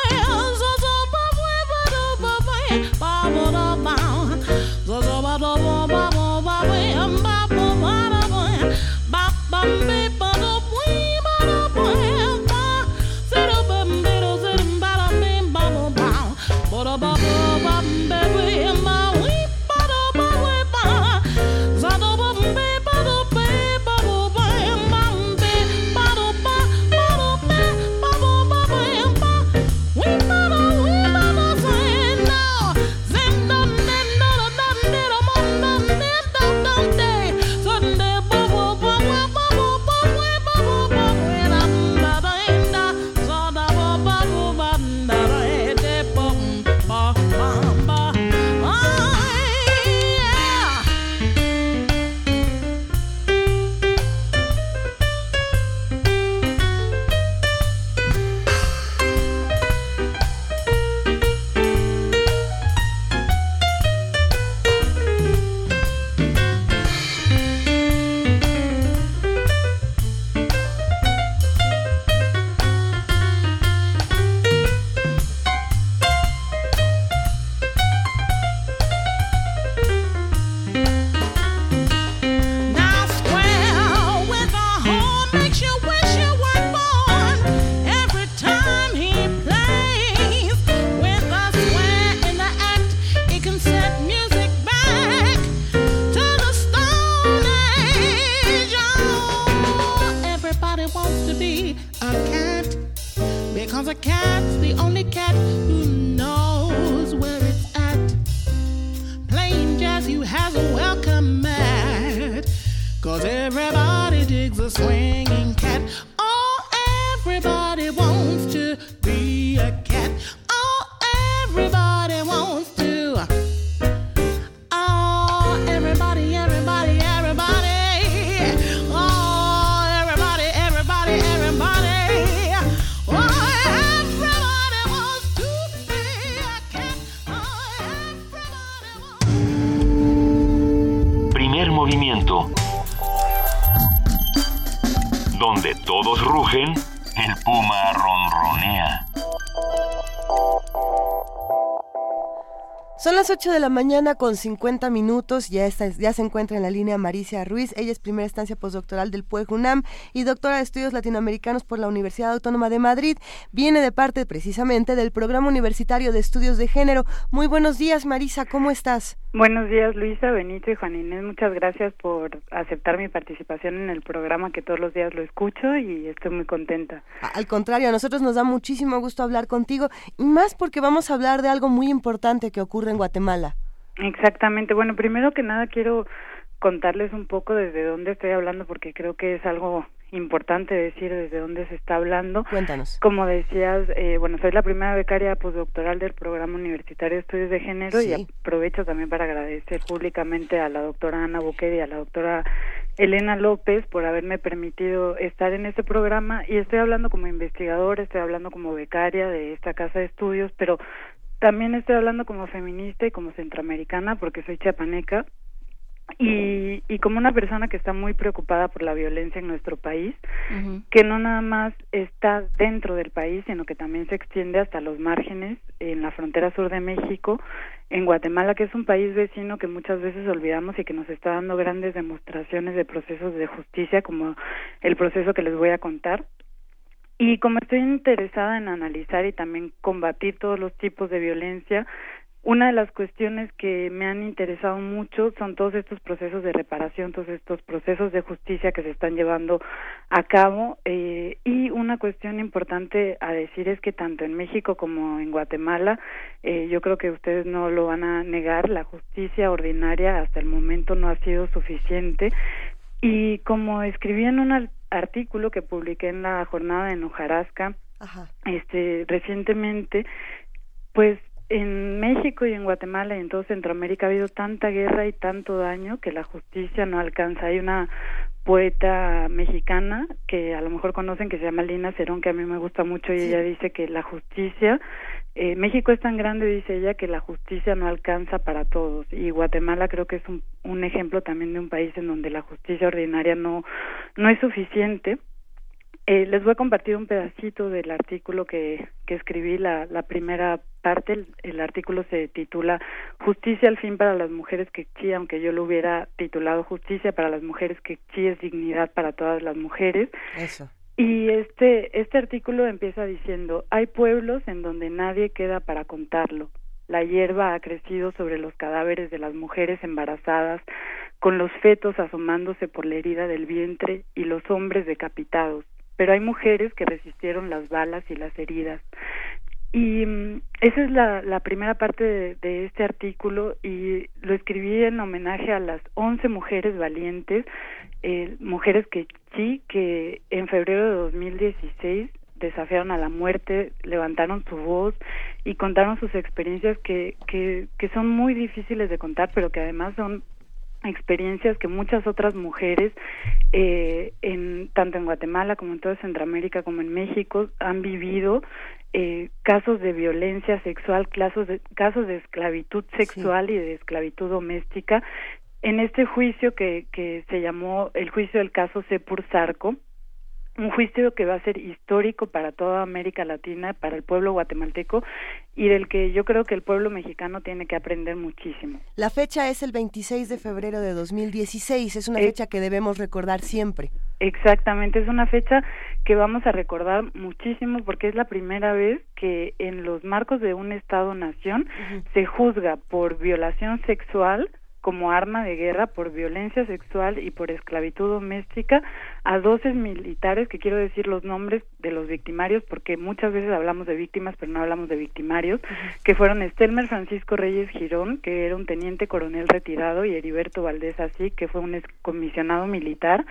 8 de la mañana con 50 minutos. Ya, está, ya se encuentra en la línea Maricia Ruiz. Ella es primera estancia postdoctoral del PUEG UNAM y doctora de estudios latinoamericanos por la Universidad Autónoma de Madrid. Viene de parte precisamente del Programa Universitario de Estudios de Género. Muy buenos días, Marisa. ¿Cómo estás? Buenos días, Luisa, Benito y Juan Inés. Muchas gracias por aceptar mi participación en el programa que todos los días lo escucho y estoy muy contenta. Al contrario, a nosotros nos da muchísimo gusto hablar contigo y más porque vamos a hablar de algo muy importante que ocurre en Guatemala. Exactamente. Bueno, primero que nada quiero contarles un poco desde dónde estoy hablando porque creo que es algo importante decir desde dónde se está hablando. Cuéntanos. Como decías, eh, bueno, soy la primera becaria postdoctoral del Programa Universitario de Estudios de Género Sí. y aprovecho también para agradecer públicamente a la doctora Ana Buquer y a la doctora Elena López por haberme permitido estar en este programa y estoy hablando como investigadora, estoy hablando como becaria de esta casa de estudios, pero también estoy hablando como feminista y como centroamericana porque soy chiapaneca y, y como una persona que está muy preocupada por la violencia en nuestro país, que no nada más está dentro del país, sino que también se extiende hasta los márgenes en la frontera sur de México, en Guatemala, que es un país vecino que muchas veces olvidamos y que nos está dando grandes demostraciones de procesos de justicia, como el proceso que les voy a contar. Y como estoy interesada en analizar y también combatir todos los tipos de violencia, una de las cuestiones que me han interesado mucho son todos estos procesos de reparación, todos estos procesos de justicia que se están llevando a cabo. eh, y una cuestión importante a decir es que tanto en México como en Guatemala, eh, yo creo que ustedes no lo van a negar, la justicia ordinaria hasta el momento no ha sido suficiente. Y como escribí en un artículo que publiqué en la jornada en Hojarasca, este recientemente pues en México y en Guatemala y en todo Centroamérica ha habido tanta guerra y tanto daño que la justicia no alcanza. Hay una poeta mexicana que a lo mejor conocen que se llama Lina Cerón que a mí me gusta mucho y ella dice que la justicia eh, México es tan grande dice ella que la justicia no alcanza para todos. Y Guatemala creo que es un, un ejemplo también de un país en donde la justicia ordinaria no no es suficiente eh, les voy a compartir un pedacito del artículo que, que escribí, la, la primera parte. El, el artículo se titula Justicia al fin para las mujeres que chi, aunque yo lo hubiera titulado Justicia para las mujeres que chi es dignidad para todas las mujeres. Eso. Y este, este artículo empieza diciendo, hay pueblos en donde nadie queda para contarlo. La hierba ha crecido sobre los cadáveres de las mujeres embarazadas, con los fetos asomándose por la herida del vientre y los hombres decapitados. Pero hay mujeres que resistieron las balas y las heridas. Y mm, esa es la, la primera parte de, de este artículo y lo escribí en homenaje a las 11 mujeres valientes, eh, mujeres que sí, que en febrero de 2016 desafiaron a la muerte, levantaron su voz y contaron sus experiencias que, que, que son muy difíciles de contar, pero que además son experiencias que muchas otras mujeres eh, en tanto en Guatemala como en toda Centroamérica como en México han vivido eh, casos de violencia sexual casos de casos de esclavitud sexual y de esclavitud doméstica. En este juicio que que se llamó el juicio del caso Sepur Zarco un juicio que va a ser histórico para toda América Latina, para el pueblo guatemalteco y del que yo creo que el pueblo mexicano tiene que aprender muchísimo. La fecha es el 26 de febrero de 2016, es una Eh, fecha que debemos recordar siempre. Exactamente, es una fecha que vamos a recordar muchísimo porque es la primera vez que en los marcos de un Estado-nación se juzga por violación sexual como arma de guerra, por violencia sexual y por esclavitud doméstica a 12 militares, que quiero decir los nombres de los victimarios porque muchas veces hablamos de víctimas pero no hablamos de victimarios, que fueron Estelmer Francisco Reyes Girón, que era un teniente coronel retirado, y Heriberto Valdés Así, que fue un excomisionado militar,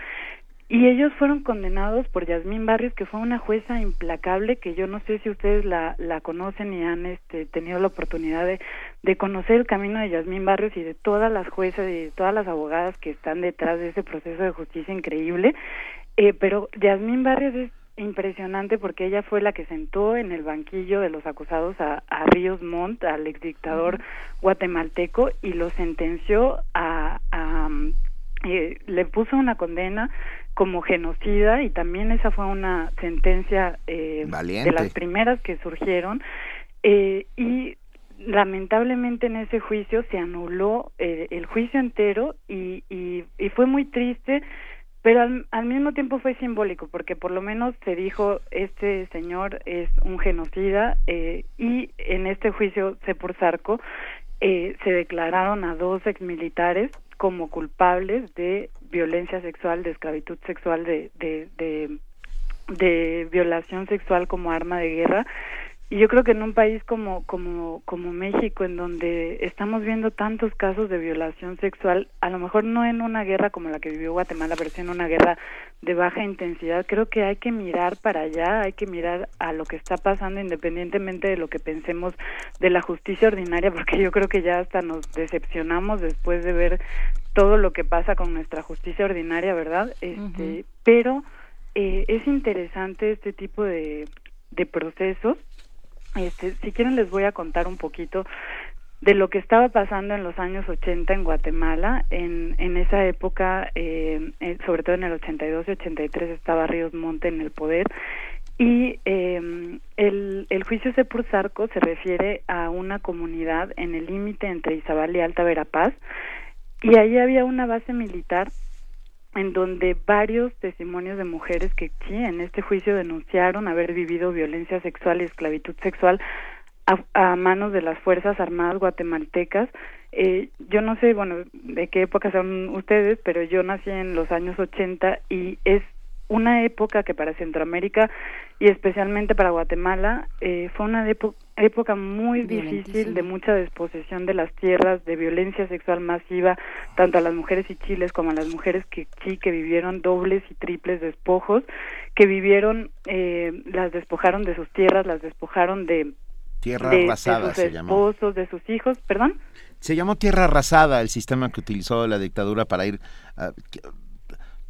y ellos fueron condenados por Yasmín Barrios, que fue una jueza implacable, que yo no sé si ustedes la, la conocen y han este, tenido la oportunidad de, de conocer el camino de Yasmín Barrios y de todas las juezas y de todas las abogadas que están detrás de ese proceso de justicia increíble. Eh, pero Yasmín Barrios es impresionante porque ella fue la que sentó en el banquillo de los acusados a, a Ríos Montt, al exdictador guatemalteco, y lo sentenció a, a eh, le puso una condena como genocida y también esa fue una sentencia eh, de las primeras que surgieron eh, y lamentablemente en ese juicio se anuló eh, el juicio entero y, y, y fue muy triste pero al, al mismo tiempo fue simbólico porque por lo menos se dijo este señor es un genocida eh, y en este juicio Sepur Zarco eh, se declararon a dos exmilitares como culpables de violencia sexual, de esclavitud sexual, de, de, de, de violación sexual como arma de guerra Y yo creo que en un país como, como, como México, en donde estamos viendo tantos casos de violación sexual, a lo mejor no en una guerra como la que vivió Guatemala, pero sí en una guerra de baja intensidad, creo que hay que mirar para allá, hay que mirar a lo que está pasando independientemente de lo que pensemos de la justicia ordinaria, porque yo creo que ya hasta nos decepcionamos después de ver todo lo que pasa con nuestra justicia ordinaria, ¿verdad? Este, pero eh, es interesante este tipo de, de procesos este, si quieren les voy a contar un poquito de lo que estaba pasando en los años 80 en Guatemala. En, en esa época, eh, eh, sobre todo en el 82 y 83, estaba Ríos Monte en el poder. Y eh, el, el juicio Sepurzarco se refiere a una comunidad en el límite entre Izabal y Alta Verapaz. Y ahí había una base militar en donde varios testimonios de mujeres que sí en este juicio denunciaron haber vivido violencia sexual y esclavitud sexual a, manos de las Fuerzas Armadas guatemaltecas. Eh, yo no sé, bueno, de qué época son ustedes, pero yo nací en los años 80 y es una época que para Centroamérica y especialmente para Guatemala eh, fue una época muy difícil de mucha desposesión de las tierras, de violencia sexual masiva, tanto a las mujeres y chiles como a las mujeres que sí que vivieron dobles y triples despojos, que vivieron, eh, las despojaron de sus tierras, las despojaron de Tierra de, arrasada de sus se llamó. esposos, de sus hijos, perdón. Se llamó tierra arrasada el sistema que utilizó la dictadura para ir que-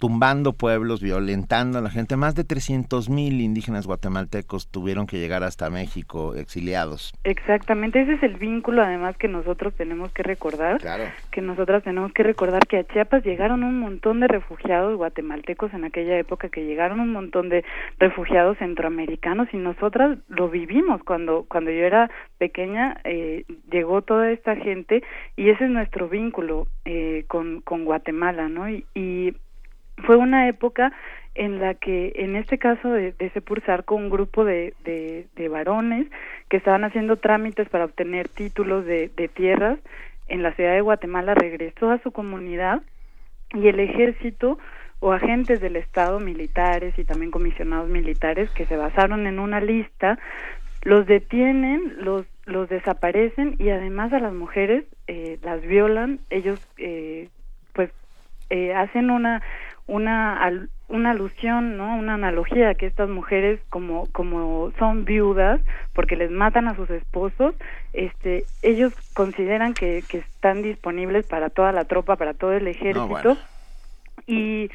tumbando pueblos, violentando a la gente. Más de 300 mil indígenas guatemaltecos tuvieron que llegar hasta México exiliados. Exactamente, ese es el vínculo además que nosotros tenemos que recordar, Claro. que nosotras tenemos que recordar que a Chiapas llegaron un montón de refugiados guatemaltecos en aquella época, que llegaron un montón de refugiados centroamericanos y nosotras lo vivimos cuando cuando yo era pequeña, eh, llegó toda esta gente y ese es nuestro vínculo eh, con, con Guatemala, ¿no? Y, y fue una época en la que, en este caso de, de Sepurzarco, un grupo de, de, de varones que estaban haciendo trámites para obtener títulos de, de tierras en la ciudad de Guatemala regresó a su comunidad y el ejército o agentes del Estado militares y también comisionados militares que se basaron en una lista los detienen, los los desaparecen y además a las mujeres eh, las violan, ellos eh, pues eh, hacen una una al- una alusión, ¿no? Una analogía que estas mujeres como como son viudas porque les matan a sus esposos, este ellos consideran que que están disponibles para toda la tropa, para todo el ejército bueno. y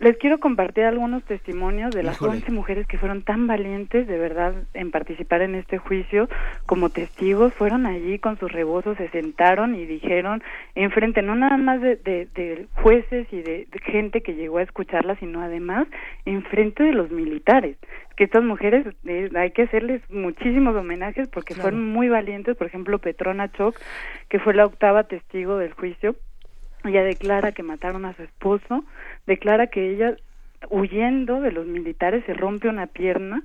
les quiero compartir algunos testimonios de las Híjole. 11 mujeres que fueron tan valientes de verdad en participar en este juicio como testigos. Fueron allí con sus rebozos, se sentaron y dijeron enfrente no nada más de, de- de jueces y de, de gente que llegó a escucharla, sino además enfrente de los militares. Que estas mujeres eh, hay que hacerles muchísimos homenajes porque Claro. fueron muy valientes. Por ejemplo, Petrona Choc, que fue la octava testigo del juicio, ella declara que mataron a su esposo, declara que ella huyendo de los militares se rompe una pierna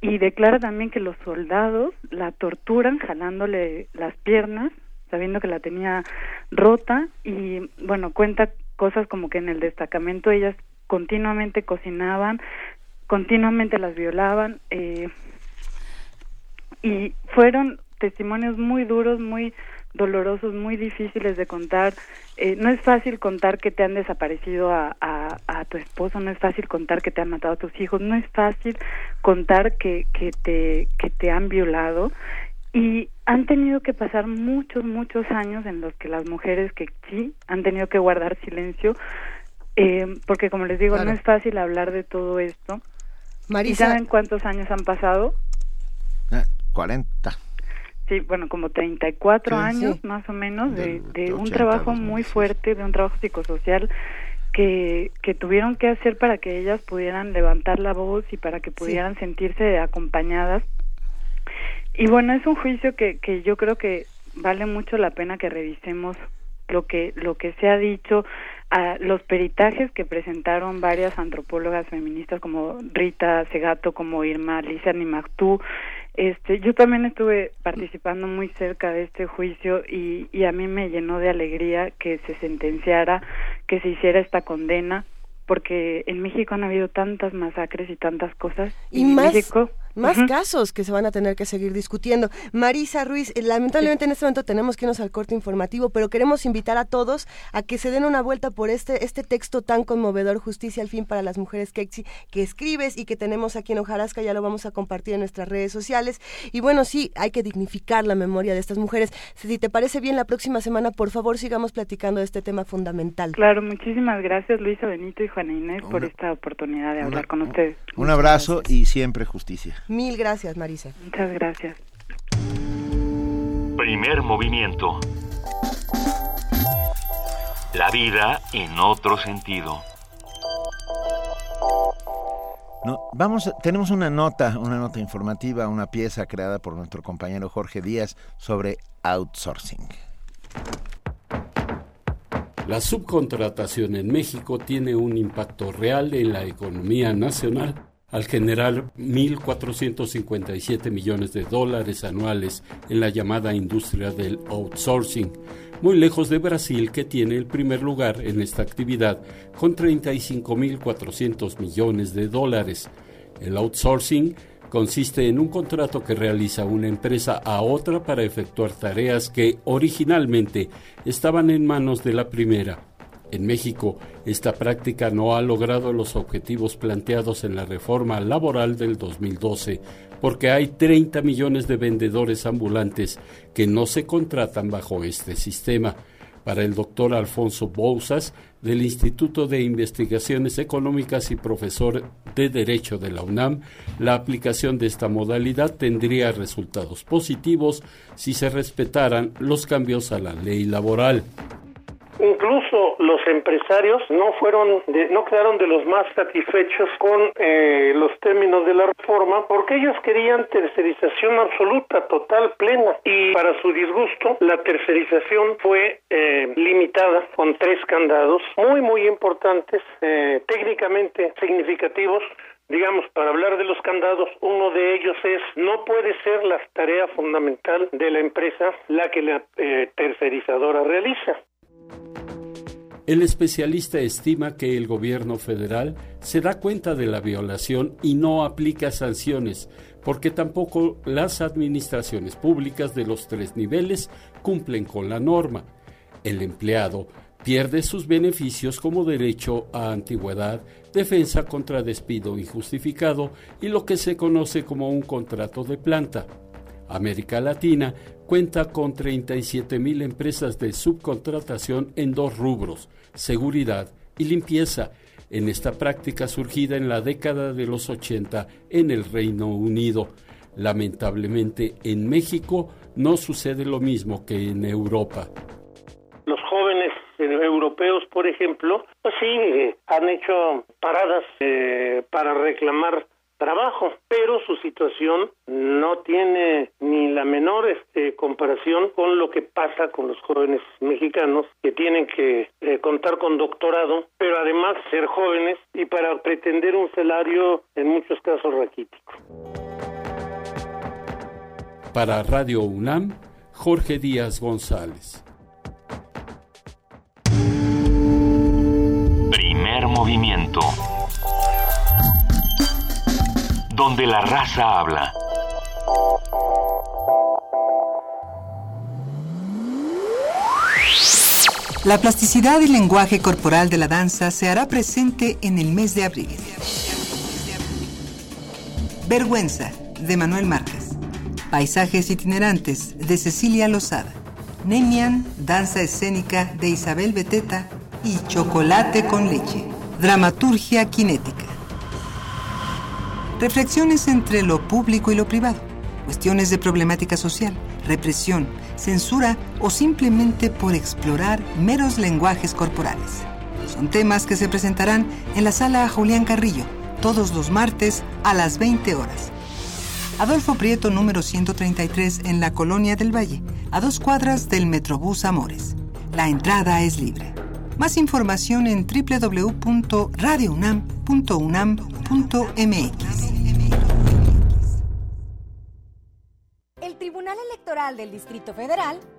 y declara también que los soldados la torturan jalándole las piernas, sabiendo que la tenía rota y bueno, cuenta cosas como que en el destacamento ellas continuamente cocinaban, continuamente las violaban eh, y fueron testimonios muy duros, muy dolorosos, muy difíciles de contar. Eh, no es fácil contar que te han desaparecido a, a, a tu esposo, no es fácil contar que te han matado a tus hijos, no es fácil contar que, que, te, que te han violado. Y han tenido que pasar muchos, muchos años en los que las mujeres que sí han tenido que guardar silencio, eh, porque como les digo, Claro. no es fácil hablar de todo esto. Marisa- ¿Y saben cuántos años han pasado? Eh, 40. Sí, bueno, como 34 Sí, años sí. más o menos de, de un 80, trabajo muy fuerte, de un trabajo psicosocial que, que tuvieron que hacer para que ellas pudieran levantar la voz y para que pudieran sentirse acompañadas. Y bueno, es un juicio que, que yo creo que vale mucho la pena que revisemos lo que lo que se ha dicho a los peritajes que presentaron varias antropólogas feministas como Rita Segato como Irma Alicia Nimactú este yo también estuve participando muy cerca de este juicio y, y a mí me llenó de alegría que se sentenciara que se hiciera esta condena porque en México han habido tantas masacres y tantas cosas Y en más, México más casos que se van a tener que seguir discutiendo. Marisa Ruiz, eh, lamentablemente en este momento tenemos que irnos al corte informativo, pero queremos invitar a todos a que se den una vuelta por este, este texto tan conmovedor, Justicia al fin para las mujeres que, que escribes y que tenemos aquí en Ojarasca, ya lo vamos a compartir en nuestras redes sociales. Y bueno, sí, hay que dignificar la memoria de estas mujeres. Si te parece bien, la próxima semana, por favor, sigamos platicando de este tema fundamental. Claro, muchísimas gracias Luisa Benito y Juana Inés por esta oportunidad de hablar con ustedes. Un abrazo y siempre justicia. Mil gracias, Marisa. Muchas gracias. Primer movimiento. La vida en otro sentido. No, vamos, tenemos una nota, una nota informativa, una pieza creada por nuestro compañero Jorge Díaz sobre outsourcing. La subcontratación en México tiene un impacto real en la economía nacional al generar 1.457 millones de dólares anuales en la llamada industria del outsourcing, muy lejos de Brasil que tiene el primer lugar en esta actividad con 35.400 millones de dólares. El outsourcing consiste en un contrato que realiza una empresa a otra para efectuar tareas que originalmente estaban en manos de la primera. En México, esta práctica no ha logrado los objetivos planteados en la reforma laboral del 2012, porque hay 30 millones de vendedores ambulantes que no se contratan bajo este sistema. Para el doctor Alfonso Bouzas, del Instituto de Investigaciones Económicas y profesor de Derecho de la UNAM, la aplicación de esta modalidad tendría resultados positivos si se respetaran los cambios a la ley laboral. Incluso los empresarios no fueron, no quedaron de los más satisfechos con eh, los términos de la reforma porque ellos querían tercerización absoluta, total, plena y para su disgusto la tercerización fue eh, limitada con tres candados muy muy importantes, eh, técnicamente significativos digamos, para hablar de los candados, uno de ellos es, no puede ser la tarea fundamental de la empresa la que la tercerizadora realiza. El especialista estima que el gobierno federal se da cuenta de la violación y no aplica sanciones, porque tampoco las administraciones públicas de los tres niveles cumplen con la norma. El empleado pierde sus beneficios como derecho a antigüedad, defensa contra despido injustificado y lo que se conoce como un contrato de planta. América Latina cuenta con 37 mil empresas de subcontratación en dos rubros, seguridad y limpieza, en esta práctica surgida en la década de los 80 en el Reino Unido. Lamentablemente en México no sucede lo mismo que en Europa. Los jóvenes europeos, por ejemplo, pues sí, eh, han hecho paradas eh, para reclamar trabajo, pero su situación no tiene ni la menor este, comparación con lo que pasa con los jóvenes mexicanos que tienen que eh, contar con doctorado, pero además ser jóvenes y para pretender un salario en muchos casos raquítico. Para Radio UNAM, Jorge Díaz González. Primer movimiento donde la raza habla. La plasticidad y lenguaje corporal de la danza se hará presente en el mes de abril. Vergüenza, de Manuel Márquez. Paisajes itinerantes, de Cecilia Lozada. Nemian, danza escénica, de Isabel Beteta. Y Chocolate con leche, dramaturgia cinética. Reflexiones entre lo público y lo privado, cuestiones de problemática social, represión, censura o simplemente por explorar meros lenguajes corporales. Son temas que se presentarán en la sala Julián Carrillo todos los martes a las 20 horas. Adolfo Prieto número 133 en la Colonia del Valle, a dos cuadras del Metrobús Amores. La entrada es libre. Más información en www.radiounam.unam.mx. Tribunal Electoral del Distrito Federal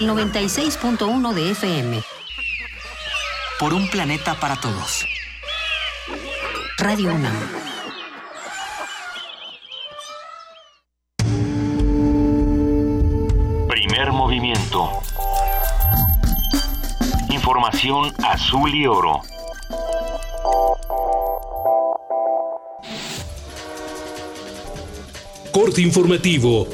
96.1 de FM. Por un planeta para todos. Radio UNAM. Primer movimiento. Información azul y oro. Corte informativo.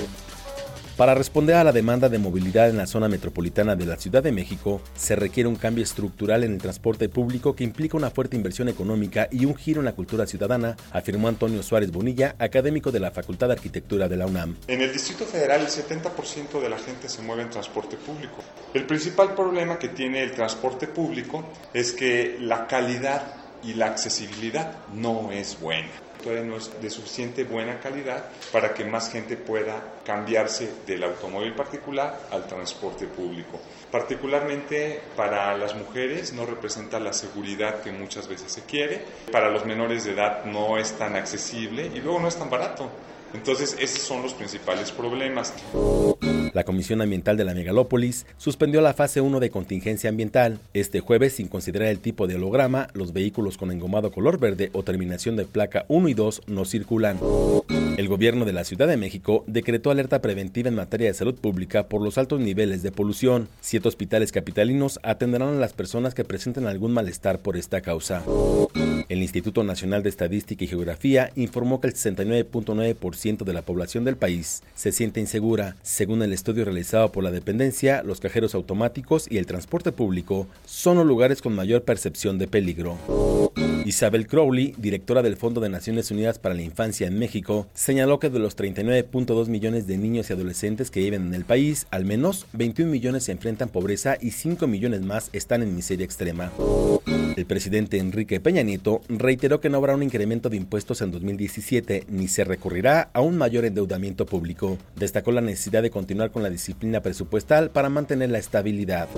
Para responder a la demanda de movilidad en la zona metropolitana de la Ciudad de México, se requiere un cambio estructural en el transporte público que implica una fuerte inversión económica y un giro en la cultura ciudadana, afirmó Antonio Suárez Bonilla, académico de la Facultad de Arquitectura de la UNAM. En el Distrito Federal el 70% de la gente se mueve en transporte público. El principal problema que tiene el transporte público es que la calidad y la accesibilidad no es buena no es de suficiente buena calidad para que más gente pueda cambiarse del automóvil particular al transporte público. Particularmente para las mujeres no representa la seguridad que muchas veces se quiere, para los menores de edad no es tan accesible y luego no es tan barato. Entonces, esos son los principales problemas. La Comisión Ambiental de la Megalópolis suspendió la fase 1 de contingencia ambiental. Este jueves, sin considerar el tipo de holograma, los vehículos con engomado color verde o terminación de placa 1 y 2 no circulan. El gobierno de la Ciudad de México decretó alerta preventiva en materia de salud pública por los altos niveles de polución. Siete hospitales capitalinos atenderán a las personas que presenten algún malestar por esta causa. El Instituto Nacional de Estadística y Geografía informó que el 69.9% de la población del país se siente insegura. Según el estudio realizado por la dependencia, los cajeros automáticos y el transporte público son los lugares con mayor percepción de peligro. Isabel Crowley, directora del Fondo de Naciones Unidas para la Infancia en México, señaló que de los 39.2 millones de niños y adolescentes que viven en el país, al menos 21 millones se enfrentan pobreza y 5 millones más están en miseria extrema. El presidente Enrique Peña Nieto reiteró que no habrá un incremento de impuestos en 2017 ni se recurrirá a un mayor endeudamiento público. Destacó la necesidad de continuar con la disciplina presupuestal para mantener la estabilidad.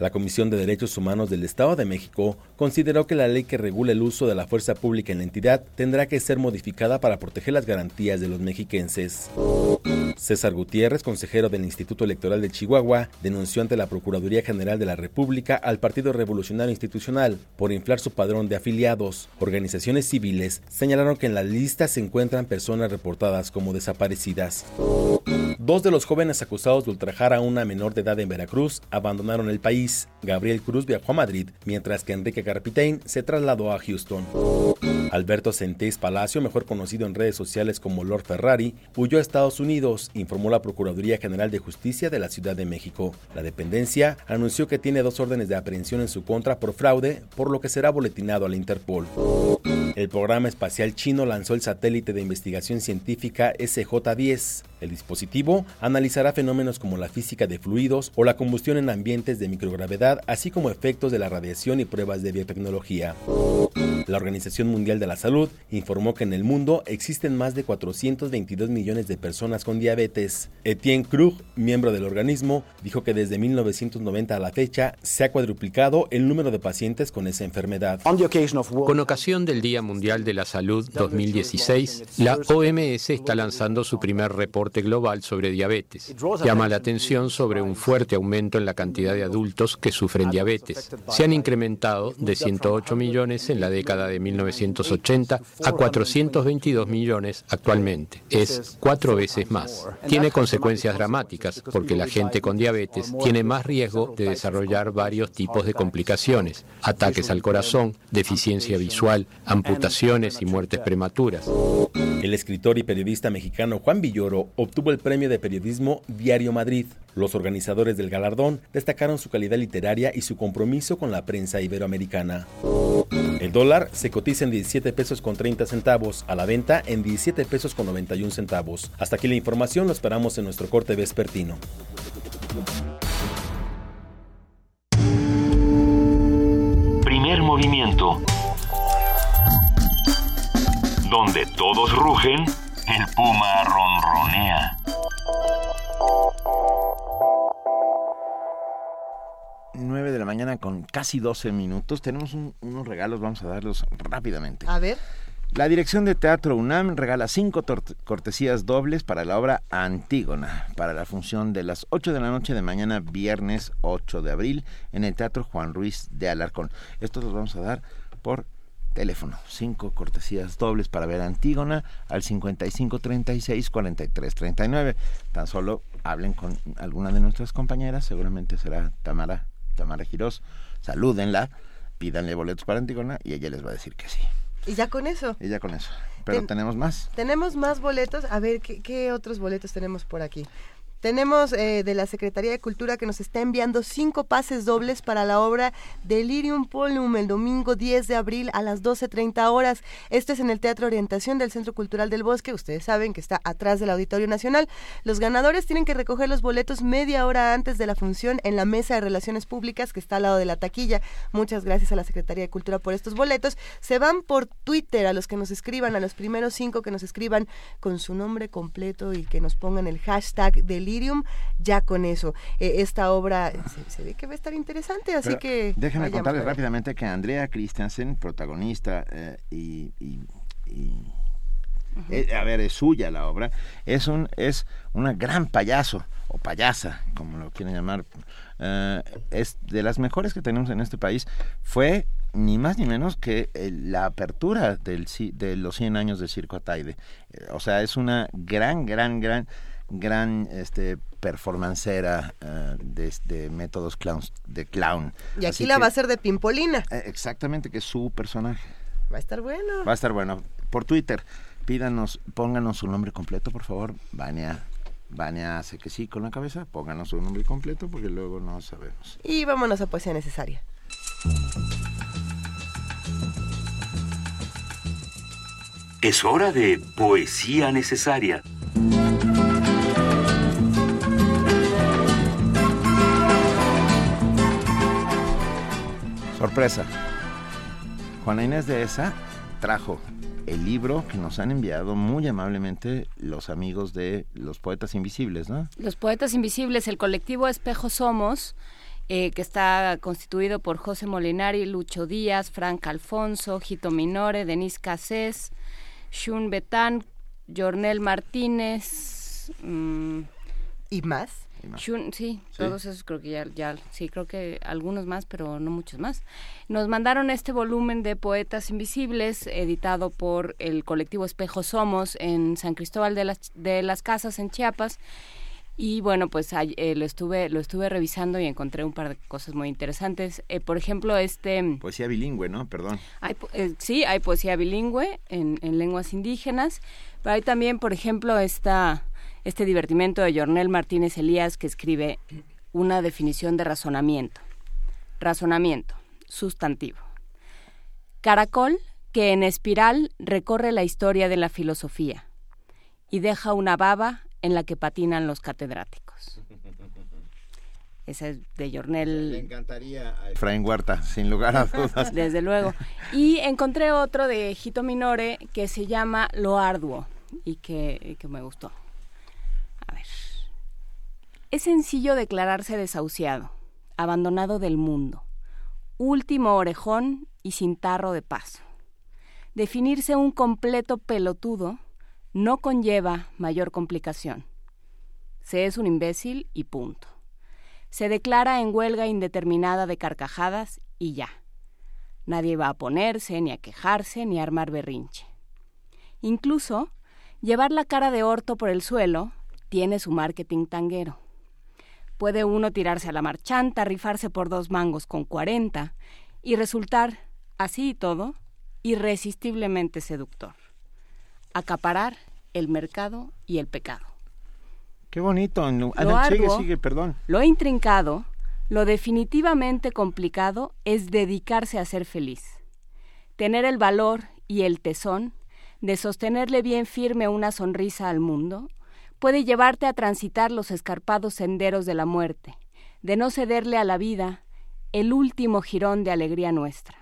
La Comisión de Derechos Humanos del Estado de México consideró que la ley que regula el uso de la fuerza pública en la entidad tendrá que ser modificada para proteger las garantías de los mexiquenses. César Gutiérrez, consejero del Instituto Electoral de Chihuahua, denunció ante la Procuraduría General de la República al Partido Revolucionario Institucional por inflar su padrón de afiliados. Organizaciones civiles señalaron que en la lista se encuentran personas reportadas como desaparecidas. Dos de los jóvenes acusados de ultrajar a una menor de edad en Veracruz abandonaron el país. Gabriel Cruz viajó a Madrid, mientras que Enrique Carpitein se trasladó a Houston. Alberto Centés Palacio, mejor conocido en redes sociales como Lord Ferrari, huyó a Estados Unidos, informó la Procuraduría General de Justicia de la Ciudad de México. La dependencia anunció que tiene dos órdenes de aprehensión en su contra por fraude, por lo que será boletinado a la Interpol. El programa espacial chino lanzó el satélite de investigación científica SJ-10. El dispositivo analizará fenómenos como la física de fluidos o la combustión en ambientes de microgravedad, así como efectos de la radiación y pruebas de biotecnología. La Organización Mundial de la Salud informó que en el mundo existen más de 422 millones de personas con diabetes. Etienne Krug, miembro del organismo, dijo que desde 1990 a la fecha se ha cuadruplicado el número de pacientes con esa enfermedad. Con ocasión del Día Mundial de la Salud 2016, la OMS está lanzando su primer reporte global sobre diabetes. Llama la atención sobre un fuerte aumento en la cantidad de adultos que sufren diabetes. Se han incrementado de 108 millones en la década de 1980 a 422 millones actualmente. Es cuatro veces más. Tiene consecuencias dramáticas porque la gente con diabetes tiene más riesgo de desarrollar varios tipos de complicaciones, ataques al corazón, deficiencia visual, amputaciones y muertes prematuras. El escritor y periodista mexicano Juan Villoro obtuvo el premio de periodismo Diario Madrid. Los organizadores del galardón destacaron su calidad literaria y su compromiso con la prensa iberoamericana. El dólar se cotiza en 17 pesos con 30 centavos, a la venta en 17 pesos con 91 centavos. Hasta aquí la información, lo esperamos en nuestro corte vespertino. Primer movimiento. Donde todos rugen, el puma ronronea. Nueve de la mañana con casi 12 minutos. Tenemos un- unos regalos, vamos a darlos rápidamente. A ver. La Dirección de Teatro UNAM regala cinco cortesías dobles para la obra Antígona, para la función de las 8 de la noche de mañana, viernes 8 de abril, en el Teatro Juan Ruiz de Alarcón. Estos los vamos a dar por teléfono. Cinco cortesías dobles para ver Antígona al 5536-4339. Tan solo hablen con alguna de nuestras compañeras, seguramente será Tamara, Tamara Girós. Salúdenla, pídanle boletos para Antígona y ella les va a decir que sí. Y ya con eso. Y ya con eso. Pero Ten- tenemos más. Tenemos más boletos. A ver, ¿qué, qué otros boletos tenemos por aquí? Tenemos eh, de la Secretaría de Cultura que nos está enviando cinco pases dobles para la obra Delirium Polum el domingo 10 de abril a las 12.30 horas. Esto es en el Teatro Orientación del Centro Cultural del Bosque. Ustedes saben que está atrás del Auditorio Nacional. Los ganadores tienen que recoger los boletos media hora antes de la función en la Mesa de Relaciones Públicas que está al lado de la taquilla. Muchas gracias a la Secretaría de Cultura por estos boletos. Se van por Twitter a los que nos escriban, a los primeros cinco que nos escriban con su nombre completo y que nos pongan el hashtag Delirium. Ya con eso, eh, esta obra se, se ve que va a estar interesante, así Pero que... Déjenme contarles rápidamente que Andrea Christiansen, protagonista eh, y... y- y- eh, a ver, es suya la obra, es un es una gran payaso o payasa, como lo quieren llamar, eh, es de las mejores que tenemos en este país. Fue ni más ni menos que la apertura del, de los 100 años del Circo Ataide. O sea, es una gran, gran, gran, gran este, performancera eh, de, de métodos clowns, de clown. Y aquí Así la que- va a hacer de Pimpolina. eh, Exactamente, que es su personaje. Va a estar bueno. Va a estar bueno. Por Twitter, pídanos, pónganos su nombre completo, por favor. Vania, Vania hace que sí con la cabeza. Pónganos su nombre completo porque luego no sabemos. Y vámonos a Poesía Necesaria. Es hora de poesía necesaria. Sorpresa. Juana Inés de esa trajo el libro que nos han enviado muy amablemente los amigos de los poetas invisibles, ¿no? Los Poetas Invisibles, el colectivo Espejo Somos, eh, que está constituido por José Molinari, Lucho Díaz, Frank Alfonso, Gito Minore, Denise Casés, Shun Betán, Jornel Martínez. mm, ¿Y más? Shun- sí, Sí. todos esos creo que ya, ya, sí, creo que algunos más, pero no muchos más. Nos mandaron este volumen de Poetas Invisibles, editado por el colectivo Espejo Somos en San Cristóbal de las, de las Casas, en Chiapas. Y bueno, pues eh, lo estuve lo estuve revisando y encontré un par de cosas muy interesantes. Eh, por ejemplo, este Poesía bilingüe, ¿no? Perdón. hay, eh, sí, hay poesía bilingüe en, en lenguas indígenas, pero hay también, por ejemplo, esta, este divertimento de Jornel Martínez Elías que escribe una definición de razonamiento. Razonamiento, sustantivo. Caracol que en espiral recorre la historia de la filosofía y deja una baba en la que patinan los catedráticos. Ese es de Jornel. Le encantaría a Efraín Huerta, sin lugar a dudas. Desde luego. Y encontré otro de Hito Minore que se llama Lo Arduo y que, y que me gustó. Es sencillo declararse desahuciado, abandonado del mundo, último orejón y sin tarro de paso. Definirse un completo pelotudo no conlleva mayor complicación. Se es un imbécil y punto. Se declara en huelga indeterminada de carcajadas y ya. Nadie va a ponerse, ni a quejarse, ni a armar berrinche. Incluso, llevar la cara de orto por el suelo tiene su marketing tanguero. Puede uno tirarse a la marchanta, rifarse por dos mangos con cuarenta y resultar, así y todo, irresistiblemente seductor. Acaparar el mercado y el pecado. Qué bonito. Lo Ah, sigue, sigue, perdón. Lo intrincado, lo definitivamente complicado es dedicarse a ser feliz. Tener el valor y el tesón de sostenerle bien firme una sonrisa al mundo puede llevarte a transitar los escarpados senderos de la muerte, de no cederle a la vida el último jirón de alegría nuestra.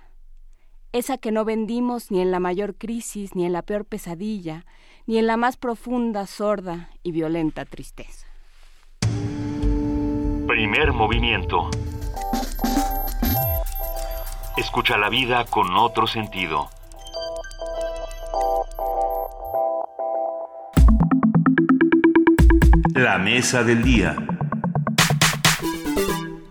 Esa que no vendimos ni en la mayor crisis, ni en la peor pesadilla, ni en la más profunda, sorda y violenta tristeza. Primer movimiento. Escucha la vida con otro sentido. La mesa del día.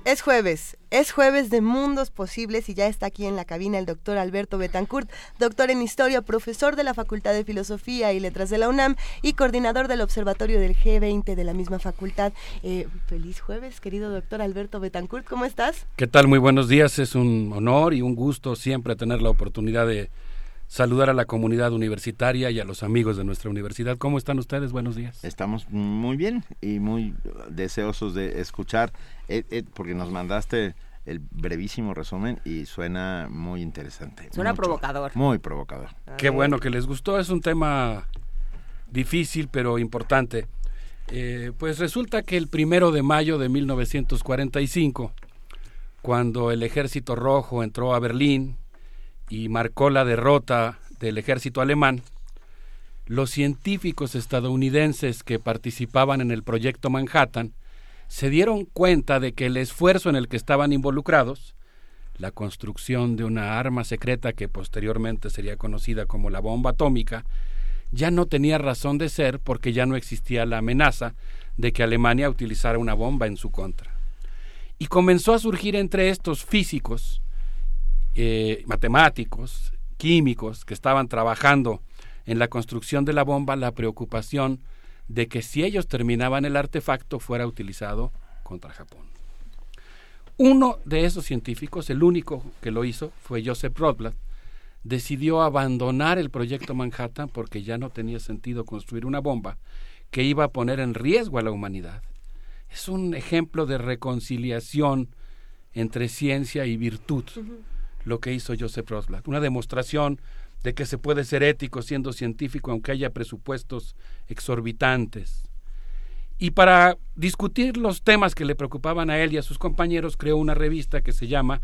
Es jueves, es jueves de mundos posibles y ya está aquí en la cabina el doctor Alberto Betancourt, doctor en historia, profesor de la Facultad de Filosofía y Letras de la UNAM y coordinador del Observatorio del G20 de la misma facultad. Eh, feliz jueves, querido doctor Alberto Betancourt, ¿cómo estás? ¿Qué tal? Muy buenos días. Es un honor y un gusto siempre tener la oportunidad de saludar a la comunidad universitaria y a los amigos de nuestra universidad. ¿Cómo están ustedes? Buenos días. Estamos muy bien y muy deseosos de escuchar, eh, eh, porque nos mandaste el brevísimo resumen y suena muy interesante. Suena mucho. provocador. Muy provocador. Qué bueno que les gustó. Es un tema difícil pero importante. Eh, pues resulta que el primero de mayo de 1945, cuando el ejército rojo entró a Berlín y marcó la derrota del ejército alemán, los científicos estadounidenses que participaban en el proyecto Manhattan se dieron cuenta de que el esfuerzo en el que estaban involucrados, la construcción de una arma secreta que posteriormente sería conocida como la bomba atómica, ya no tenía razón de ser porque ya no existía la amenaza de que Alemania utilizara una bomba en su contra. Y comenzó a surgir entre estos físicos, eh, matemáticos, químicos que estaban trabajando en la construcción de la bomba la preocupación de que si ellos terminaban el artefacto fuera utilizado contra Japón. Uno de esos científicos, el único que lo hizo, fue Joseph Rotblat, decidió abandonar el proyecto Manhattan porque ya no tenía sentido construir una bomba que iba a poner en riesgo a la humanidad. Es un ejemplo de reconciliación entre ciencia y virtud, lo que hizo Joseph Rotblat, una demostración de que se puede ser ético siendo científico aunque haya presupuestos exorbitantes. Y para discutir los temas que le preocupaban a él y a sus compañeros, creó una revista que se llama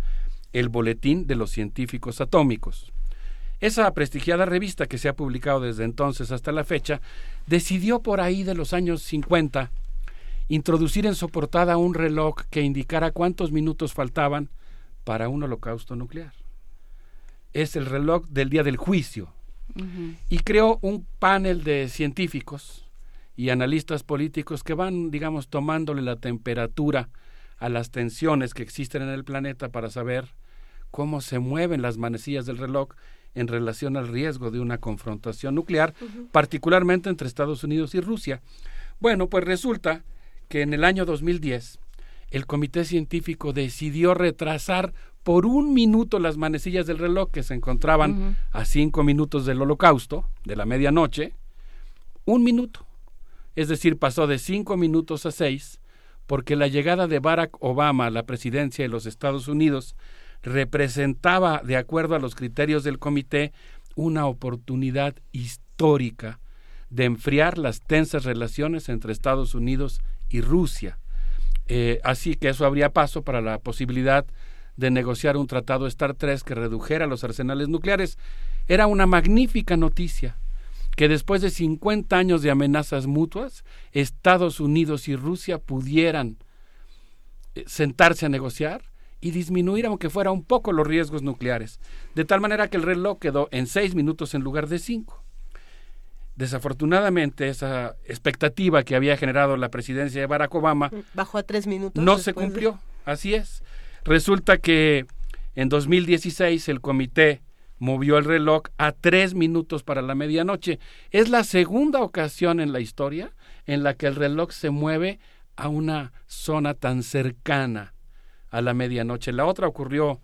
El Boletín de los Científicos Atómicos. Esa prestigiada revista que se ha publicado desde entonces hasta la fecha, decidió por ahí de los años 50 introducir en su portada un reloj que indicara cuántos minutos faltaban para un holocausto nuclear. Es el reloj del día del juicio. Y creó un panel de científicos y analistas políticos que van, digamos, tomándole la temperatura a las tensiones que existen en el planeta para saber cómo se mueven las manecillas del reloj en relación al riesgo de una confrontación nuclear, particularmente entre Estados Unidos y Rusia. Bueno, pues resulta que en el año 2010 el comité científico decidió retrasar por un minuto las manecillas del reloj que se encontraban a cinco minutos del holocausto, de la medianoche, un minuto. Es decir, pasó de cinco minutos a seis, porque la llegada de Barack Obama a la presidencia de los Estados Unidos representaba, de acuerdo a los criterios del comité, una oportunidad histórica de enfriar las tensas relaciones entre Estados Unidos y Rusia. Eh, así que eso habría paso para la posibilidad de negociar un tratado Star 3 que redujera los arsenales nucleares. Era una magnífica noticia que después de 50 años de amenazas mutuas, Estados Unidos y Rusia pudieran eh, sentarse a negociar y disminuir, aunque fuera un poco, los riesgos nucleares, de tal manera que el reloj quedó en seis minutos en lugar de cinco. Desafortunadamente, esa expectativa que había generado la presidencia de Barack Obama bajó a tres minutos. No se cumplió, así es. Resulta que en 2016 el comité movió el reloj a tres minutos para la medianoche. Es la segunda ocasión en la historia en la que el reloj se mueve a una zona tan cercana a la medianoche. La otra ocurrió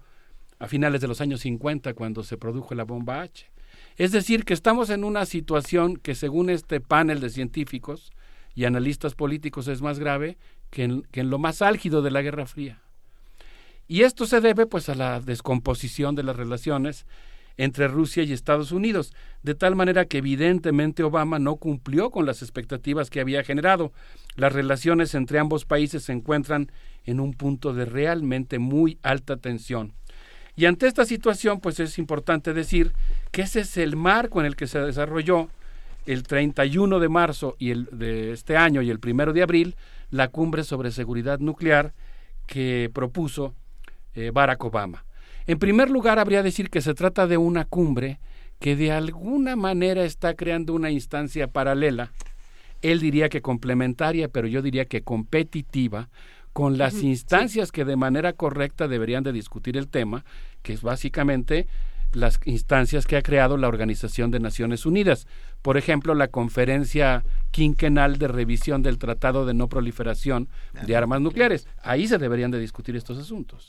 a finales de los años 50 cuando se produjo la bomba H. Es decir, que estamos en una situación que según este panel de científicos y analistas políticos es más grave que en, lo más álgido de la Guerra Fría. Y esto se debe pues a la descomposición de las relaciones entre Rusia y Estados Unidos, de tal manera que evidentemente Obama no cumplió con las expectativas que había generado. Las relaciones entre ambos países se encuentran en un punto de realmente muy alta tensión. Y ante esta situación, pues es importante decir que ese es el marco en el que se desarrolló el 31 de marzo y el, de este año y el primero de abril la cumbre sobre seguridad nuclear que propuso eh, Barack Obama. En primer lugar, habría decir que se trata de una cumbre que de alguna manera está creando una instancia paralela. Él diría que complementaria, pero yo diría que competitiva con las instancias que de manera correcta deberían de discutir el tema, que es básicamente las instancias que ha creado la Organización de Naciones Unidas. Por ejemplo, la conferencia quinquenal de revisión del Tratado de No Proliferación de Armas Nucleares. Ahí se deberían de discutir estos asuntos.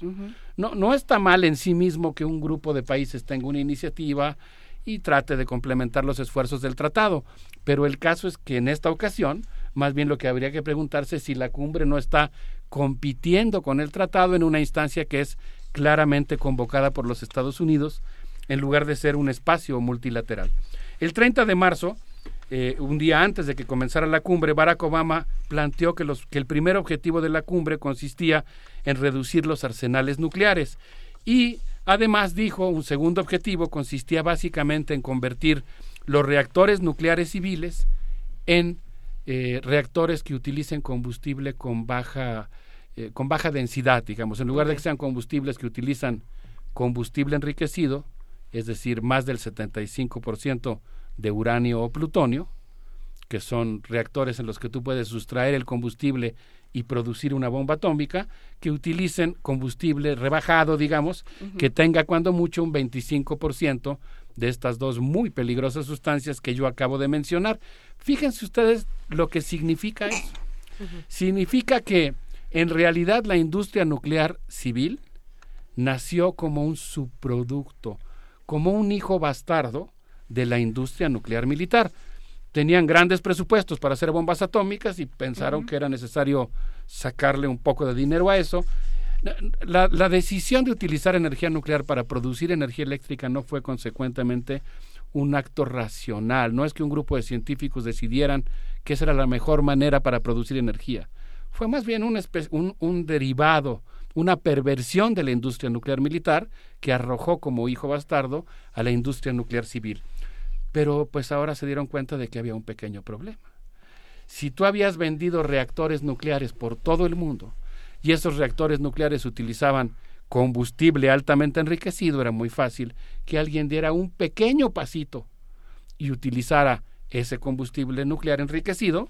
no, no está mal en sí mismo que un grupo de países tenga una iniciativa y trate de complementar los esfuerzos del tratado, pero el caso es que en esta ocasión, más bien lo que habría que preguntarse es si la cumbre no está compitiendo con el tratado en una instancia que es claramente convocada por los Estados Unidos en lugar de ser un espacio multilateral. El 30 de marzo, eh, un día antes de que comenzara la cumbre, Barack Obama planteó que, que el primer objetivo de la cumbre consistía en reducir los arsenales nucleares y además dijo un segundo objetivo consistía básicamente en convertir los reactores nucleares civiles en eh, reactores que utilicen combustible con baja, eh, con baja densidad, digamos, en lugar de que sean combustibles que utilizan combustible enriquecido, es decir, más del 75% de uranio o plutonio, que son reactores en los que tú puedes sustraer el combustible y producir una bomba atómica, que utilicen combustible rebajado, digamos, que tenga cuando mucho un 25% de estas dos muy peligrosas sustancias que yo acabo de mencionar. Fíjense ustedes lo que significa eso. Significa que en realidad la industria nuclear civil nació como un subproducto, como un hijo bastardo de la industria nuclear militar. Tenían grandes presupuestos para hacer bombas atómicas y pensaron que era necesario sacarle un poco de dinero a eso. La, la, decisión de utilizar energía nuclear para producir energía eléctrica no fue consecuentemente un acto racional. No es que un grupo de científicos decidieran que esa era la mejor manera para producir energía. Fue más bien un, un, un derivado una perversión de la industria nuclear militar que arrojó como hijo bastardo a la industria nuclear civil. Pero pues ahora se dieron cuenta de que había un pequeño problema. Si tú habías vendido reactores nucleares por todo el mundo y esos reactores nucleares utilizaban combustible altamente enriquecido, era muy fácil que alguien diera un pequeño pasito y utilizara ese combustible nuclear enriquecido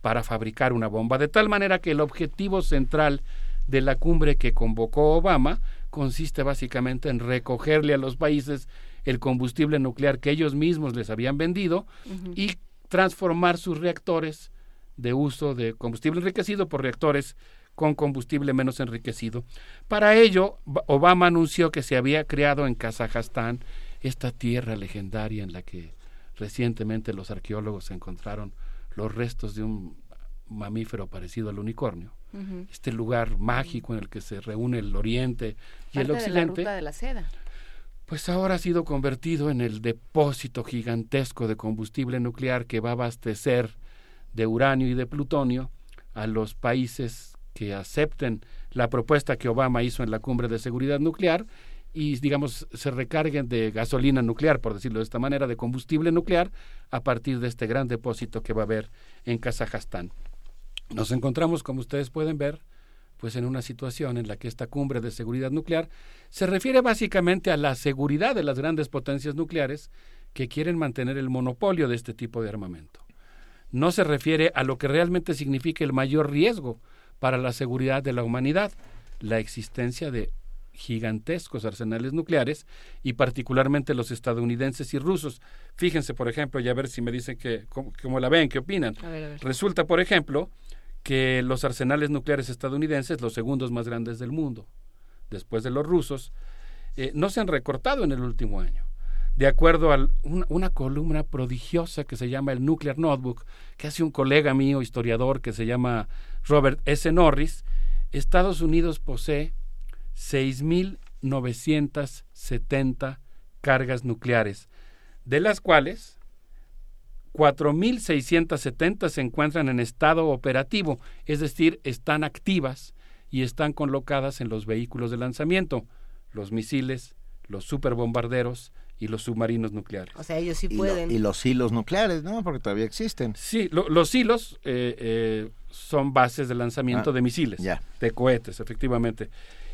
para fabricar una bomba, de tal manera que el objetivo central de la cumbre que convocó Obama consiste básicamente en recogerle a los países el combustible nuclear que ellos mismos les habían vendido y transformar sus reactores de uso de combustible enriquecido por reactores con combustible menos enriquecido. Para ello, Obama anunció que se había creado en Kazajstán esta tierra legendaria en la que recientemente los arqueólogos encontraron los restos de un mamífero parecido al unicornio este lugar mágico en el que se reúne el oriente y el occidente. De la de la seda. Pues ahora ha sido convertido en el depósito gigantesco de combustible nuclear que va a abastecer de uranio y de plutonio a los países que acepten la propuesta que Obama hizo en la cumbre de seguridad nuclear y, digamos, se recarguen de gasolina nuclear, por decirlo de esta manera, de combustible nuclear, a partir de este gran depósito que va a haber en Kazajstán. Nos encontramos, como ustedes pueden ver, pues en una situación en la que esta cumbre de seguridad nuclear se refiere básicamente a la seguridad de las grandes potencias nucleares que quieren mantener el monopolio de este tipo de armamento. No se refiere a lo que realmente significa el mayor riesgo para la seguridad de la humanidad, la existencia de gigantescos arsenales nucleares y particularmente los estadounidenses y rusos. Fíjense, por ejemplo, y a ver si me dicen que cómo, la ven, qué opinan. Resulta, por ejemplo, que los arsenales nucleares estadounidenses, los segundos más grandes del mundo, después de los rusos, eh, no se han recortado en el último año. De acuerdo a una columna prodigiosa que se llama el Nuclear Notebook, que hace un colega mío, historiador, que se llama Robert S. Norris, Estados Unidos posee 6.970 cargas nucleares, de las cuales 4.670 se encuentran en estado operativo, es decir, están activas y están colocadas en los vehículos de lanzamiento, los misiles, los superbombarderos y los submarinos nucleares. O sea, ellos sí pueden. Y, los hilos nucleares, ¿no? Porque todavía existen. Sí, los hilos eh, eh, son bases de lanzamiento ah, de misiles, de cohetes, efectivamente.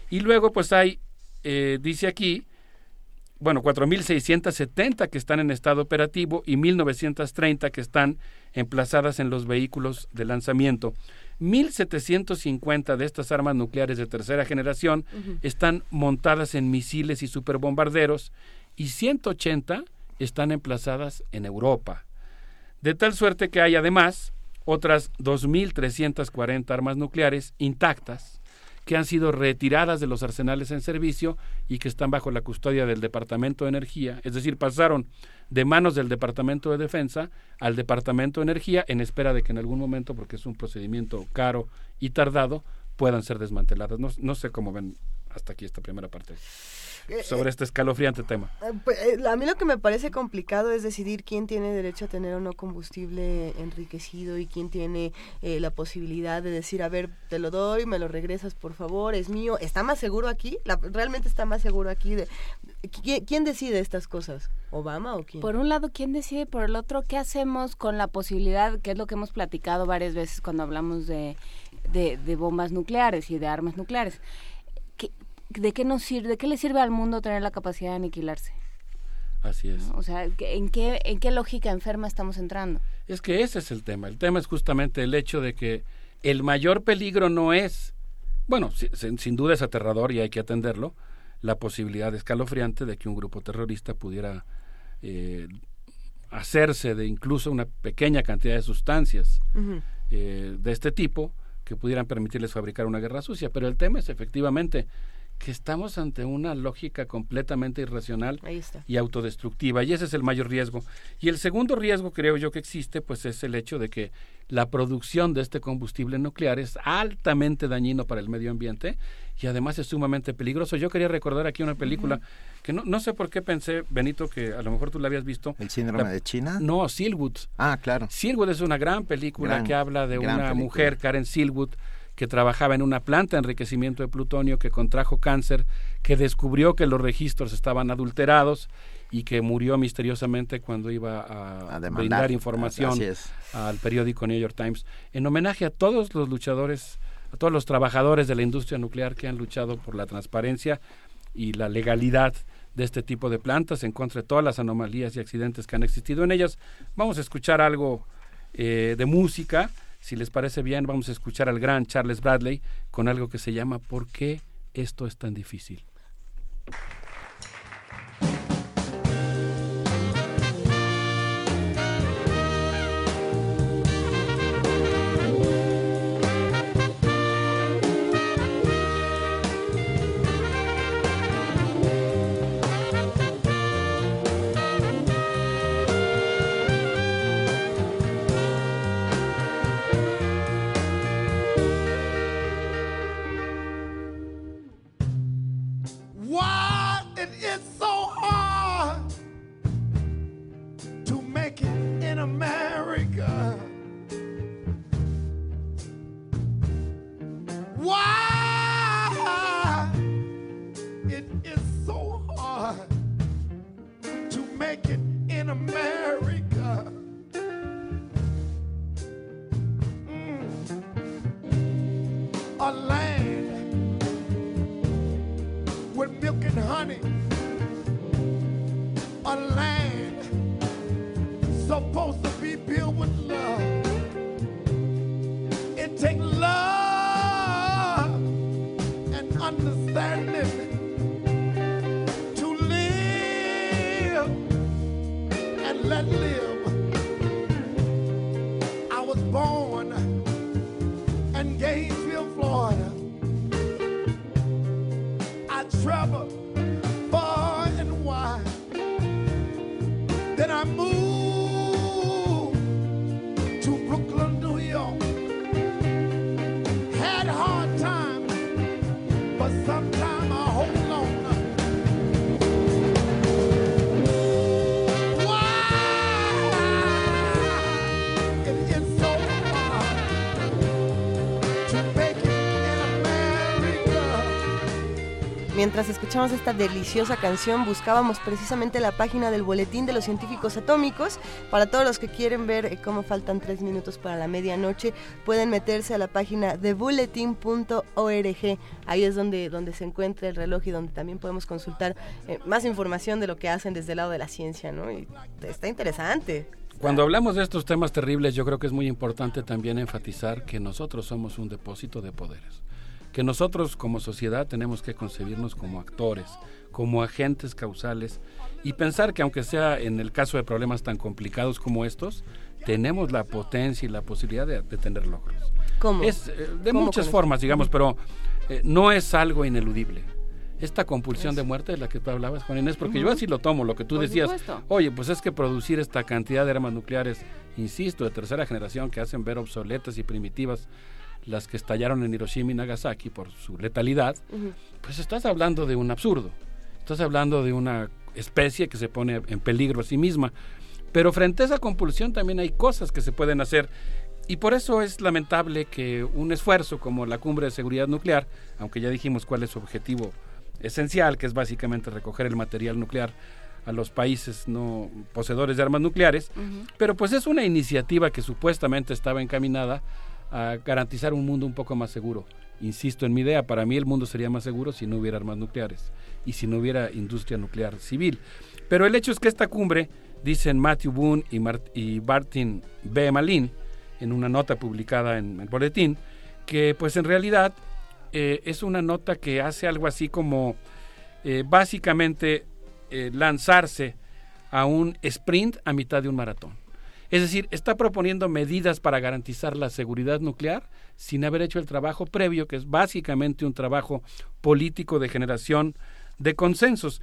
Y luego, pues hay, eh, dice aquí, bueno, 4.670 que están en estado operativo y 1.930 que están emplazadas en los vehículos de lanzamiento. 1.750 de estas armas nucleares de tercera generación están montadas en misiles y superbombarderos y 180 están emplazadas en Europa. De tal suerte que hay además otras 2.340 armas nucleares intactas que han sido retiradas de los arsenales en servicio y que están bajo la custodia del Departamento de Energía, es decir, pasaron de manos del Departamento de Defensa al Departamento de Energía en espera de que en algún momento, porque es un procedimiento caro y tardado, puedan ser desmanteladas. No, no sé cómo ven hasta aquí esta primera parte. Eh, sobre este escalofriante tema. Eh, pues, eh, a mí lo que me parece complicado es decidir quién tiene derecho a tener o no combustible enriquecido y quién tiene la posibilidad de decir, a ver, te lo doy, me lo regresas por favor, es mío. ¿Está más seguro aquí? ¿Realmente está más seguro aquí? De, ¿quién, decide estas cosas? ¿Obama o quién? Por un lado, ¿quién decide? Por el otro, ¿qué hacemos con la posibilidad, que es lo que hemos platicado varias veces cuando hablamos de, de, de bombas nucleares y de armas nucleares? ¿De qué nos sirve, de qué le sirve al mundo tener la capacidad de aniquilarse? Así es. O sea, ¿en qué, ¿en qué lógica enferma estamos entrando? Es que ese es el tema. El tema es justamente el hecho de que el mayor peligro no es, bueno, sin, duda es aterrador y hay que atenderlo, la posibilidad escalofriante de que un grupo terrorista pudiera eh, hacerse de incluso una pequeña cantidad de sustancias eh, de este tipo que pudieran permitirles fabricar una guerra sucia. Pero el tema es efectivamente que estamos ante una lógica completamente irracional y autodestructiva y ese es el mayor riesgo. Y el segundo riesgo creo yo que existe pues es el hecho de que la producción de este combustible nuclear es altamente dañino para el medio ambiente y además es sumamente peligroso. Yo quería recordar aquí una película que no, no sé por qué pensé, Benito, que a lo mejor tú la habías visto. ¿El síndrome de China? No, Silwood. Ah, claro. Silwood es una gran película que habla de una mujer, Karen Silwood, que trabajaba en una planta de enriquecimiento de plutonio, que contrajo cáncer, que descubrió que los registros estaban adulterados y que murió misteriosamente cuando iba a, brindar información al periódico New York Times. En homenaje a todos los luchadores, a todos los trabajadores de la industria nuclear que han luchado por la transparencia y la legalidad de este tipo de plantas en contra de todas las anomalías y accidentes que han existido en ellas. Vamos a escuchar algo eh, de música si les parece bien, vamos a escuchar al gran Charles Bradley con algo que se llama ¿Por qué esto es tan difícil? And honey, a land supposed to Mientras escuchamos esta deliciosa canción, buscábamos precisamente la página del Boletín de los Científicos Atómicos. Para todos los que quieren ver eh, cómo faltan tres minutos para la medianoche, pueden meterse a la página de bulletin.org. Ahí es donde, donde se encuentra el reloj y donde también podemos consultar eh, más información de lo que hacen desde el lado de la ciencia, ¿no? Y está interesante. Cuando hablamos de estos temas terribles, yo creo que es muy importante también enfatizar que nosotros somos un depósito de poderes, que nosotros como sociedad tenemos que concebirnos como actores, como agentes causales y pensar que aunque sea en el caso de problemas tan complicados como estos, tenemos la potencia y la posibilidad de, de tener logros. ¿Cómo? Es, eh, de ¿Cómo muchas formas, digamos, pero eh, no es algo ineludible. Esta compulsión de muerte de la que tú hablabas, Juan Inés, porque yo así lo tomo, lo que tú Por decías, supuesto. oye, pues es que producir esta cantidad de armas nucleares, insisto, de tercera generación que hacen ver obsoletas y primitivas las que estallaron en Hiroshima y Nagasaki por su letalidad, pues estás hablando de un absurdo. Estás hablando de una especie que se pone en peligro a sí misma. Pero frente a esa compulsión también hay cosas que se pueden hacer. Y por eso es lamentable que un esfuerzo como la Cumbre de Seguridad Nuclear, aunque ya dijimos cuál es su objetivo esencial, que es básicamente recoger el material nuclear a los países no poseedores de armas nucleares, pero pues es una iniciativa que supuestamente estaba encaminada a garantizar un mundo un poco más seguro. Insisto en mi idea, para mí el mundo sería más seguro si no hubiera armas nucleares y si no hubiera industria nuclear civil. Pero el hecho es que esta cumbre, dicen Matthew Boone y, Mart- Martin B. Malin, en una nota publicada en el boletín, que pues en realidad eh, es una nota que hace algo así como eh, básicamente eh, lanzarse a un sprint a mitad de un maratón. Es decir, está proponiendo medidas para garantizar la seguridad nuclear sin haber hecho el trabajo previo, que es básicamente un trabajo político de generación de consensos.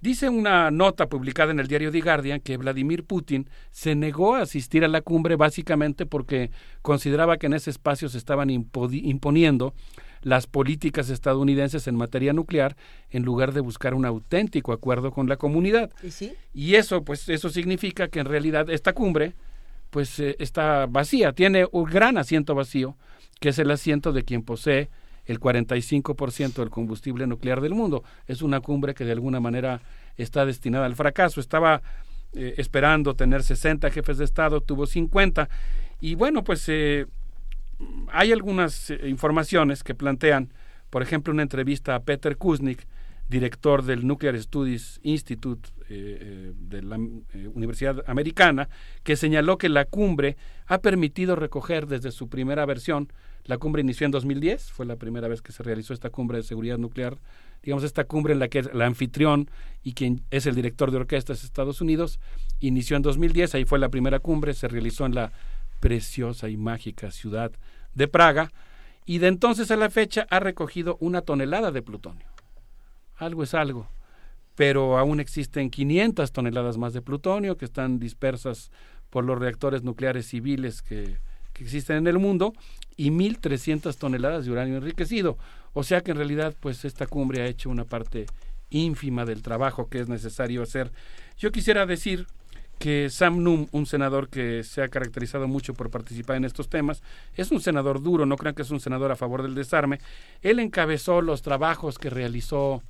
Dice una nota publicada en el diario The Guardian que Vladimir Putin se negó a asistir a la cumbre básicamente porque consideraba que en ese espacio se estaban imponiendo las políticas estadounidenses en materia nuclear en lugar de buscar un auténtico acuerdo con la comunidad. ¿Y sí? Y eso, pues, eso significa que en realidad esta cumbre, pues, eh, está vacía, tiene un gran asiento vacío, que es el asiento de quien posee el 45% del combustible nuclear del mundo. Es una cumbre que de alguna manera está destinada al fracaso. Estaba eh, esperando tener 60 jefes de Estado, tuvo 50. Y bueno, pues eh, hay algunas informaciones que plantean, por ejemplo, una entrevista a Peter Kuznick, director del Nuclear Studies Institute eh, eh, de la eh, Universidad Americana, que señaló que la cumbre ha permitido recoger desde su primera versión, la cumbre inició en 2010, fue la primera vez que se realizó esta cumbre de seguridad nuclear, digamos esta cumbre en la que el anfitrión y quien es el director de orquesta es Estados Unidos, inició en 2010, ahí fue la primera cumbre, se realizó en la preciosa y mágica ciudad de Praga, y de entonces a la fecha ha recogido una tonelada de plutonio. Algo es algo, pero aún existen 500 toneladas más de plutonio que están dispersas por los reactores nucleares civiles que, que existen en el mundo y 1.300 toneladas de uranio enriquecido. O sea que en realidad pues esta cumbre ha hecho una parte ínfima del trabajo que es necesario hacer. Yo quisiera decir que Sam Nunn, un senador que se ha caracterizado mucho por participar en estos temas, es un senador duro, no crean que es un senador a favor del desarme. Él encabezó los trabajos que realizó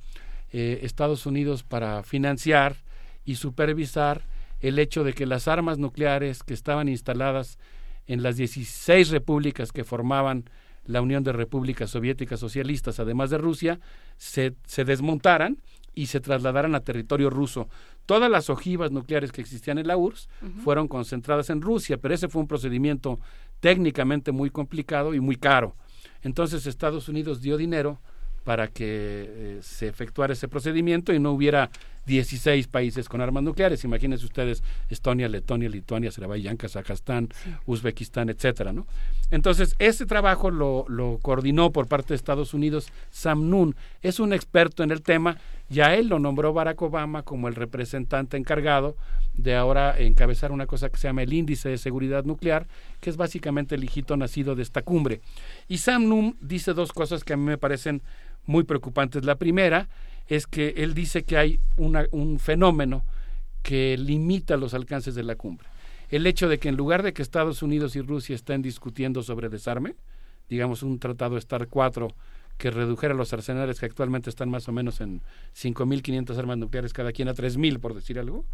eh, Estados Unidos para financiar y supervisar el hecho de que las armas nucleares que estaban instaladas en las 16 repúblicas que formaban la Unión de Repúblicas Soviéticas Socialistas, además de Rusia, se, se desmontaran y se trasladaran a territorio ruso. Todas las ojivas nucleares que existían en la URSS fueron concentradas en Rusia, pero ese fue un procedimiento técnicamente muy complicado y muy caro. Entonces Estados Unidos dio dinero para que eh, se efectuara ese procedimiento y no hubiera 16 países con armas nucleares. Imagínense ustedes Estonia, Letonia, Lituania, Azerbaiyán, Kazajstán, Uzbekistán, etcétera, ¿no? Entonces, ese trabajo lo, lo coordinó por parte de Estados Unidos Sam Nunn. Es un experto en el tema y a él lo nombró Barack Obama como el representante encargado de ahora encabezar una cosa que se llama el Índice de Seguridad Nuclear, que es básicamente el hijito nacido de esta cumbre. Y Sam Nunn dice dos cosas que a mí me parecen muy preocupantes. La primera es que él dice que hay una, un fenómeno que limita los alcances de la cumbre. El hecho de que en lugar de que Estados Unidos y Rusia estén discutiendo sobre desarme, digamos un tratado Star 4 que redujera los arsenales que actualmente están más o menos en 5.500 armas nucleares cada quien a 3.000, por decir algo,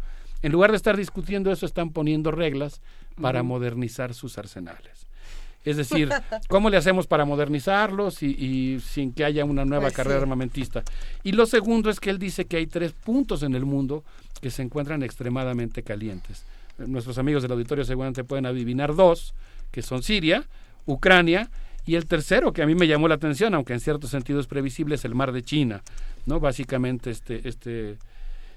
en lugar de estar discutiendo eso, están poniendo reglas para modernizar sus arsenales. Es decir, ¿cómo le hacemos para modernizarlos y, sin que haya una nueva Pues carrera sí. armamentista? Y lo segundo es que él dice que hay tres puntos en el mundo que se encuentran extremadamente calientes. Eh, Nuestros amigos del auditorio seguramente pueden adivinar dos, que son Siria, Ucrania y el tercero que a mí me llamó la atención, aunque en cierto sentido es previsible, es el mar de China, ¿no? Básicamente este este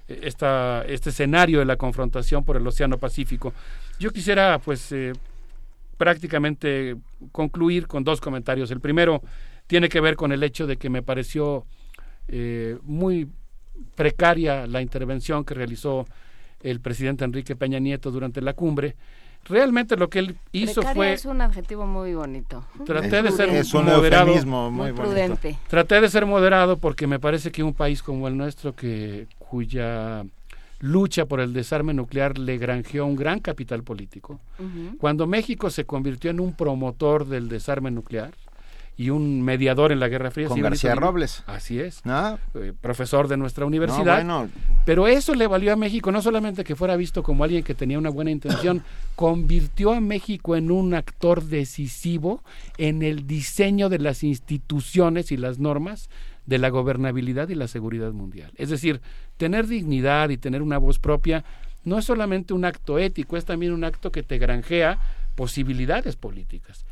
esta, este escenario de la confrontación por el Océano Pacífico. Yo quisiera, pues, eh, prácticamente concluir con dos comentarios. El primero tiene que ver con el hecho de que me pareció eh, muy precaria la intervención que realizó el presidente Enrique Peña Nieto durante la cumbre. Realmente lo que él hizo Precaria fue es un adjetivo muy bonito. traté de ser Es un moderado, eufemismo muy Muy bonito. prudente. Traté de ser moderado porque me parece que un país como el nuestro, que cuya lucha por el desarme nuclear le granjeó un gran capital político, cuando México se convirtió en un promotor del desarme nuclear y un mediador en la Guerra Fría. Con sí, García Benito, Robles. Así es. ¿No? eh, profesor de nuestra universidad. No, bueno. Pero eso le valió a México no solamente que fuera visto como alguien que tenía una buena intención, convirtió a México en un actor decisivo en el diseño de las instituciones y las normas de la gobernabilidad y la seguridad mundial. Es decir, tener dignidad y tener una voz propia no es solamente un acto ético, es también un acto que te granjea posibilidades políticas.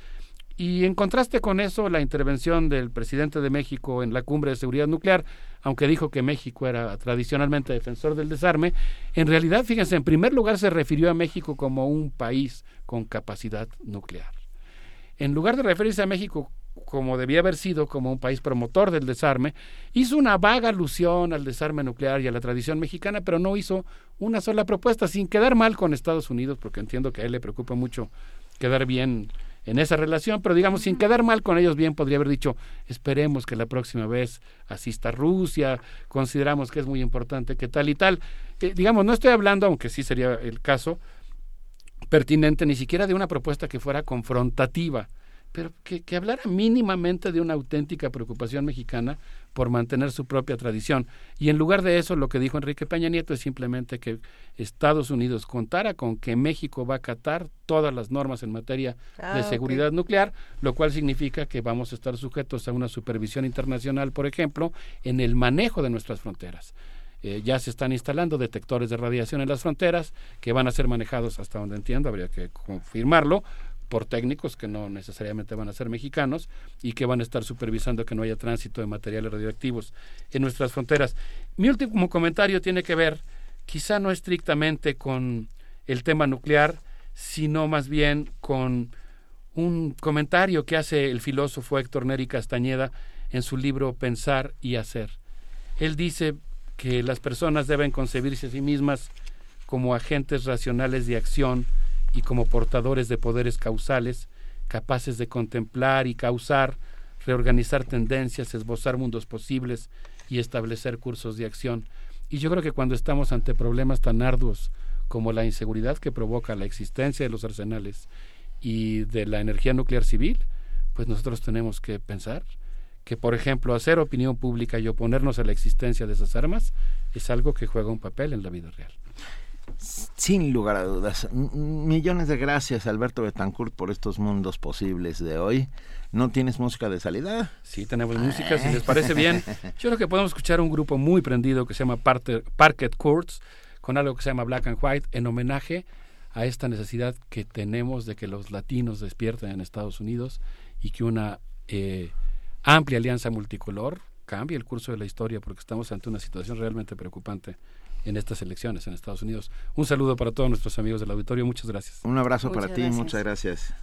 Y en contraste con eso, la intervención del presidente de México en la cumbre de seguridad nuclear, aunque dijo que México era tradicionalmente defensor del desarme, en realidad, fíjense, en primer lugar se refirió a México como un país con capacidad nuclear. En lugar de referirse a México como debía haber sido, como un país promotor del desarme, hizo una vaga alusión al desarme nuclear y a la tradición mexicana, pero no hizo una sola propuesta, sin quedar mal con Estados Unidos, porque entiendo que a él le preocupa mucho quedar bien en esa relación, pero digamos, sin quedar mal con ellos, bien podría haber dicho, esperemos que la próxima vez asista Rusia, consideramos que es muy importante que tal y tal. Eh, digamos, no estoy hablando, aunque sí sería el caso, pertinente ni siquiera de una propuesta que fuera confrontativa, pero que, que, hablara mínimamente de una auténtica preocupación mexicana por mantener su propia tradición. Y en lugar de eso, lo que dijo Enrique Peña Nieto es simplemente que Estados Unidos contara con que México va a acatar todas las normas en materia Ah, de seguridad nuclear, lo cual significa que vamos a estar sujetos a una supervisión internacional, por ejemplo, en el manejo de nuestras fronteras. Eh, ya se están instalando detectores de radiación en las fronteras que van a ser manejados, hasta donde entiendo, habría que confirmarlo, por técnicos que no necesariamente van a ser mexicanos y que van a estar supervisando que no haya tránsito de materiales radioactivos en nuestras fronteras. Mi último comentario tiene que ver, quizá no estrictamente con el tema nuclear, sino más bien con un comentario que hace el filósofo Héctor Neri Castañeda en su libro Pensar y Hacer. Él dice que las personas deben concebirse a sí mismas como agentes racionales de acción y como portadores de poderes causales, capaces de contemplar y causar, reorganizar tendencias, esbozar mundos posibles y establecer cursos de acción. Y yo creo que cuando estamos ante problemas tan arduos como la inseguridad que provoca la existencia de los arsenales y de la energía nuclear civil, pues nosotros tenemos que pensar que, por ejemplo, hacer opinión pública y oponernos a la existencia de esas armas es algo que juega un papel en la vida real. Sin lugar a dudas. millones de gracias, Alberto Betancourt, por estos mundos posibles de hoy. ¿No tienes música de salida? Sí, tenemos música, si les parece bien. Yo creo que podemos escuchar un grupo muy prendido que se llama Parket Courts, con algo que se llama Black and White, en homenaje a esta necesidad que tenemos de que los latinos despierten en Estados Unidos y que una eh, amplia alianza multicolor cambie el curso de la historia, porque estamos ante una situación realmente preocupante en estas elecciones en Estados Unidos. Un saludo para todos nuestros amigos del auditorio. Muchas gracias. Un abrazo para ti. Muchas gracias.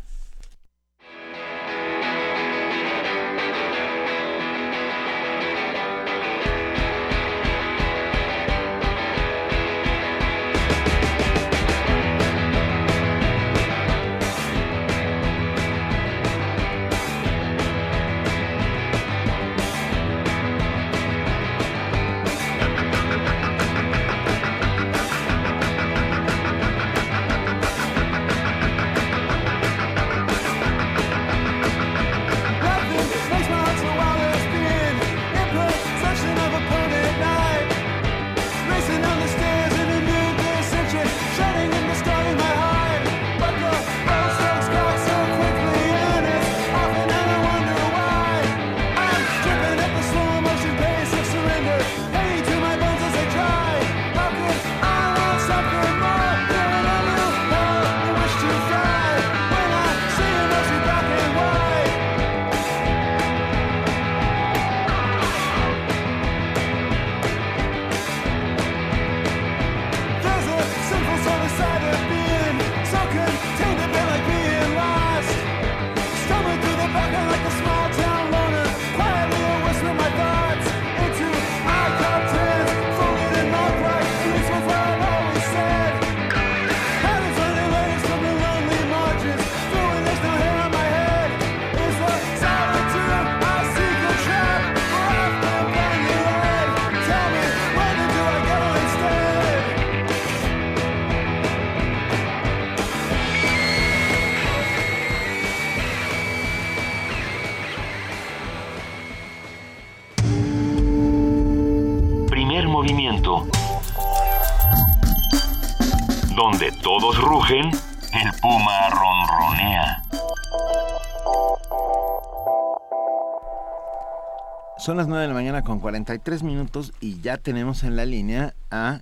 Son las 9 de la mañana con 43 minutos y ya tenemos en la línea a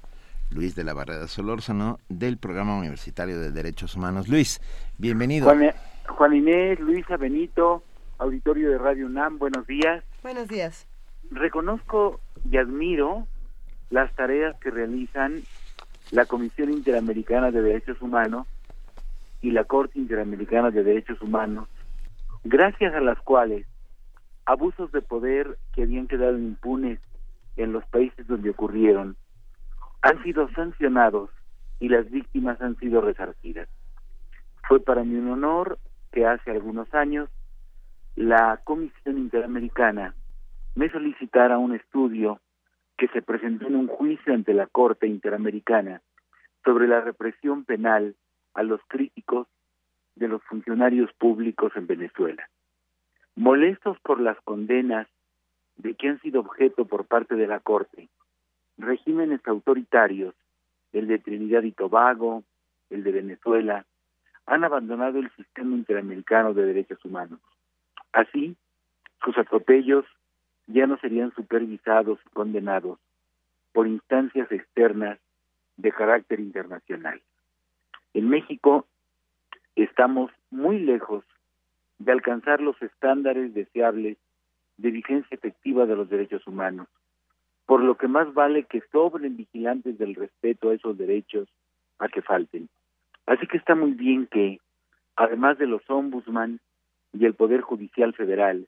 Luis de la Barrera Solórzano del Programa Universitario de Derechos Humanos. Luis, bienvenido. Juan, Inés, Luisa Benito, auditorio de Radio UNAM, buenos días. Buenos días. Reconozco y admiro las tareas que realizan la Comisión Interamericana de Derechos Humanos y la Corte Interamericana de Derechos Humanos, gracias a las cuales abusos de poder que habían quedado impunes en los países donde ocurrieron han sido sancionados y las víctimas han sido resarcidas. Fue para mí un honor que hace algunos años la Comisión Interamericana me solicitara un estudio que se presentó en un juicio ante la Corte Interamericana sobre la represión penal a los críticos de los funcionarios públicos en Venezuela. Molestos por las condenas de que han sido objeto por parte de la Corte, regímenes autoritarios, el de Trinidad y Tobago, el de Venezuela, han abandonado el sistema interamericano de derechos humanos. Así, sus atropellos ya no serían supervisados y condenados por instancias externas de carácter internacional. En México estamos muy lejos de alcanzar los estándares deseables de vigencia efectiva de los derechos humanos, por lo que más vale que sobren vigilantes del respeto a esos derechos a que falten. Así que está muy bien que, además de los ombudsman y el Poder Judicial Federal,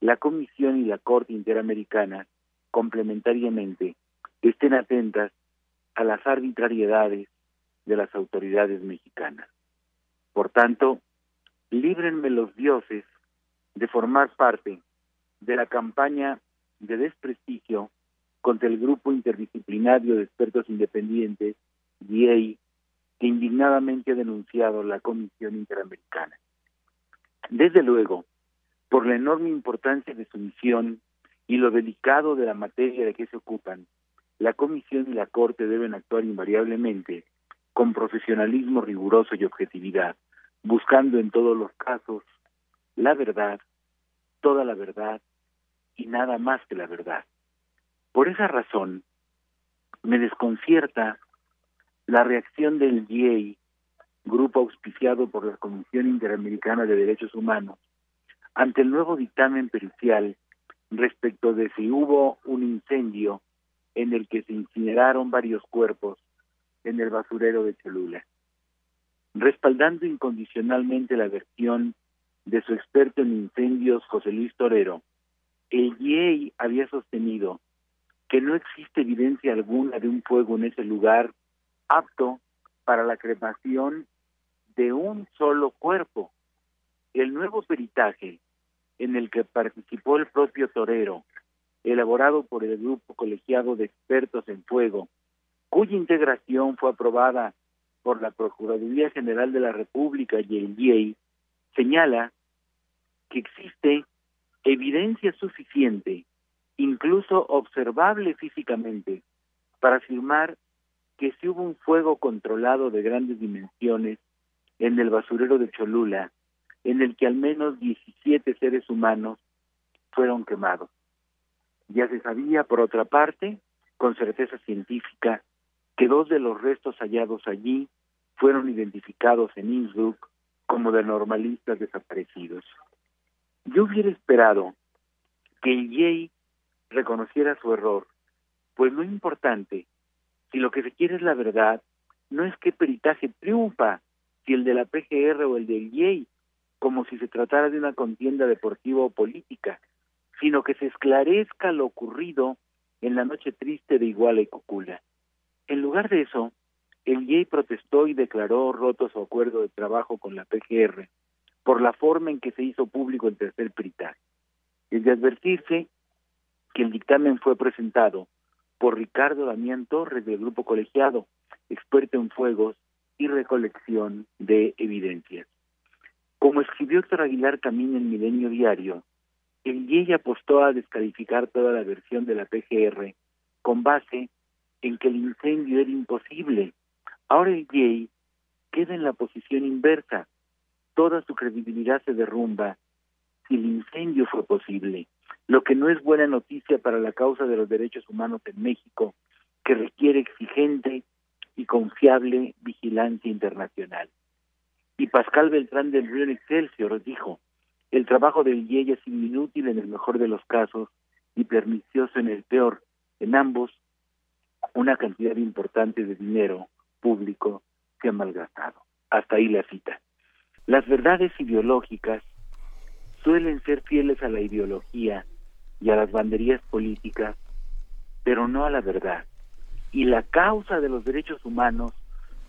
la Comisión y la Corte Interamericana, complementariamente, estén atentas a las arbitrariedades de las autoridades mexicanas. Por tanto, líbrenme los dioses de formar parte de la campaña de desprestigio contra el grupo interdisciplinario de expertos independientes, DIEI, que indignadamente ha denunciado la Comisión Interamericana. Desde luego, por la enorme importancia de su misión y lo delicado de la materia de que se ocupan, la Comisión y la Corte deben actuar invariablemente con profesionalismo riguroso y objetividad, buscando en todos los casos la verdad, toda la verdad y nada más que la verdad. Por esa razón, me desconcierta la reacción del GIEI, grupo auspiciado por la Comisión Interamericana de Derechos Humanos, ante el nuevo dictamen pericial respecto de si hubo un incendio en el que se incineraron varios cuerpos en el basurero de Cholula. Respaldando incondicionalmente la versión de su experto en incendios, José Luis Torero, el IEI había sostenido que no existe evidencia alguna de un fuego en ese lugar apto para la cremación de un solo cuerpo. El nuevo peritaje en el que participó el propio Torero, elaborado por el grupo colegiado de expertos en fuego, cuya integración fue aprobada por la Procuraduría General de la República y el IEI, señala que existe evidencia suficiente, incluso observable físicamente, para afirmar que si hubo un fuego controlado de grandes dimensiones en el basurero de Cholula, en el que al menos 17 seres humanos fueron quemados. Ya se sabía, por otra parte, con certeza científica, que dos de los restos hallados allí fueron identificados en Innsbruck como de normalistas desaparecidos. Yo hubiera esperado que el Yei reconociera su error, pues lo importante, si lo que se quiere es la verdad, no es qué peritaje triunfa, si el de la PGR o el del Yei, como si se tratara de una contienda deportiva o política, sino que se esclarezca lo ocurrido en la noche triste de Iguala y Cocula. En lugar de eso, el Yei protestó y declaró roto su acuerdo de trabajo con la PGR por la forma en que se hizo público el tercer peritaje. Es de advertirse que el dictamen fue presentado por Ricardo Damián Torres del Grupo Colegiado, experto en fuegos y recolección de evidencias. Como escribió Héctor Aguilar Camín en Milenio Diario, el IEI apostó a descalificar toda la versión de la PGR con base en que el incendio era imposible. Ahora el IEI queda en la posición inversa. Toda su credibilidad se derrumba si el incendio fue posible, lo que no es buena noticia para la causa de los derechos humanos en México, que requiere exigente y confiable vigilancia internacional. Y Pascal Beltrán del Río Excelsior dijo, el trabajo del IEI es inútil en el mejor de los casos y pernicioso en el peor. En ambos, una cantidad importante de dinero público se ha malgastado. Hasta ahí la cita. Las verdades ideológicas suelen ser fieles a la ideología y a las banderías políticas, pero no a la verdad. Y la causa de los derechos humanos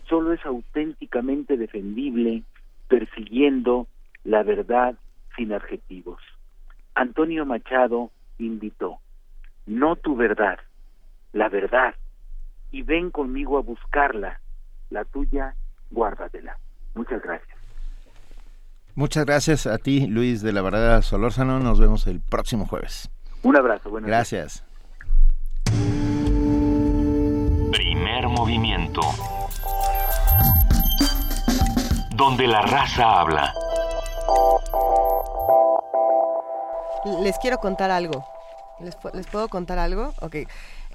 solo es auténticamente defendible persiguiendo la verdad sin adjetivos. Antonio Machado invitó, no tu verdad, la verdad, y ven conmigo a buscarla, la tuya, guárdatela. Muchas gracias. Muchas gracias a ti, Luis de la Verdad Solórzano. Nos vemos el próximo jueves. Un abrazo. Buenas gracias. Primer movimiento. Donde la raza habla. Les quiero contar algo. ¿Les, ¿Les, puedo contar algo? Ok.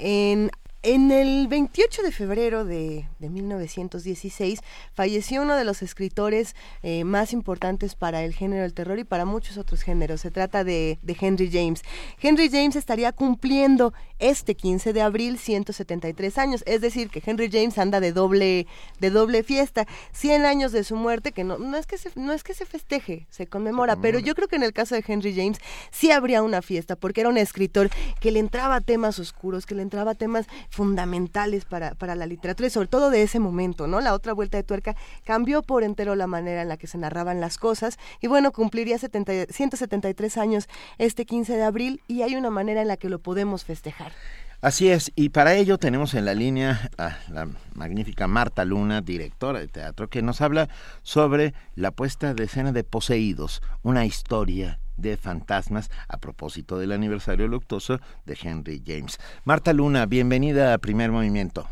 En en el 28 de febrero de, de 1916 falleció uno de los escritores eh, más importantes para el género del terror y para muchos otros géneros. Se trata de, de, Henry James. Henry James estaría cumpliendo este 15 de abril 173 años, es decir, que Henry James anda de doble, de doble fiesta. 100 años de su muerte, que no, no, es, que se, no es que se festeje, se conmemora, pero yo creo que en el caso de Henry James sí habría una fiesta, porque era un escritor que le entraba a temas oscuros, que le entraba a temas fundamentales para, para la literatura y sobre todo de ese momento, ¿no? La otra vuelta de tuerca cambió por entero la manera en la que se narraban las cosas y bueno, cumpliría 70, 173 años este 15 de abril y hay una manera en la que lo podemos festejar. Así es, y para ello tenemos en la línea a la magnífica Marta Luna, directora de teatro, que nos habla sobre la puesta de escena de Poseídos, una historia de fantasmas a propósito del aniversario luctuoso de Henry James. Marta Luna, bienvenida a Primer Movimiento.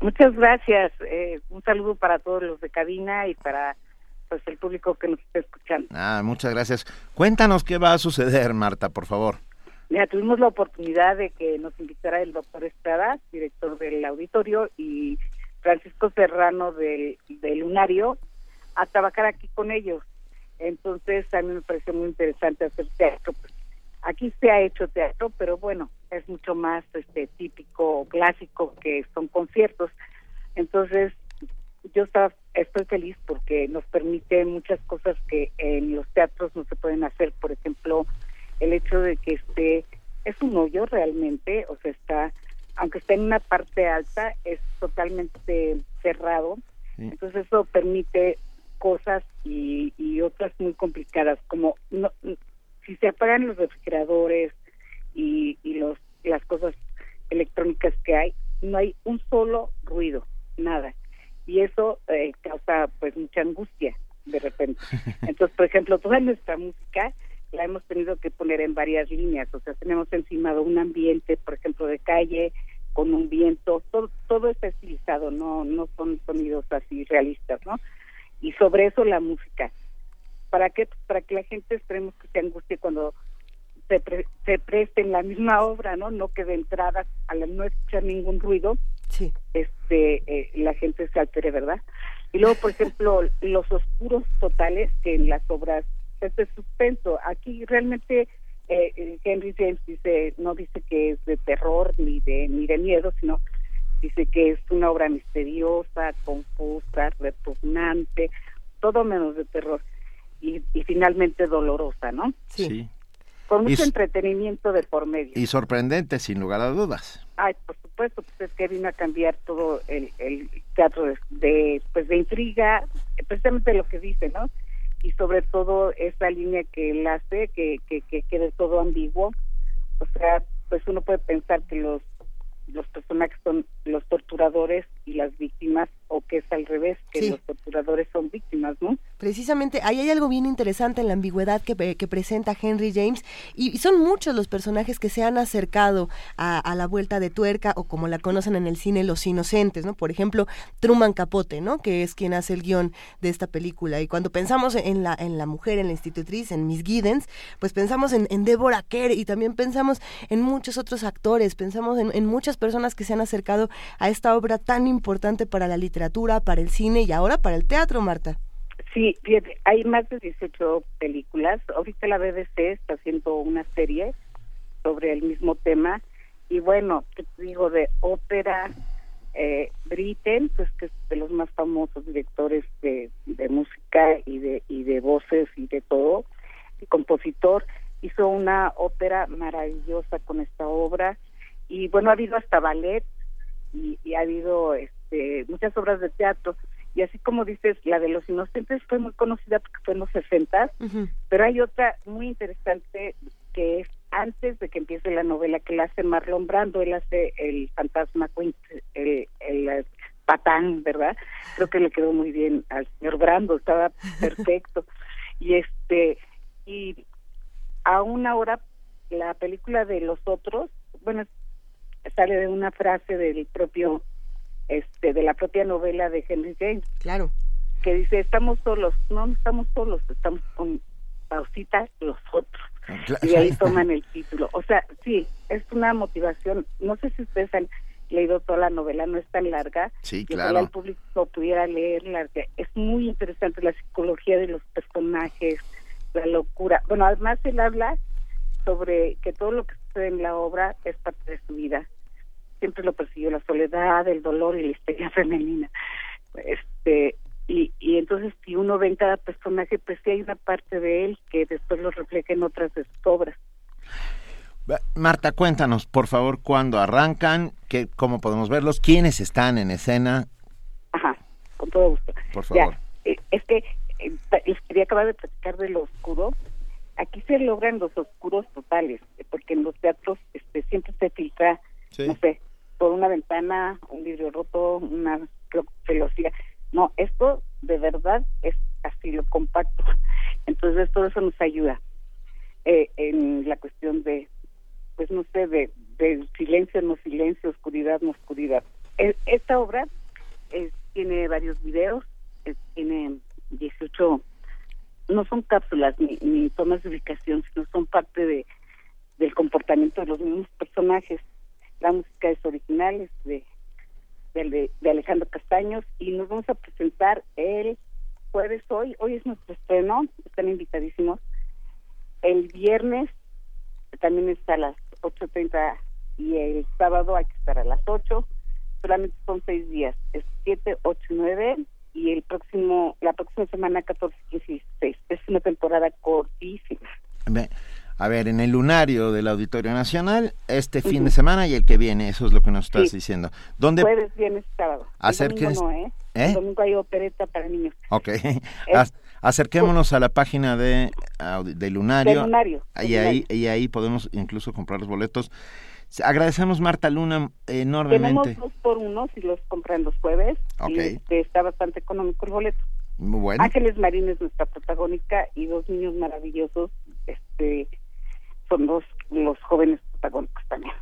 Muchas gracias. Eh, un saludo para todos los de cabina y para pues el público que nos está escuchando. Ah, muchas gracias. Cuéntanos qué va a suceder, Marta, por favor. Mira, tuvimos la oportunidad de que nos invitara el doctor Estrada, director del auditorio, y Francisco Serrano del, del Lunario, a trabajar aquí con ellos. Entonces, a mí me pareció muy interesante hacer teatro. Pues, aquí se ha hecho teatro, pero bueno, es mucho más este típico clásico que son conciertos. Entonces, yo estaba, estoy feliz porque nos permite muchas cosas que en los teatros no se pueden hacer. Por ejemplo, el hecho de que este es un hoyo realmente, o sea, está, aunque está en una parte alta, es totalmente cerrado. Entonces eso permite cosas y, y otras muy complicadas, como no, si se apagan los refrigeradores y, y los las cosas electrónicas que hay, no hay un solo ruido, nada. Y eso eh, causa pues mucha angustia de repente. Entonces, por ejemplo, toda nuestra música la hemos tenido que poner en varias líneas, o sea, tenemos encima de un ambiente, por ejemplo, de calle, con un viento, todo, todo está estilizado, no, no son sonidos así realistas, ¿no? Y sobre eso la música. ¿Para qué? Pues para que la gente esperemos que se angustie cuando se, pre se preste en la misma obra, ¿no? No que de entrada, al no escuchar ningún ruido, sí. este eh, la gente se altere, ¿verdad? Y luego, por ejemplo, los oscuros totales que en las obras este suspenso. Aquí realmente eh, Henry James dice no dice que es de terror ni de ni de miedo, sino dice que es una obra misteriosa, confusa, repugnante, todo menos de terror y, y finalmente dolorosa, ¿no? Sí. Con mucho Y entretenimiento de por medio. Y sorprendente, sin lugar a dudas. Ay, por supuesto, pues es que vino a cambiar todo el, el teatro de, de, pues de intriga, precisamente lo que dice, ¿no? Y sobre todo esa línea que él hace, que, que, que quede todo ambiguo. O sea, pues uno puede pensar que los los personajes son los torturadores y las víctimas, o que es al revés, que Sí. los torturadores son víctimas, ¿no? Precisamente, ahí hay algo bien interesante en la ambigüedad que, que presenta Henry James y, y son muchos los personajes que se han acercado a, a la vuelta de tuerca o como la conocen en el cine los inocentes, ¿no? Por ejemplo, Truman Capote, ¿no? Que es quien hace el guion de esta película y cuando pensamos en la, en la mujer, en la institutriz, en Miss Giddens, pues pensamos en, en Deborah Kerr y también pensamos en muchos otros actores, pensamos en, en muchas personas que se han acercado a esta obra tan importante para la literatura, para el cine y ahora para el teatro, Marta. Sí, hay más de 18 películas. Ahorita la BBC está haciendo una serie sobre el mismo tema. Y bueno, ¿qué te digo de ópera? Eh, Britten, pues que es de los más famosos directores de, música y de, y de voces y de todo, y compositor, hizo una ópera maravillosa con esta obra. Y bueno, ha habido hasta ballet y, y ha habido este, muchas obras de teatro. Y así como dices, la de los inocentes fue muy conocida porque fue en los 60, pero hay otra muy interesante que es antes de que empiece la novela que la hace Marlon Brando, él hace el fantasma Quint, el, el, patán, ¿verdad? Creo que le quedó muy bien al señor Brando, estaba perfecto. y este, y a una hora la película de los otros, bueno, sale de una frase del propio este de la propia novela de Henry James. Claro. Que dice, "Estamos solos." No, no estamos solos, estamos con pausita los otros. Cla- Y ahí toman el título. O sea, sí, es una motivación. No sé si ustedes han leído toda la novela, no es tan larga. Sí, y ojalá claro. el público pudiera leerla. Es muy interesante la psicología de los personajes, la locura. Bueno, además él habla sobre que todo lo que sucede en la obra es parte de su vida. Siempre lo persiguió la soledad, el dolor y la histeria femenina. Este y, y entonces si uno ve en cada personaje, pues sí hay una parte de él que después lo refleja en otras de sus obras. Marta, cuéntanos, por favor, cuándo arrancan, qué, cómo podemos verlos, quiénes están en escena, Ajá, con todo gusto. por favor. eh, es que eh, les quería acabar de platicar de lo oscuro. Aquí se logran los oscuros totales, porque en los teatros este, siempre se filtra, no sé, por una ventana, un vidrio roto, una celosía. No, esto de verdad es así lo compacto. Entonces todo eso nos ayuda eh, en la cuestión de, pues no sé, de, silencio, no silencio, oscuridad, no oscuridad. E- Esta obra es- tiene varios videos, es- tiene 18, no son cápsulas ni, ni tomas de ubicación, sino son parte de del comportamiento de los mismos personajes. La música es original, es de, de, Alejandro Castaños y nos vamos a presentar el jueves hoy, hoy es nuestro estreno, están invitadísimos. El viernes también está a las 8.30 y el sábado hay que estar a las 8. Solamente son seis días, es 7, 8 y 9 y el próximo, la próxima semana 14, 15 y 16. Es una temporada cortísima. A ver, en el lunario del Auditorio Nacional, este fin de semana y el que viene, eso es lo que nos estás Sí. diciendo. ¿Dónde? Jueves, viernes, sábado. El Acérquense- domingo no, ¿eh? ¿Eh? El domingo hay opereta para niños. Ok. Ac- Acerquémonos a la página de, de Lunario. Del Lunario, Y ahí, Lunario. y ahí podemos incluso comprar los boletos. Agradecemos, Marta Luna, Tenemos enormemente. dos por uno si los compran los jueves. Ok. Y este, está bastante económico el boleto. Muy bueno. Ángeles Marín es nuestra protagónica y dos niños maravillosos este son los, los jóvenes protagónicos también.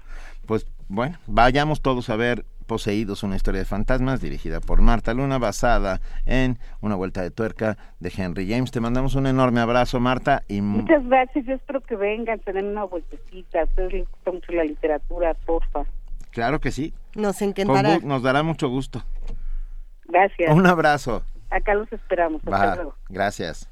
Pues bueno, vayamos todos a ver Poseídos, una historia de fantasmas, dirigida por Marta Luna, basada en Una vuelta de tuerca de Henry James. Te mandamos un enorme abrazo, Marta, y mu- Muchas gracias, yo espero que vengan, se den una vueltecita, a ustedes les gusta mucho la literatura, porfa. claro que sí. Nos Con encantará. nos dará mucho gusto. Gracias. Un abrazo. Acá los esperamos. Hasta Va, luego. gracias.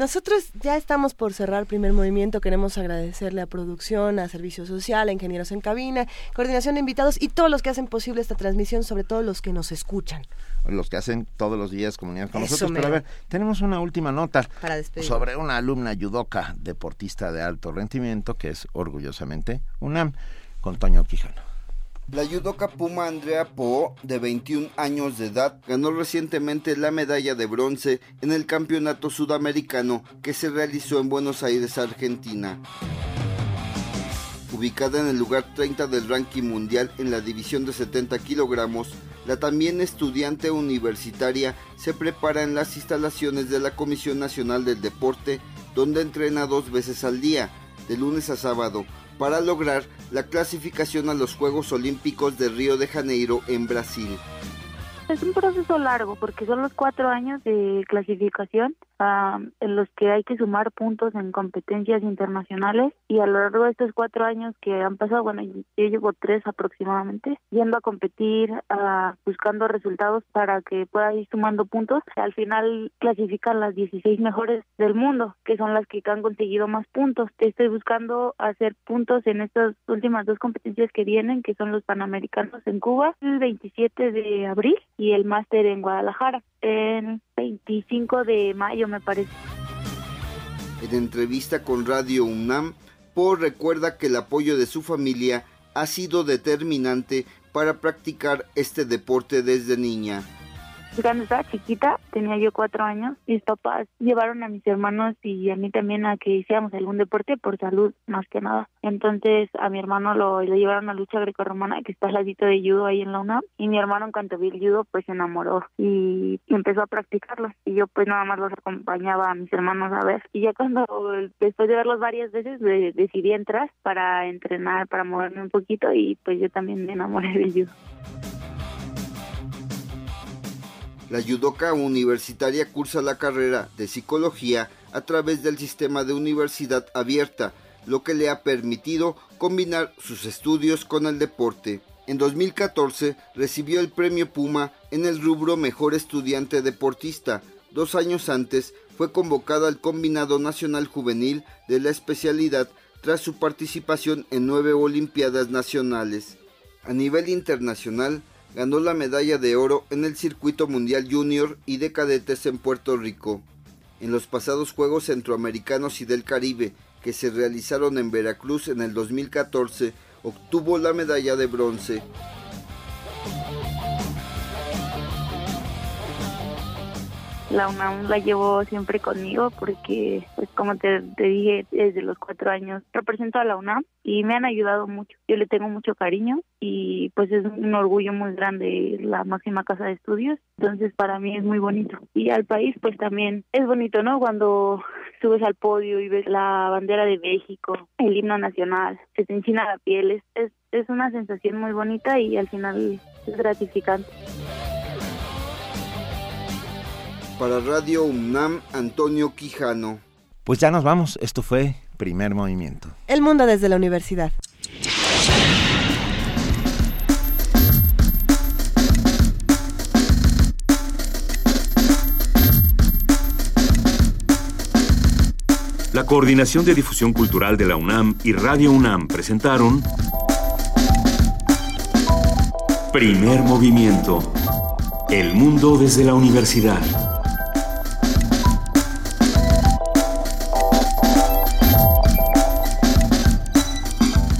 Nosotros ya estamos por cerrar primer movimiento. Queremos agradecerle a producción, a servicio social, a ingenieros en cabina, coordinación de invitados y todos los que hacen posible esta transmisión, sobre todo los que nos escuchan. Los que hacen todos los días comunidad con Eso nosotros. Pero a ver, tenemos una última nota Para sobre una alumna yudoka, deportista de alto rendimiento, que es orgullosamente UNAM, con Toño Quijano. La judoka Puma Andrea Po, de 21 años de edad, ganó recientemente la medalla de bronce en el Campeonato Sudamericano que se realizó en Buenos Aires, Argentina. Ubicada en el lugar 30 del ranking mundial en la división de 70 kilogramos, la también estudiante universitaria se prepara en las instalaciones de la Comisión Nacional del Deporte, donde entrena dos veces al día, de lunes a sábado, para lograr la clasificación a los Juegos Olímpicos de Río de Janeiro en Brasil. Es un proceso largo porque son los cuatro años de clasificación ah, en los que hay que sumar puntos en competencias internacionales y a lo largo de estos cuatro años que han pasado, bueno, yo llevo tres aproximadamente, yendo a competir, ah, buscando resultados para que pueda ir sumando puntos. Al final clasifican las 16 mejores del mundo, que son las que han conseguido más puntos. Estoy buscando hacer puntos en estas últimas dos competencias que vienen, que son los Panamericanos en Cuba, el 27 de abril y el máster en Guadalajara, el 25 de mayo me parece. En entrevista con Radio UNAM, Po recuerda que el apoyo de su familia ha sido determinante para practicar este deporte desde niña. Cuando estaba chiquita, tenía yo cuatro años, mis papás llevaron a mis hermanos y a mí también a que hiciéramos algún deporte por salud, más que nada. Entonces a mi hermano lo, lo llevaron a lucha grecorromana, que está al ladito de judo ahí en la UNAM, y mi hermano en cuanto vi el judo, pues se enamoró y empezó a practicarlo. Y yo pues nada más los acompañaba a mis hermanos a ver. Y ya cuando, después de verlos varias veces, de- decidí entrar para entrenar, para moverme un poquito y pues yo también me enamoré del judo. La judoka universitaria cursa la carrera de psicología a través del sistema de universidad abierta, lo que le ha permitido combinar sus estudios con el deporte. En 2014 recibió el premio Puma en el rubro Mejor Estudiante Deportista. Dos años antes fue convocada al Combinado Nacional Juvenil de la especialidad tras su participación en nueve Olimpiadas Nacionales. A nivel internacional, ganó la medalla de oro en el circuito mundial junior y de cadetes en Puerto Rico. En los pasados Juegos Centroamericanos y del Caribe, que se realizaron en Veracruz en el 2014, obtuvo la medalla de bronce. La UNAM la llevo siempre conmigo porque, pues como te, dije, desde los cuatro años represento a la UNAM y me han ayudado mucho. Yo le tengo mucho cariño y pues es un orgullo muy grande la máxima casa de estudios. Entonces para mí es muy bonito. Y al país pues también es bonito, ¿no? Cuando subes al podio y ves la bandera de México, el himno nacional, te enchina la piel, es, es, es una sensación muy bonita y al final es gratificante. Para Radio UNAM, Antonio Quijano. Pues ya nos vamos. Esto fue Primer Movimiento. El mundo desde la universidad. La Coordinación de Difusión Cultural de la UNAM y Radio UNAM presentaron Primer Movimiento. El mundo desde la universidad.